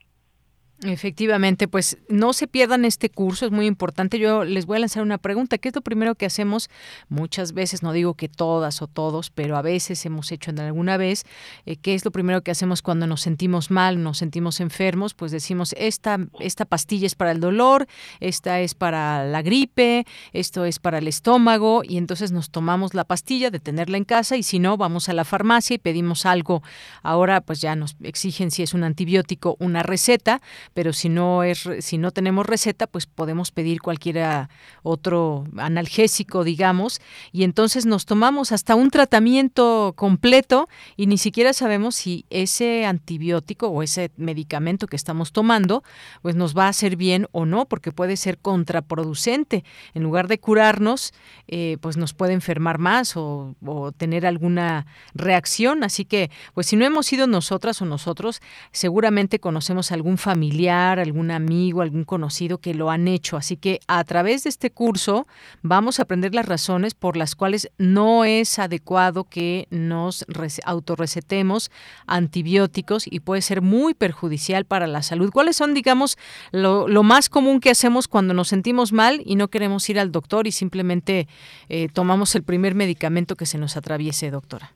Efectivamente, pues no se pierdan este curso, es muy importante. Yo les voy a lanzar una pregunta. ¿Qué es lo primero que hacemos? Muchas veces, no digo que todas o todos, pero a veces hemos hecho en alguna vez, eh, ¿qué es lo primero que hacemos cuando nos sentimos mal, nos sentimos enfermos? Pues decimos, esta, esta pastilla es para el dolor, esta es para la gripe, esto es para el estómago, y entonces nos tomamos la pastilla de tenerla en casa y si no, vamos a la farmacia y pedimos algo. Ahora pues ya nos exigen si es un antibiótico, una receta pero si no es si no tenemos receta, pues podemos pedir cualquier otro analgésico, digamos, y entonces nos tomamos hasta un tratamiento completo y ni siquiera sabemos si ese antibiótico o ese medicamento que estamos tomando pues nos va a hacer bien o no, porque puede ser contraproducente. En lugar de curarnos, eh, pues nos puede enfermar más o, o tener alguna reacción. Así que, pues si no hemos sido nosotras o nosotros, seguramente conocemos algún familiar algún amigo, algún conocido que lo han hecho. Así que a través de este curso vamos a aprender las razones por las cuales no es adecuado que nos autorrecetemos antibióticos y puede ser muy perjudicial para la salud. ¿Cuáles son, digamos, lo, más común que hacemos cuando nos sentimos mal y no queremos ir al doctor y simplemente eh, tomamos el primer medicamento que se nos atraviese, doctora?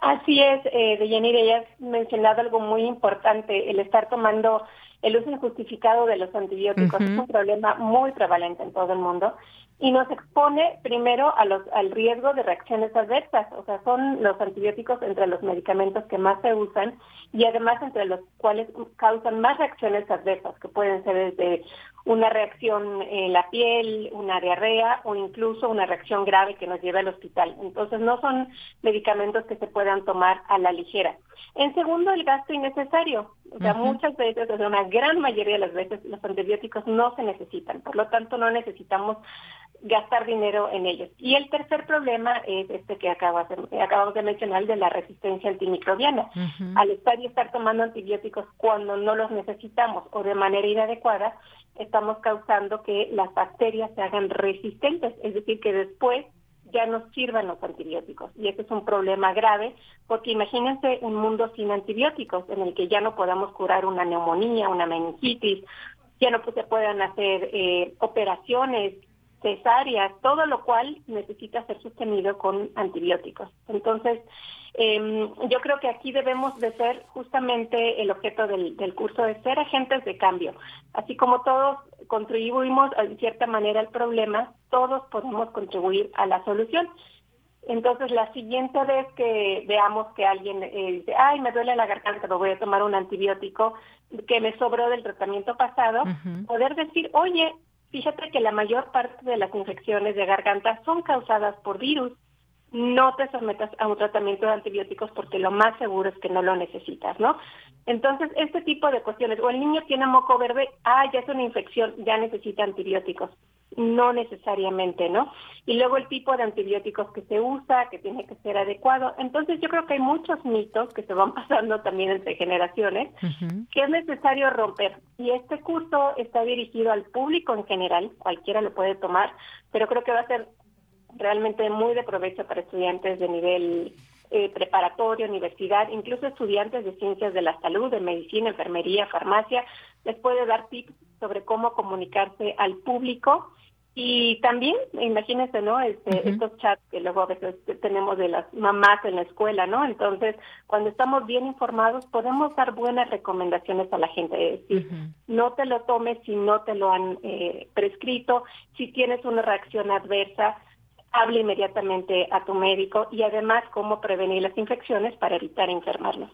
Así es, eh, Deyanira, ya has mencionado algo muy importante, el estar tomando el uso injustificado de los antibióticos. Es un problema muy prevalente en todo el mundo y nos expone primero a los, al riesgo de reacciones adversas, o sea, son los antibióticos entre los medicamentos que más se usan y además entre los cuales causan más reacciones adversas, que pueden ser desde una reacción en la piel, una diarrea o incluso una reacción grave que nos lleve al hospital. Entonces no son medicamentos que se puedan tomar a la ligera. En segundo, el gasto innecesario. O sea, muchas veces, o sea, una gran mayoría de las veces los antibióticos no se necesitan, por lo tanto no necesitamos gastar dinero en ellos. Y el tercer problema es este que acabas de, acabamos de mencionar, de la resistencia antimicrobiana. Al estar y estar tomando antibióticos cuando no los necesitamos o de manera inadecuada, estamos causando que las bacterias se hagan resistentes, es decir, que después ya no sirvan los antibióticos. Y ese es un problema grave, porque imagínense un mundo sin antibióticos, en el que ya no podamos curar una neumonía, una meningitis, ya no se puedan hacer eh, operaciones cesáreas, todo lo cual necesita ser sostenido con antibióticos. Entonces, eh, yo creo que aquí debemos de ser justamente el objeto del, del curso de ser agentes de cambio. Así como todos contribuimos en cierta manera al problema, todos podemos contribuir a la solución. Entonces, la siguiente vez que veamos que alguien eh, dice, ay, me duele la garganta, me voy a tomar un antibiótico que me sobró del tratamiento pasado, poder decir, oye, Fíjate que la mayor parte de las infecciones de garganta son causadas por virus. No te sometas a un tratamiento de antibióticos porque lo más seguro es que no lo necesitas, ¿no? Entonces, este tipo de cuestiones, o el niño tiene moco verde, ah, ya es una infección, ya necesita antibióticos. No necesariamente, ¿no? Y luego el tipo de antibióticos que se usa, que tiene que ser adecuado. Entonces yo creo que hay muchos mitos que se van pasando también entre generaciones que es necesario romper. Y este curso está dirigido al público en general, cualquiera lo puede tomar, pero creo que va a ser realmente muy de provecho para estudiantes de nivel eh, preparatoria, universidad, incluso estudiantes de ciencias de la salud, de medicina, enfermería, farmacia, les puede dar tips sobre cómo comunicarse al público y también, imagínense, ¿no? Este, Estos chats que luego a veces tenemos de las mamás en la escuela, ¿no? Entonces, cuando estamos bien informados, podemos dar buenas recomendaciones a la gente. Es decir, no te lo tomes si no te lo han eh, prescrito, si tienes una reacción adversa, hable inmediatamente a tu médico y además cómo prevenir las infecciones para evitar enfermarnos.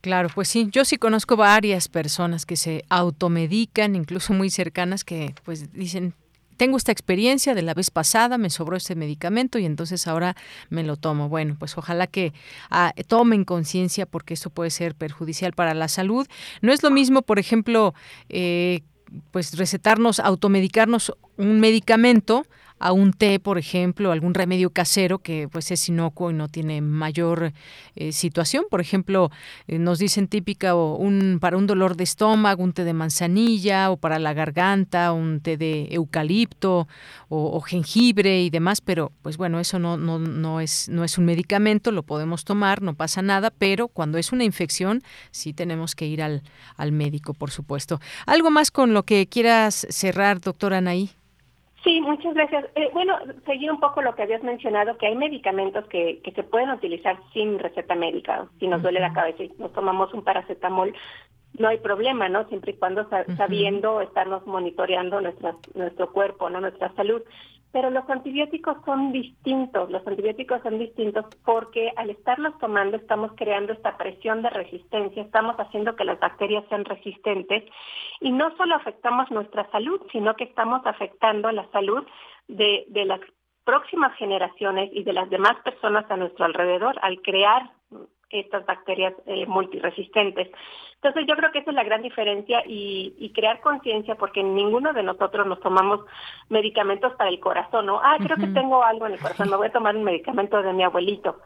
Claro, pues sí, yo sí conozco varias personas que se automedican, incluso muy cercanas, que pues dicen, tengo esta experiencia de la vez pasada, me sobró este medicamento y entonces ahora me lo tomo. Bueno, pues ojalá que ah, tomen conciencia porque esto puede ser perjudicial para la salud. No es lo mismo, por ejemplo, eh, pues recetarnos, automedicarnos un medicamento a un té, por ejemplo, algún remedio casero que pues es inocuo y no tiene mayor eh, situación. Por ejemplo, eh, nos dicen típica o un para un dolor de estómago, un té de manzanilla o para la garganta, un té de eucalipto o, jengibre y demás, pero pues bueno, eso no, no, no, es, no es un medicamento, lo podemos tomar, no pasa nada, pero cuando es una infección sí tenemos que ir al, al médico, por supuesto. ¿Algo más con lo que quieras cerrar, doctora Anaí? Sí, muchas gracias. Eh, bueno, seguir un poco lo que habías mencionado, que hay medicamentos que, que se pueden utilizar sin receta médica. Si nos duele la cabeza y nos tomamos un paracetamol, no hay problema, ¿no? Siempre y cuando sabiendo estarnos monitoreando nuestra, nuestro cuerpo, ¿no? Nuestra salud. Pero los antibióticos son distintos, los antibióticos son distintos porque al estarlos tomando estamos creando esta presión de resistencia, estamos haciendo que las bacterias sean resistentes y no solo afectamos nuestra salud, sino que estamos afectando la salud de, de las próximas generaciones y de las demás personas a nuestro alrededor al crear estas bacterias eh, multiresistentes. Entonces yo creo que esa es la gran diferencia y, crear conciencia porque ninguno de nosotros nos tomamos medicamentos para el corazón, ¿no? Ah, creo que tengo algo en el corazón, me voy a tomar un medicamento de mi abuelito.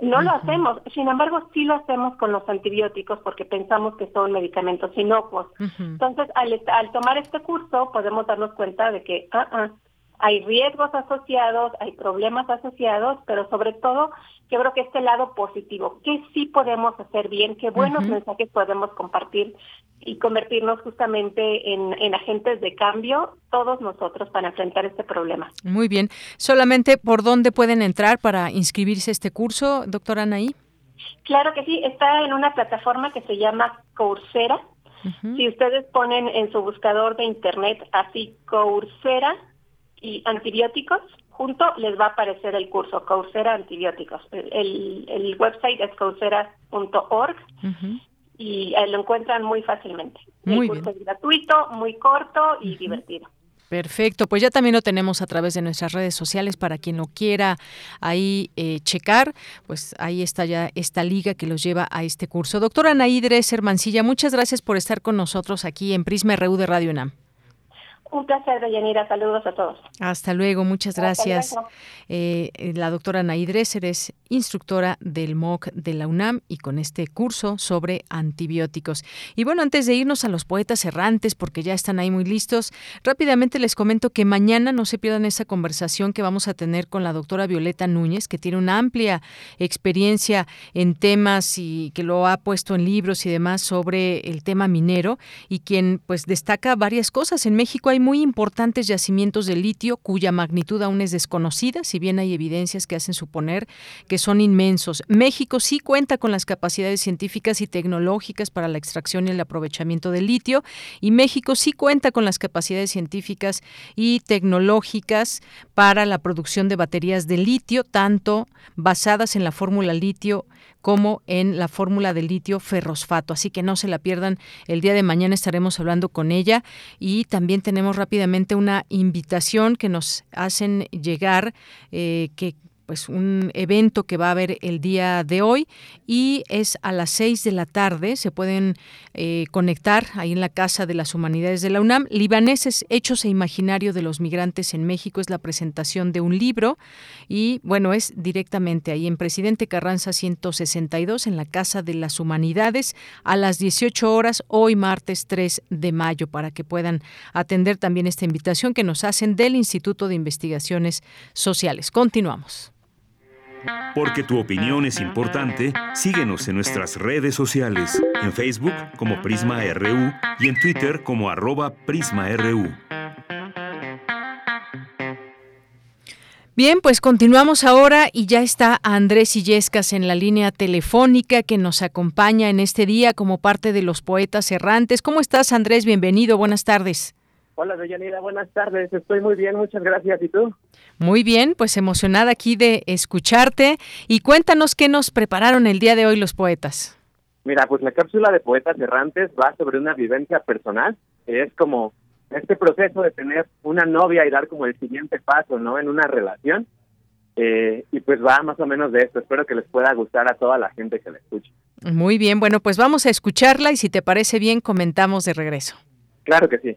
No lo hacemos, sin embargo sí lo hacemos con los antibióticos porque pensamos que son medicamentos inocuos. Entonces al, al tomar este curso podemos darnos cuenta de que ah, ah, hay riesgos asociados, hay problemas asociados, pero sobre todo yo creo que este lado positivo, que sí podemos hacer bien, qué buenos mensajes podemos compartir y convertirnos justamente en, agentes de cambio todos nosotros para enfrentar este problema. Muy bien. Solamente por dónde pueden entrar para inscribirse a este curso, doctora Anaí. Claro que sí, está en una plataforma que se llama Coursera. Si ustedes ponen en su buscador de internet así Coursera y antibióticos, junto les va a aparecer el curso Coursera Antibióticos. El, el website es coursera.org y lo encuentran muy fácilmente. el curso es gratuito, muy corto y divertido. Perfecto, pues ya también lo tenemos a través de nuestras redes sociales para quien lo quiera ahí eh, checar, pues ahí está ya esta liga que los lleva a este curso. Doctora Anaídres Hermancilla, muchas gracias por estar con nosotros aquí en Prisma RU de Radio UNAM. Un placer, Deyanira. Saludos a todos. Hasta luego, muchas gracias. Eh, la doctora Nay Dresser es instructora del MOOC de la UNAM y con este curso sobre antibióticos. Y bueno, antes de irnos a los poetas errantes, porque ya están ahí muy listos, rápidamente les comento que mañana no se pierdan esa conversación que vamos a tener con la doctora Violeta Núñez, que tiene una amplia experiencia en temas y que lo ha puesto en libros y demás sobre el tema minero y quien pues destaca varias cosas. En México hay muy importantes yacimientos de litio cuya magnitud aún es desconocida, si bien hay evidencias que hacen suponer que son inmensos. México sí cuenta con las capacidades científicas y tecnológicas para la extracción y el aprovechamiento del litio y México sí cuenta con las capacidades científicas y tecnológicas para la producción de baterías de litio, tanto basadas en la fórmula litio como en la fórmula de litio ferrosfato. Así que no se la pierdan. El día de mañana estaremos hablando con ella y también tenemos rápidamente una invitación que nos hacen llegar eh, que pues un evento que va a haber el día de hoy y es a las seis de la tarde. Se pueden eh, conectar ahí en la Casa de las Humanidades de la UNAM. Libaneses, Hechos e Imaginario de los Migrantes en México es la presentación de un libro y bueno, es directamente ahí en Presidente Carranza 162 en la Casa de las Humanidades a las 18 horas hoy martes 3 de mayo para que puedan atender también esta invitación que nos hacen del Instituto de Investigaciones Sociales. Continuamos. Porque tu opinión es importante, síguenos en nuestras redes sociales, en Facebook como Prisma RU y en Twitter como arroba PrismaRU. Bien, pues continuamos ahora y ya está Andrés Illescas en la línea telefónica que nos acompaña en este día como parte de los poetas errantes. ¿Cómo estás, Andrés? Bienvenido, buenas tardes. Hola, Deyanira, buenas tardes. Estoy muy bien, muchas gracias. ¿Y tú? Muy bien, pues emocionada aquí de escucharte. Y cuéntanos qué nos prepararon el día de hoy los poetas. Mira, pues la cápsula de Poetas Errantes va sobre una vivencia personal. Es como este proceso de tener una novia y dar como el siguiente paso, ¿no? En una relación. Eh, y pues va más o menos de esto. Espero que les pueda gustar a toda la gente que la escuche. Muy bien, bueno, pues vamos a escucharla y si te parece bien, comentamos de regreso. Claro que sí.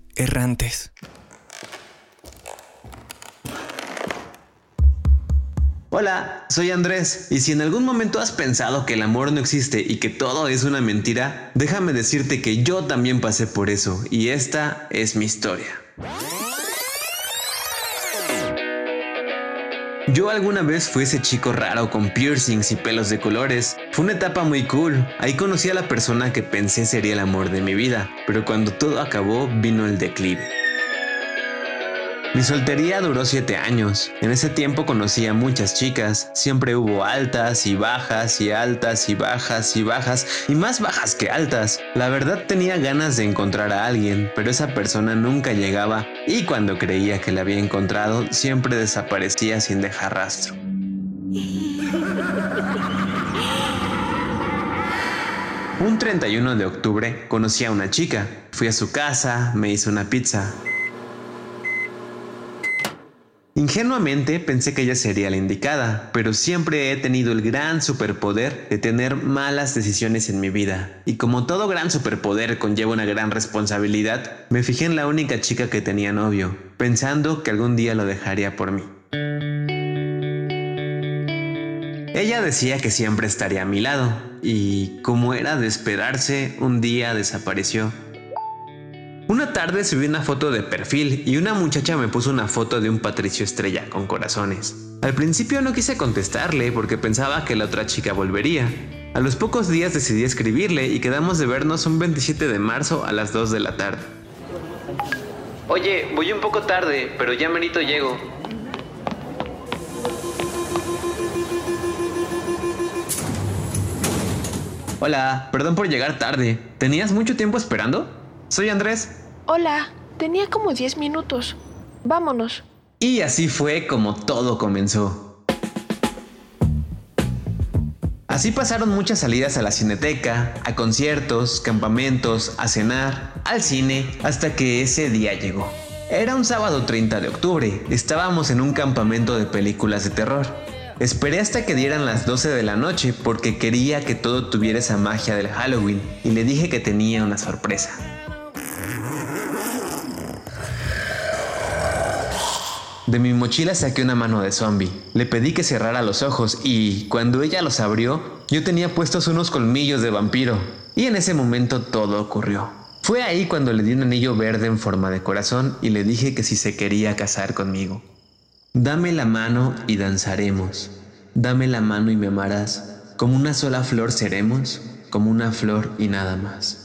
errantes. Hola, soy Andrés, y si en algún momento has pensado que el amor no existe y que todo es una mentira, déjame decirte que yo también pasé por eso, y esta es mi historia. Yo alguna vez fui ese chico raro con piercings y pelos de colores. Fue una etapa muy cool. Ahí conocí a la persona que pensé sería el amor de mi vida, pero cuando todo acabó vino el declive. Mi soltería duró siete años. En ese tiempo conocí a muchas chicas. Siempre hubo altas y bajas y altas y bajas y bajas y más bajas que altas. La verdad tenía ganas de encontrar a alguien, pero esa persona nunca llegaba y cuando creía que la había encontrado siempre desaparecía sin dejar rastro. Un 31 de octubre conocí a una chica. Fui a su casa, me hizo una pizza. Ingenuamente pensé que ella sería la indicada, pero siempre he tenido el gran superpoder de tener malas decisiones en mi vida. Y como todo gran superpoder conlleva una gran responsabilidad, me fijé en la única chica que tenía novio, pensando que algún día lo dejaría por mí. Ella decía que siempre estaría a mi lado, y como era de esperarse, un día desapareció. Una tarde subí una foto de perfil y una muchacha me puso una foto de un Patricio Estrella con corazones. Al principio no quise contestarle porque pensaba que la otra chica volvería. A los pocos días decidí escribirle y quedamos de vernos un 27 de marzo a las 2 de la tarde. Oye, voy un poco tarde, pero ya merito llego. Hola, perdón por llegar tarde. ¿Tenías mucho tiempo esperando? Soy Andrés. Hola, tenía como 10 minutos. Vámonos. Y así fue como todo comenzó. Así pasaron muchas salidas a la cineteca, a conciertos, campamentos, a cenar, al cine, hasta que ese día llegó. Era un sábado 30 de octubre, estábamos en un campamento de películas de terror. Esperé hasta que dieran las 12 de la noche porque quería que todo tuviera esa magia del Halloween y le dije que tenía una sorpresa. De mi mochila saqué una mano de zombie. Le pedí que cerrara los ojos y, cuando ella los abrió, yo tenía puestos unos colmillos de vampiro. Y en ese momento todo ocurrió. Fue ahí cuando le di un anillo verde en forma de corazón y le dije que si se quería casar conmigo. Dame la mano y danzaremos. Dame la mano y me amarás. Como una sola flor seremos, como una flor y nada más.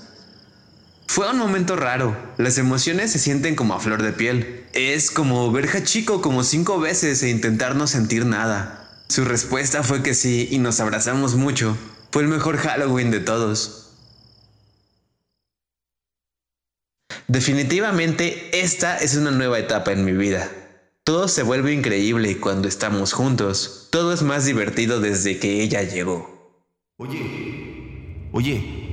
Fue un momento raro. Las emociones se sienten como a flor de piel. Es como ver Chico como cinco veces e intentar no sentir nada. Su respuesta fue que sí y nos abrazamos mucho. Fue el mejor Halloween de todos. Definitivamente esta es una nueva etapa en mi vida. Todo se vuelve increíble cuando estamos juntos. Todo es más divertido desde que ella llegó. Oye, oye,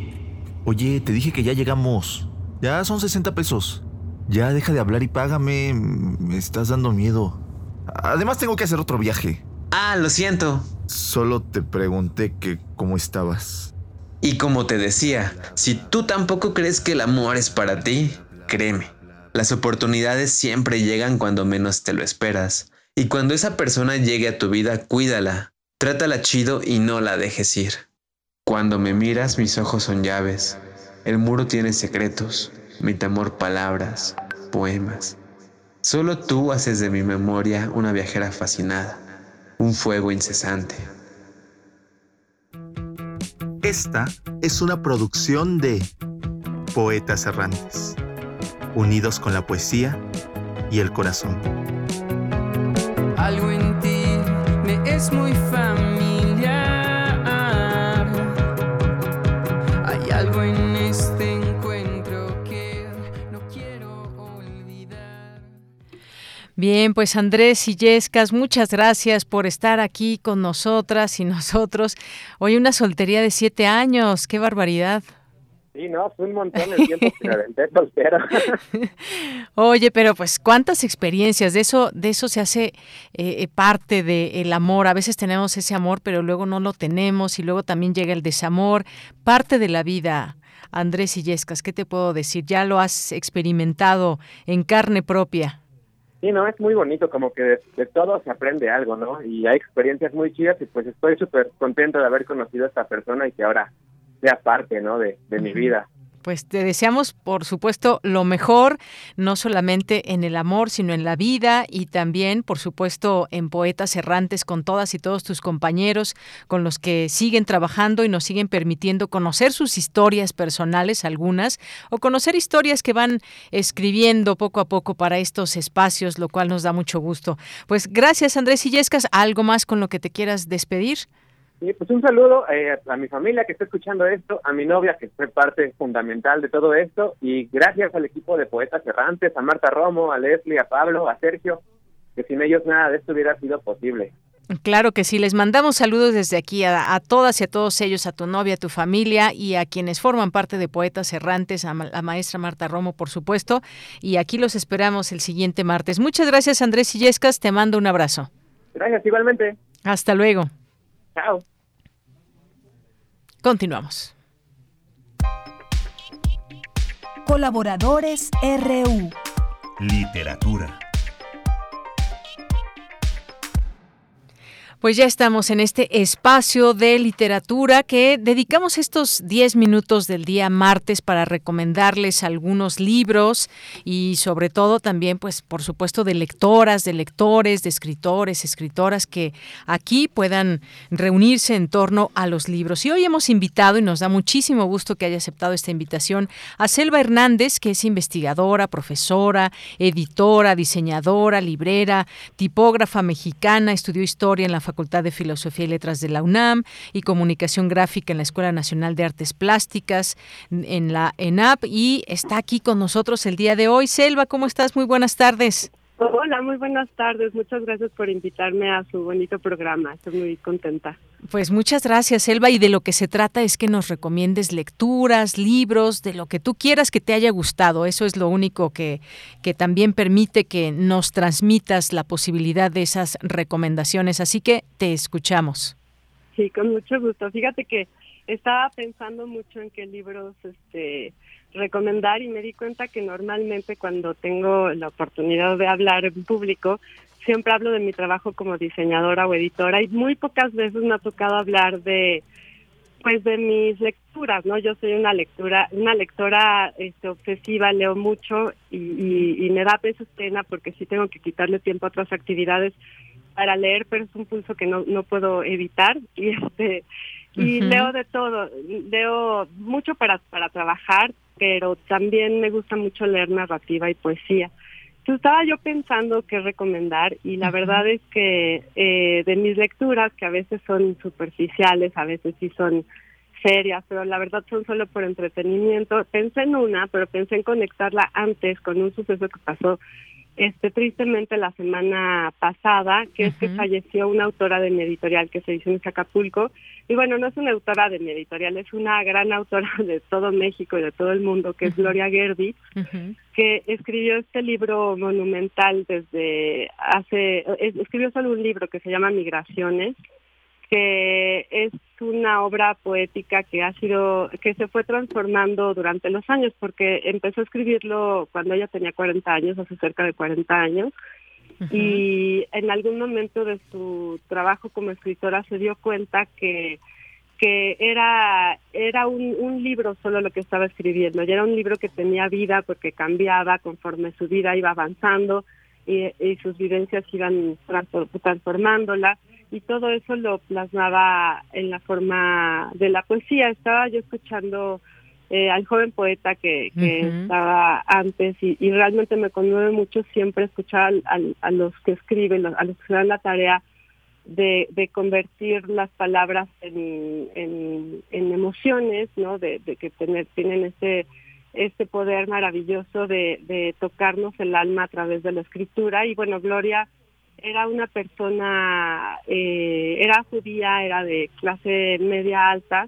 oye, te dije que ya llegamos. Ya son 60 pesos. Ya deja de hablar y págame. Me estás dando miedo. Además tengo que hacer otro viaje. Ah, lo siento. Solo te pregunté que cómo estabas. Y como te decía, si tú tampoco crees que el amor es para ti, créeme, las oportunidades siempre llegan cuando menos te lo esperas. Y cuando esa persona llegue a tu vida, cuídala, trátala chido y no la dejes ir. Cuando me miras, mis ojos son llaves. El muro tiene secretos, mi temor palabras, poemas. Solo tú haces de mi memoria una viajera fascinada, un fuego incesante. Esta es una producción de Poetas Errantes, unidos con la poesía y el corazón. Algo en ti me es muy familiar. Bien, pues Andrés y Yescas, muchas gracias por estar aquí con nosotras y nosotros. Hoy una soltería de siete años, qué barbaridad. Sí, no, fue un montón el tiempo que me aventé soltero. Oye, pero pues cuántas experiencias, de eso, de eso se hace eh, eh, parte del amor. A veces tenemos ese amor, pero luego no lo tenemos y luego también llega el desamor. Parte de la vida, Andrés y Yescas, ¿qué te puedo decir? Ya lo has experimentado en carne propia. Sí, no, es muy bonito, como que de, de todo se aprende algo, ¿no? Y hay experiencias muy chidas y pues estoy súper contento de haber conocido a esta persona y que ahora sea parte, ¿no? De, de mi vida. Pues te deseamos, por supuesto, lo mejor, no solamente en el amor, sino en la vida y también, por supuesto, en Poetas Errantes con todas y todos tus compañeros con los que siguen trabajando y nos siguen permitiendo conocer sus historias personales, algunas, o conocer historias que van escribiendo poco a poco para estos espacios, lo cual nos da mucho gusto. Pues gracias, Andrés Illescas. ¿Algo más con lo que te quieras despedir? Sí, pues un saludo eh, a mi familia que está escuchando esto, a mi novia que fue parte fundamental de todo esto y gracias al equipo de Poetas Errantes, a Marta Romo, a Leslie, a Pablo, a Sergio, que sin ellos nada de esto hubiera sido posible. Claro que sí, les mandamos saludos desde aquí a, a, todas y a todos ellos, a tu novia, a tu familia y a quienes forman parte de Poetas Errantes, a la maestra Marta Romo, por supuesto, y aquí los esperamos el siguiente martes. Muchas gracias, Andrés Illescas, te mando un abrazo. Gracias, igualmente. Hasta luego. Chao. Continuamos. Colaboradores RU. Literatura. Pues ya estamos en este espacio de literatura que dedicamos estos 10 minutos del día martes para recomendarles algunos libros y sobre todo también, pues por supuesto, de lectoras, de lectores, de escritores, escritoras que aquí puedan reunirse en torno a los libros. Y hoy hemos invitado, y nos da muchísimo gusto que haya aceptado esta invitación, a Selva Hernández, que es investigadora, profesora, editora, diseñadora, librera, tipógrafa mexicana, estudió historia en la Facultad de Filosofía y Letras de la UNAM y Comunicación Gráfica en la Escuela Nacional de Artes Plásticas en la ENAP y está aquí con nosotros el día de hoy. Selva, ¿cómo estás? Muy buenas tardes. Hola, muy buenas tardes. Muchas gracias por invitarme a su bonito programa. Estoy muy contenta. Pues muchas gracias, Elba. Y de lo que se trata es que nos recomiendes lecturas, libros, de lo que tú quieras que te haya gustado. Eso es lo único que, que también permite que nos transmitas la posibilidad de esas recomendaciones. Así que te escuchamos. Sí, con mucho gusto. Fíjate que estaba pensando mucho en qué libros este recomendar y me di cuenta que normalmente cuando tengo la oportunidad de hablar en público, siempre hablo de mi trabajo como diseñadora o editora y muy pocas veces me ha tocado hablar de pues de mis lecturas, ¿no? Yo soy una lectura, una lectora este, obsesiva, leo mucho y, y, y me da peso pena porque sí tengo que quitarle tiempo a otras actividades para leer, pero es un pulso que no, no puedo evitar y este y uh -huh. leo de todo, leo mucho para para trabajar, pero también me gusta mucho leer narrativa y poesía. Entonces estaba yo pensando qué recomendar y la verdad es que eh, de mis lecturas, que a veces son superficiales, a veces sí son serias, pero la verdad son solo por entretenimiento, pensé en una, pero pensé en conectarla antes con un suceso que pasó este tristemente la semana pasada, que es que falleció una autora de mi editorial que se hizo en Acapulco. Y bueno, no es una autora de mi editorial, es una gran autora de todo México y de todo el mundo, que es Gloria Gerdi, que escribió este libro monumental desde hace, escribió solo un libro que se llama Migraciones, que es una obra poética que ha sido, que se fue transformando durante los años, porque empezó a escribirlo cuando ella tenía 40 años, hace cerca de 40 años, y en algún momento de su trabajo como escritora se dio cuenta que que era era un, un libro solo lo que estaba escribiendo, y era un libro que tenía vida porque cambiaba conforme su vida iba avanzando y, y sus vivencias iban transformándola y todo eso lo plasmaba en la forma de la poesía. Estaba yo escuchando eh, al joven poeta que, estaba antes y, realmente me conmueve mucho siempre escuchar a los que escriben, a los que se dan la tarea de, convertir las palabras en, en, emociones, ¿no? De, que tener, tienen este este poder maravilloso de, de tocarnos el alma a través de la escritura y bueno Gloria era una persona, eh, era judía, era de clase media alta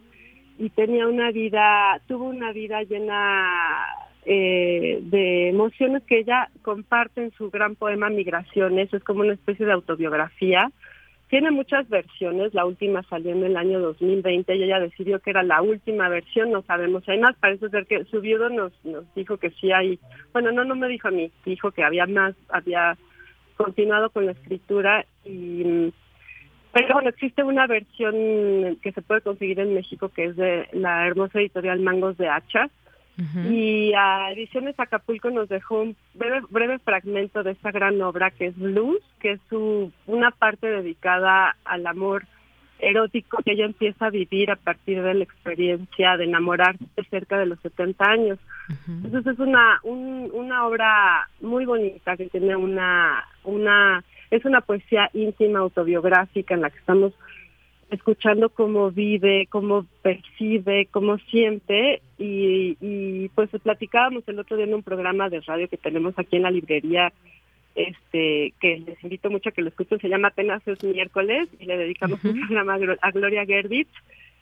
y tenía una vida, tuvo una vida llena eh, de emociones que ella comparte en su gran poema Migraciones, es como una especie de autobiografía. Tiene muchas versiones, la última salió en el año 2020 y ella decidió que era la última versión, no sabemos hay más, parece ser que su viudo nos, nos dijo que sí hay, bueno, no, no me dijo a mí, dijo que había más, había continuado con la escritura y pero bueno, existe una versión que se puede conseguir en México que es de la hermosa editorial Mangos de Hacha. Y a Ediciones Acapulco nos dejó un breve, breve fragmento de esta gran obra que es Blues, que es su, una parte dedicada al amor erótico que ella empieza a vivir a partir de la experiencia de enamorarse cerca de los 70 años. Entonces es una una obra muy bonita que tiene una una es una poesía íntima autobiográfica en la que estamos escuchando cómo vive, cómo percibe, cómo siente y, y pues platicábamos el otro día en un programa de radio que tenemos aquí en la librería este que les invito mucho a que lo escuchen, se llama Apenas es miércoles y le dedicamos un programa a Gloria Gerditz.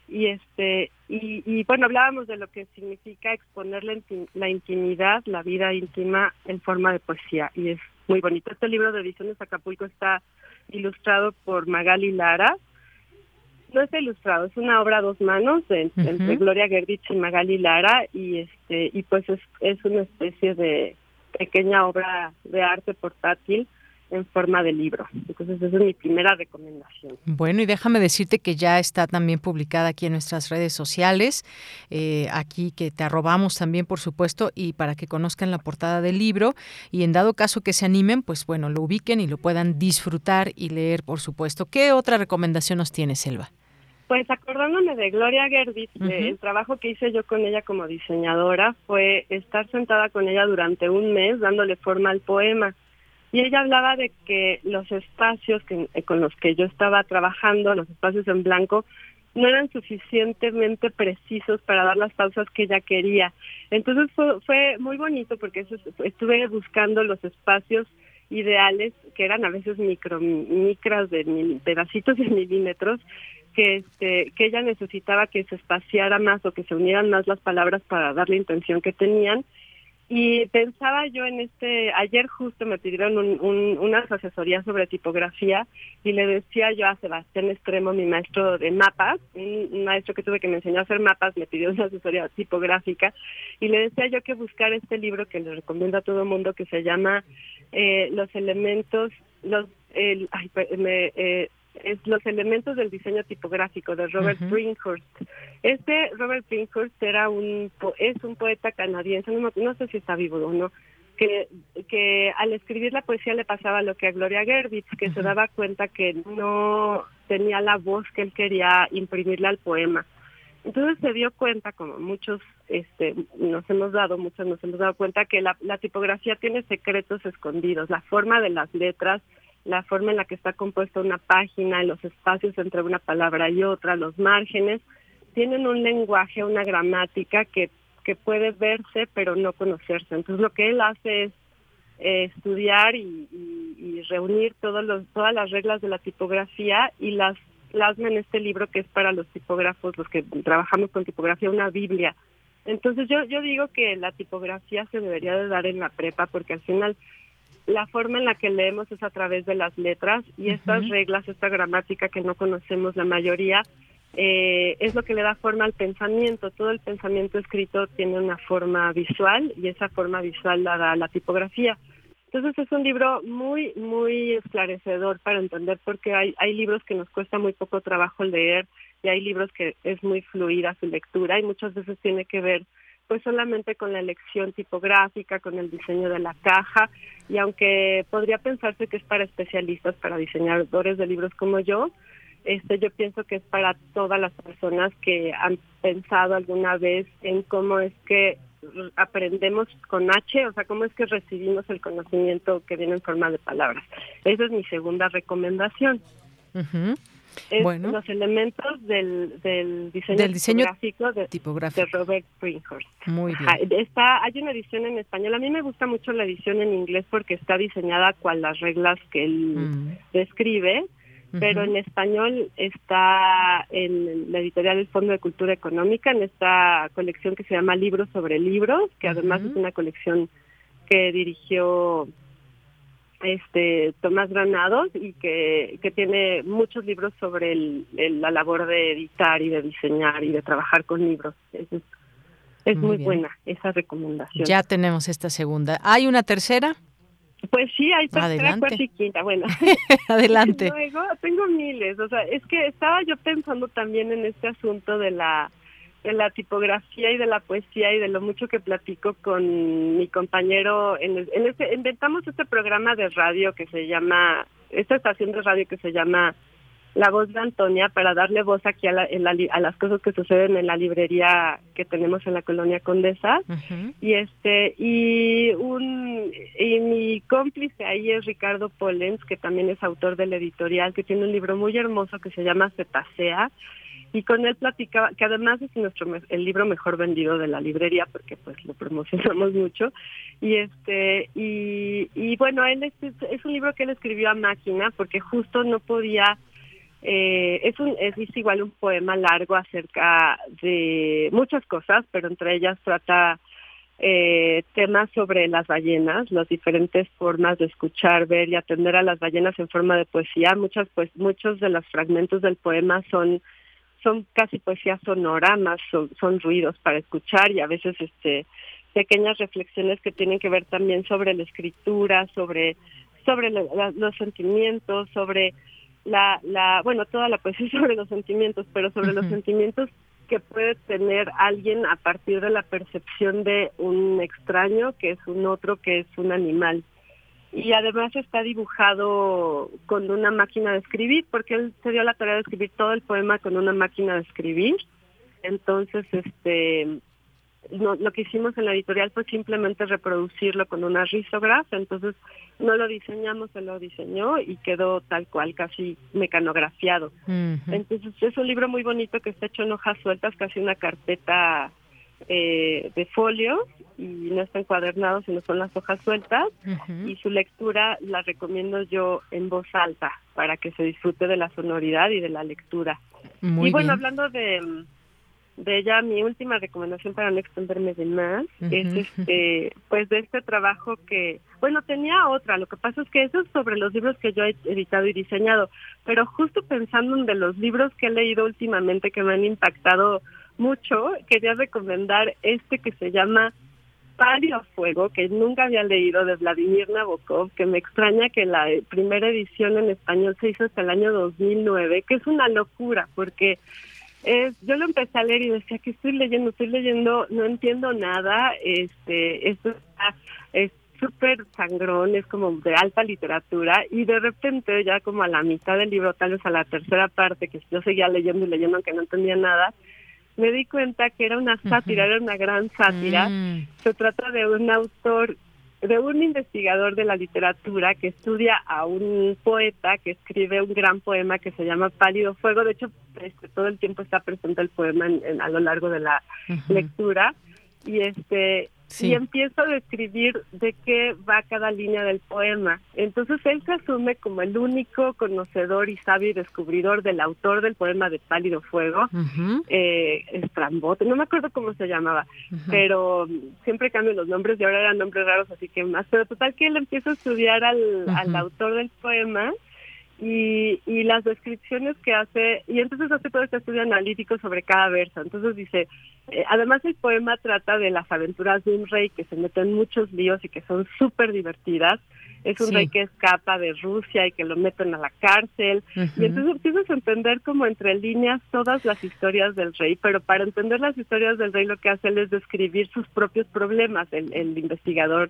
Y este y, bueno hablábamos de lo que significa exponer la, intimidad la vida íntima en forma de poesía y es muy bonito. Este libro de ediciones Acapulco está ilustrado por Magali Lara. No está ilustrado es una obra a dos manos de, entre Gloria Gerditz y Magali Lara y este y pues es, es una especie de pequeña obra de arte portátil en forma de libro. Entonces, esa es mi primera recomendación. Bueno, y déjame decirte que ya está también publicada aquí en nuestras redes sociales, eh, aquí que te arrobamos también, por supuesto, y para que conozcan la portada del libro y en dado caso que se animen, pues bueno, lo ubiquen y lo puedan disfrutar y leer, por supuesto. ¿Qué otra recomendación nos tiene, Selva? Pues acordándome de Gloria Gerditz, el trabajo que hice yo con ella como diseñadora fue estar sentada con ella durante un mes dándole forma al poema. Y ella hablaba de que los espacios que, eh, con los que yo estaba trabajando, los espacios en blanco, no eran suficientemente precisos para dar las pausas que ella quería. Entonces fue, fue muy bonito porque estuve buscando los espacios ideales que eran a veces micro micras de pedacitos de milímetros que este que ella necesitaba que se espaciara más o que se unieran más las palabras para dar la intención que tenían. Y pensaba yo en este ayer justo me pidieron un, unas asesorías sobre tipografía y le decía yo a Sebastián Extremo mi maestro de mapas un, maestro que tuve que me enseñó a hacer mapas me pidió una asesoría tipográfica y le decía yo que buscar este libro que le recomiendo a todo mundo que se llama eh, los elementos los el, ay, me, eh, es Los elementos del diseño tipográfico de Robert Brinkhurst. Este Robert Brinkhurst era un es un poeta canadiense, no, sé si está vivo o no, que, que al escribir la poesía le pasaba lo que a Gloria Gerbitz, que se daba cuenta que no tenía la voz que él quería imprimirle al poema. Entonces se dio cuenta, como muchos este, nos hemos dado, muchos nos hemos dado cuenta que la, la tipografía tiene secretos escondidos, la forma de las letras, la forma en la que está compuesta una página, los espacios entre una palabra y otra, los márgenes, tienen un lenguaje, una gramática que, que puede verse pero no conocerse. Entonces lo que él hace es eh, estudiar y, y, reunir todos los, todas las reglas de la tipografía y las plasma en este libro que es para los tipógrafos, los que trabajamos con tipografía, una Biblia. Entonces yo, yo digo que la tipografía se debería de dar en la prepa porque al final la forma en la que leemos es a través de las letras y estas reglas, esta gramática que no conocemos la mayoría, eh, es lo que le da forma al pensamiento. Todo el pensamiento escrito tiene una forma visual y esa forma visual la da la tipografía. Entonces es un libro muy, muy esclarecedor para entender porque hay, hay libros que nos cuesta muy poco trabajo leer y hay libros que es muy fluida su lectura y muchas veces tiene que ver pues solamente con la elección tipográfica, con el diseño de la caja y aunque podría pensarse que es para especialistas, para diseñadores de libros como yo, este yo pienso que es para todas las personas que han pensado alguna vez en cómo es que aprendemos con H, o sea, cómo es que recibimos el conocimiento que viene en forma de palabras. Esa es mi segunda recomendación. Bueno. Los elementos del, del diseño, del diseño tipográfico, de, Robert Springhurst. Muy bien. Está, hay una edición en español. A mí me gusta mucho la edición en inglés porque está diseñada con las reglas que él mm. describe pero en español está en la editorial del Fondo de Cultura Económica, en esta colección que se llama Libros sobre Libros, que además es una colección que dirigió este Tomás Granados y que, que tiene muchos libros sobre el, la labor de editar y de diseñar y de trabajar con libros. Es, es muy, muy buena esa recomendación. Ya tenemos esta segunda. ¿Hay una tercera? Pues sí, hay tercera, cuarta y quinta. Bueno, adelante. Luego tengo miles. O sea, es que estaba yo pensando también en este asunto de la de la tipografía y de la poesía y de lo mucho que platico con mi compañero en, en este inventamos este programa de radio que se llama esta estación de radio que se llama la voz de Antonia para darle voz aquí a, a las cosas que suceden en la librería que tenemos en la colonia Condesa. Y este y un y mi cómplice ahí es Ricardo Polens que también es autor del editorial que tiene un libro muy hermoso que se llama Cetasea y con él platicaba que además es nuestro el libro mejor vendido de la librería porque pues lo promocionamos mucho y este y, y bueno él es, un libro que él escribió a máquina porque justo no podía eh, es, un, es, igual un poema largo acerca de muchas cosas, pero entre ellas trata eh, temas sobre las ballenas, las diferentes formas de escuchar, ver y atender a las ballenas en forma de poesía. Muchas, pues, muchos de los fragmentos del poema son son casi poesía sonora, más son, son ruidos para escuchar y a veces este pequeñas reflexiones que tienen que ver también sobre la escritura, sobre sobre los sentimientos, sobre la, la, bueno, toda la poesía sobre los sentimientos, pero sobre los sentimientos que puede tener alguien a partir de la percepción de un extraño, que es un otro, que es un animal. Y además está dibujado con una máquina de escribir, porque él se dio la tarea de escribir todo el poema con una máquina de escribir. Entonces, este, no, lo que hicimos en la editorial fue simplemente reproducirlo con una risograph, entonces no lo diseñamos, se lo diseñó y quedó tal cual, casi mecanografiado. Entonces es un libro muy bonito que está hecho en hojas sueltas, casi una carpeta eh, de folio y no está encuadernado, sino son las hojas sueltas. Y su lectura la recomiendo yo en voz alta para que se disfrute de la sonoridad y de la lectura. y bueno, hablando de de ella mi última recomendación para no extenderme de más es este pues de este trabajo que bueno tenía otra. Lo que pasa es que eso es sobre los libros que yo he editado y diseñado. Pero justo pensando en de los libros que he leído últimamente que me han impactado mucho quería recomendar este que se llama Palio Fuego, que nunca había leído de Vladimir Nabokov, que me extraña que la primera edición en español se hizo hasta el año 2009, que es una locura, porque yo lo empecé a leer y decía que estoy leyendo, estoy leyendo, no entiendo nada, este, esto es súper sangrón, es como de alta literatura y de repente ya como a la mitad del libro, tal vez a la tercera parte, que yo seguía leyendo y leyendo aunque no entendía nada, me di cuenta que era una sátira, era una gran sátira. Mm. Se trata de un autor, de un investigador de la literatura que estudia a un poeta que escribe un gran poema que se llama Pálido Fuego. De hecho, este, todo el tiempo está presente el poema en- en- a lo largo de la lectura. Y este Sí. y empiezo a describir de qué va cada línea del poema. Entonces él se asume como el único conocedor y sabio y descubridor del autor del poema de Pálido Fuego, eh, Estrambote, no me acuerdo cómo se llamaba, pero siempre cambian los nombres y ahora eran nombres raros, así que más. Pero total que él empieza a estudiar al, al autor del poema y, y las descripciones que hace, y entonces hace todo este estudio analítico sobre cada verso. Entonces dice, eh, además el poema trata de las aventuras de un rey que se mete en muchos líos y que son súper divertidas. Es un Sí. rey que escapa de Rusia y que lo meten a la cárcel. Y entonces empiezas a entender como entre líneas todas las historias del rey, pero para entender las historias del rey lo que hace él es describir sus propios problemas, el, el investigador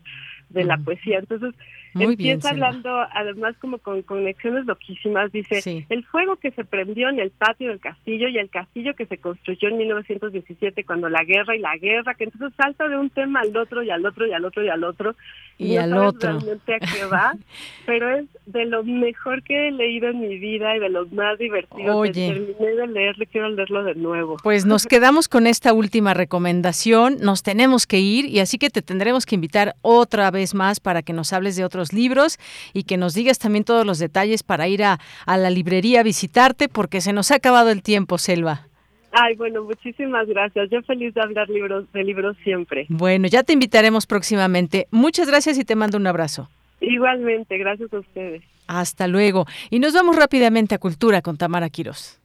de la poesía. Entonces Muy bien, empieza Selva. hablando además como con conexiones loquísimas, dice, Sí. el fuego que se prendió en el patio del castillo y el castillo que se construyó en 1917 cuando la guerra y la guerra, que entonces salta de un tema al otro y al otro y al otro y al otro. Y no al otro. realmente a qué va, pero es de lo mejor que he leído en mi vida y de los más divertidos. Oye. Terminé de leerlo, quiero leerlo de nuevo. Pues nos quedamos con esta última recomendación, nos tenemos que ir y así que te tendremos que invitar otra vez más para que nos hables de otros libros y que nos digas también todos los detalles para ir a, a la librería a visitarte porque se nos ha acabado el tiempo, Selva. Ay, bueno, muchísimas gracias. Yo feliz de hablar libros, de libros siempre. Bueno, ya te invitaremos próximamente. Muchas gracias y te mando un abrazo. Igualmente, gracias a ustedes. Hasta luego. Y nos vamos rápidamente a Cultura con Tamara Quirós.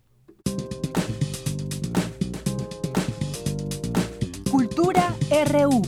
Cultura RU.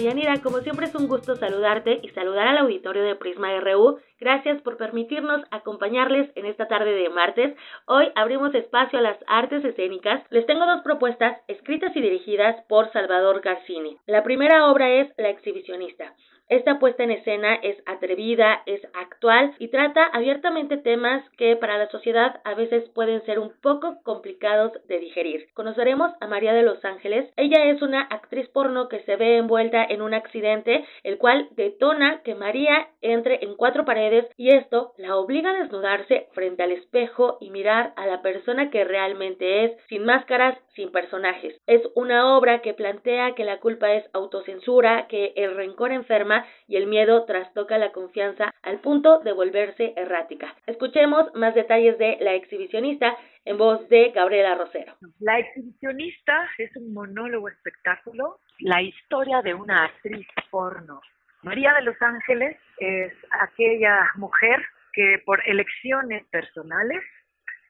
Deyanira, como siempre es un gusto saludarte y saludar al auditorio de Prisma RU. Gracias por permitirnos acompañarles en esta tarde de martes. Hoy abrimos espacio a las artes escénicas. Les tengo dos propuestas escritas y dirigidas por Salvador Garcini. La primera obra es La exhibicionista. Esta puesta en escena es atrevida, es actual y trata abiertamente temas que para la sociedad a veces pueden ser un poco complicados de digerir. Conoceremos a María de los Ángeles. Ella es una actriz porno que se ve envuelta en un accidente, el cual detona que María entre en cuatro paredes y esto la obliga a desnudarse frente al espejo y mirar a la persona que realmente es, sin máscaras, sin personajes. Es una obra que plantea que la culpa es autocensura, que el rencor enferma y el miedo trastoca la confianza al punto de volverse errática. Escuchemos más detalles de La exhibicionista en voz de Gabriela Rosero. La exhibicionista es un monólogo espectáculo, la historia de una actriz porno. María de los Ángeles es aquella mujer que por elecciones personales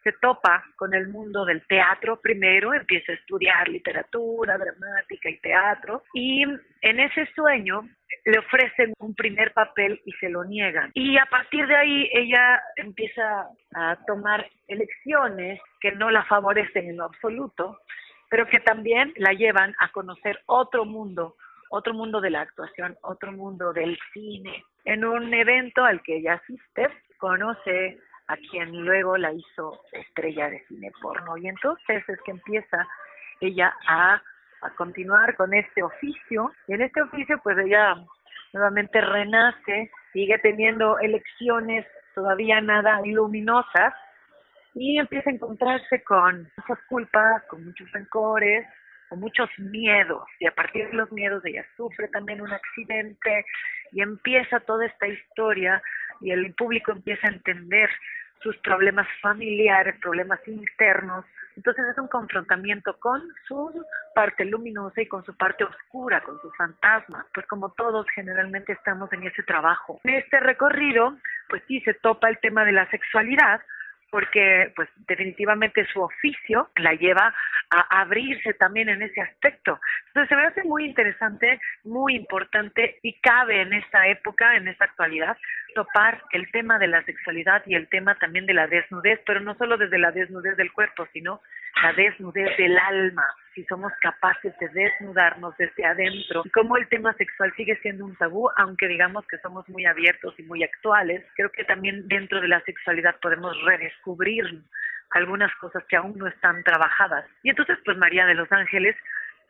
se topa con el mundo del teatro primero, empieza a estudiar literatura, dramática y teatro, y en ese sueño le ofrecen un primer papel y se lo niegan. Y a partir de ahí ella empieza a tomar elecciones que no la favorecen en lo absoluto, pero que también la llevan a conocer otro mundo, otro mundo de la actuación, otro mundo del cine. En un evento al que ella asiste, conoce a quien luego la hizo estrella de cine porno. Y entonces es que empieza ella a, a continuar con este oficio. Y en este oficio pues ella nuevamente renace, sigue teniendo elecciones todavía nada luminosas y empieza a encontrarse con muchas culpas, con muchos rencores, con muchos miedos. Y a partir de los miedos ella sufre también un accidente y empieza toda esta historia y el público empieza a entender sus problemas familiares, problemas internos. Entonces es un confrontamiento con su parte luminosa y con su parte oscura, con su fantasma. Pues como todos generalmente estamos en ese trabajo. En este recorrido, pues sí se topa el tema de la sexualidad, porque pues definitivamente su oficio la lleva a abrirse también en ese aspecto. Entonces se me hace muy interesante, muy importante y cabe en esta época, en esta actualidad, topar el tema de la sexualidad y el tema también de la desnudez, pero no solo desde la desnudez del cuerpo, sino la desnudez del alma, si somos capaces de desnudarnos desde adentro, y cómo el tema sexual sigue siendo un tabú, aunque digamos que somos muy abiertos y muy actuales, creo que también dentro de la sexualidad podemos redescubrir algunas cosas que aún no están trabajadas. Y entonces, pues María de los Ángeles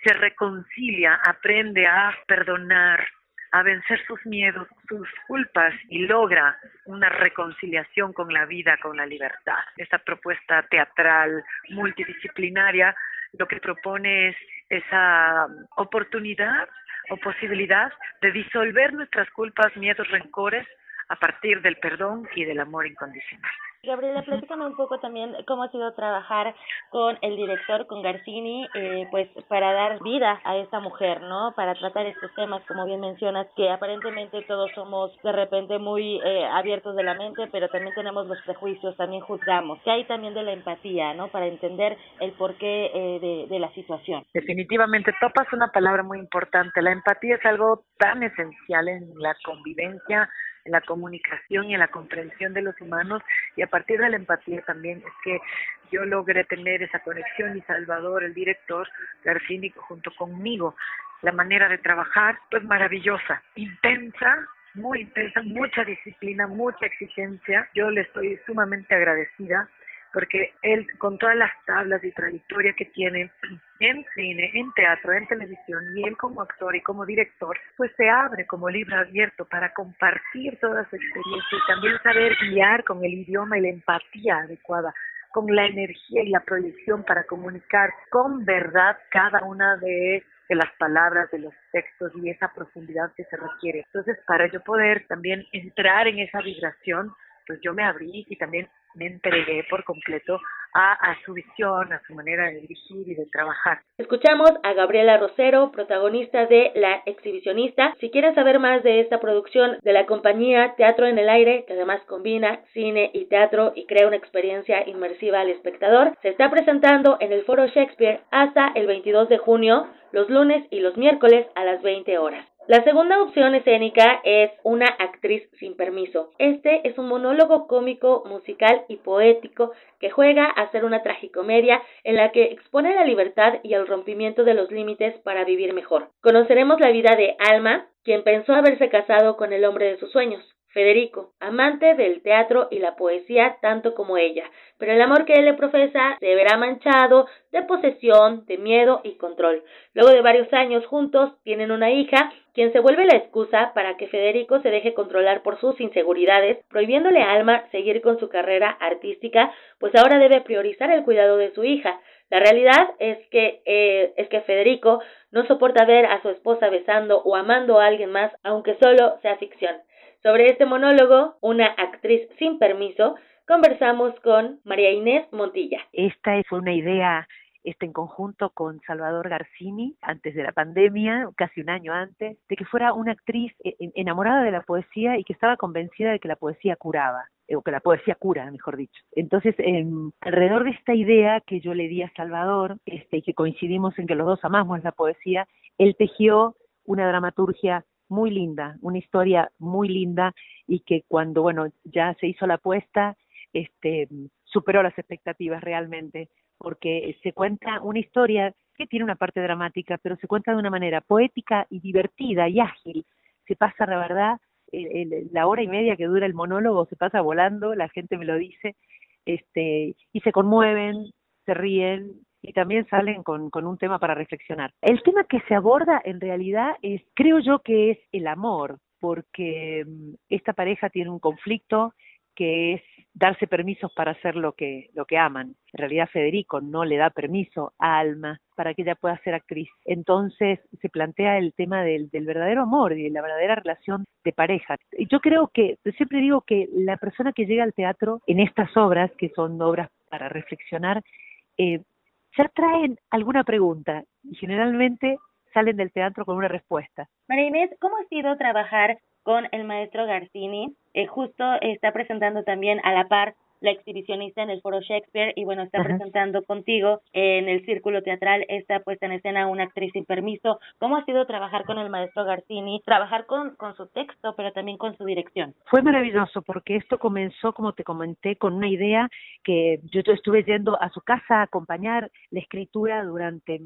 se reconcilia, aprende a perdonar, a vencer sus miedos, sus culpas y logra una reconciliación con la vida, con la libertad. Esta propuesta teatral multidisciplinaria lo que propone es esa oportunidad o posibilidad de disolver nuestras culpas, miedos, rencores a partir del perdón y del amor incondicional. Gabriela, platícame un poco también cómo ha sido trabajar con el director, con Garcini, eh, pues para dar vida a esta mujer, ¿no? Para tratar estos temas, como bien mencionas, que aparentemente todos somos de repente muy eh, abiertos de la mente, pero también tenemos los prejuicios, también juzgamos. Que hay también de la empatía, ¿no? Para entender el porqué eh, de, de la situación. Definitivamente, topas una palabra muy importante. La empatía es algo tan esencial en la convivencia en la comunicación y en la comprensión de los humanos y a partir de la empatía también es que yo logré tener esa conexión y Salvador, el director Garcini, junto conmigo, la manera de trabajar pues maravillosa, intensa, muy intensa, mucha disciplina, mucha exigencia. Yo le estoy sumamente agradecida porque él, con todas las tablas y trayectoria que tiene en cine, en teatro, en televisión, y él como actor y como director, pues se abre como libro abierto para compartir toda su experiencia y también saber guiar con el idioma y la empatía adecuada con la energía y la proyección para comunicar con verdad cada una de, de, las palabras, de los textos y esa profundidad que se requiere. Entonces, para yo poder también entrar en esa vibración, pues yo me abrí y también me entregué por completo a, su visión, a su manera de dirigir y de trabajar. Escuchamos a Gabriela Rosero, protagonista de La Exhibicionista. Si quieren saber más de esta producción de la compañía Teatro en el Aire, que además combina cine y teatro y crea una experiencia inmersiva al espectador, se está presentando en el Foro Shakespeare hasta el 22 de junio, los lunes y los miércoles a las 20 horas. La segunda opción escénica es Una actriz sin permiso. Este es un monólogo cómico, musical y poético que juega a ser una tragicomedia en la que expone la libertad y el rompimiento de los límites para vivir mejor. Conoceremos la vida de Alma, quien pensó haberse casado con el hombre de sus sueños. Federico, amante del teatro y la poesía tanto como ella, pero el amor que él le profesa se verá manchado de posesión, de miedo y control. Luego de varios años juntos, tienen una hija, quien se vuelve la excusa para que Federico se deje controlar por sus inseguridades, prohibiéndole a Alma seguir con su carrera artística, pues ahora debe priorizar el cuidado de su hija. La realidad es que, eh, es que Federico no soporta ver a su esposa besando o amando a alguien más, aunque solo sea ficción. Sobre este monólogo, una actriz sin permiso, conversamos con María Inés Montilla. Esta fue una idea este, en conjunto con Salvador Garcini antes de la pandemia, casi un año antes, de que fuera una actriz eh, enamorada de la poesía y que estaba convencida de que la poesía curaba eh, o que la poesía cura, mejor dicho. Entonces, eh, alrededor de esta idea que yo le di a Salvador, este, y que coincidimos en que los dos amamos la poesía, él tejió una dramaturgia muy linda, una historia muy linda y que cuando, bueno, ya se hizo la apuesta, este, superó las expectativas realmente, porque se cuenta una historia que tiene una parte dramática, pero se cuenta de una manera poética y divertida y ágil. Se pasa, la verdad, la hora y media que dura el monólogo se pasa volando, la gente me lo dice, este, y se conmueven, se ríen, y también salen con, con un tema para reflexionar. El tema que se aborda en realidad es, creo yo que es el amor, porque mm, esta pareja tiene un conflicto que es darse permisos para hacer lo que, lo que aman. En realidad Federico no le da permiso a Alma para que ella pueda ser actriz. Entonces se plantea el tema del, del verdadero amor y de la verdadera relación de pareja. Yo creo que, siempre digo que la persona que llega al teatro en estas obras, que son obras para reflexionar, eh, ya traen alguna pregunta y generalmente salen del teatro con una respuesta. María Inés, ¿cómo ha sido trabajar con el maestro Garcini? Eh, justo está presentando también a la par la exhibicionista en el Foro Shakespeare y bueno, está presentando contigo en el Círculo Teatral esta puesta en escena Una actriz sin permiso. ¿Cómo ha sido trabajar con el maestro Garcini, trabajar con, con su texto, pero también con su dirección? Fue maravilloso porque esto comenzó, como te comenté, con una idea que yo estuve yendo a su casa a acompañar la escritura durante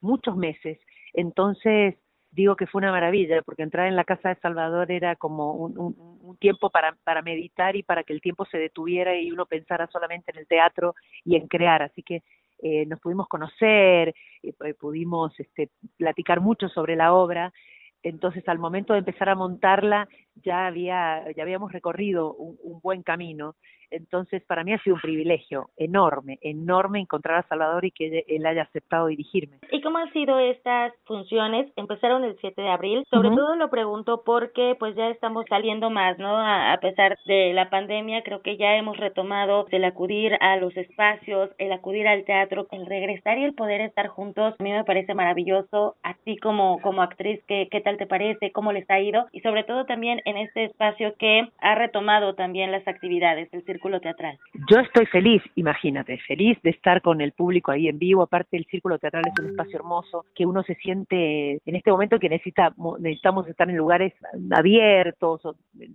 muchos meses. Entonces, digo que fue una maravilla, porque entrar en la casa de Salvador era como un, tiempo para, para meditar y para que el tiempo se detuviera y uno pensara solamente en el teatro y en crear. Así que eh, nos pudimos conocer, eh, pudimos este, platicar mucho sobre la obra. Entonces, al momento de empezar a montarla, ya había ya habíamos recorrido un buen camino entonces, para mí ha sido un privilegio enorme, enorme encontrar a Salvador y que él haya aceptado dirigirme. ¿Y cómo han sido estas funciones? Empezaron el 7 de abril. Sobre todo lo pregunto porque pues ya estamos saliendo más, ¿no? A, pesar de la pandemia, creo que ya hemos retomado el acudir a los espacios, el acudir al teatro, el regresar y el poder estar juntos. A mí me parece maravilloso. A ti como, como actriz, ¿qué, ¿qué tal te parece? ¿Cómo les ha ido? Y sobre todo también en este espacio que ha retomado también las actividades, el círculo teatral? Yo estoy feliz, imagínate, feliz de estar con el público ahí en vivo. Aparte, el círculo teatral es un espacio hermoso que uno se siente en este momento que necesita, necesitamos estar en lugares abiertos,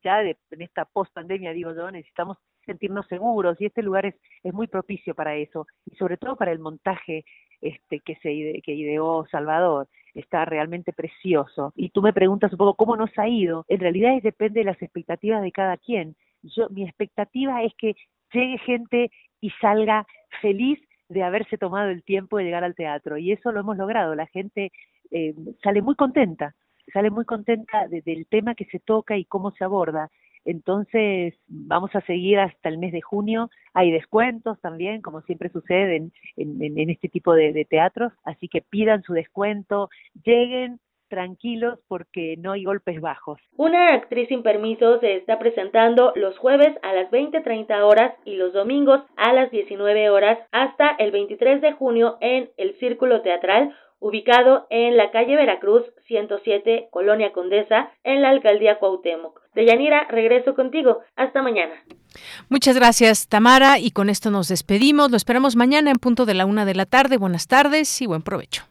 ya en esta post pandemia, digo yo, necesitamos sentirnos seguros y este lugar es, es muy propicio para eso. Y sobre todo para el montaje este que se que ideó Salvador está realmente precioso. Y tú me preguntas un poco cómo nos ha ido en realidad depende de las expectativas de cada quien yo mi expectativa es que llegue gente y salga feliz de haberse tomado el tiempo de llegar al teatro. Y eso lo hemos logrado. La gente eh, sale muy contenta sale muy contenta del tema que se toca y cómo se aborda. Entonces vamos a seguir hasta el mes de junio. Hay descuentos también como siempre sucede en, en, este tipo de, de teatros. Así que pidan su descuento lleguen tranquilos porque no hay golpes bajos. Una actriz sin permiso se está presentando los jueves a las 20.30 horas y los domingos a las 19 horas hasta el 23 de junio en el Círculo Teatral ubicado en la calle Veracruz 107, Colonia Condesa, en la alcaldía Cuauhtémoc. Deyanira, regreso contigo. Hasta mañana. Muchas gracias, Tamara, y con esto nos despedimos. Lo esperamos mañana en punto de la una de la tarde. Buenas tardes y buen provecho.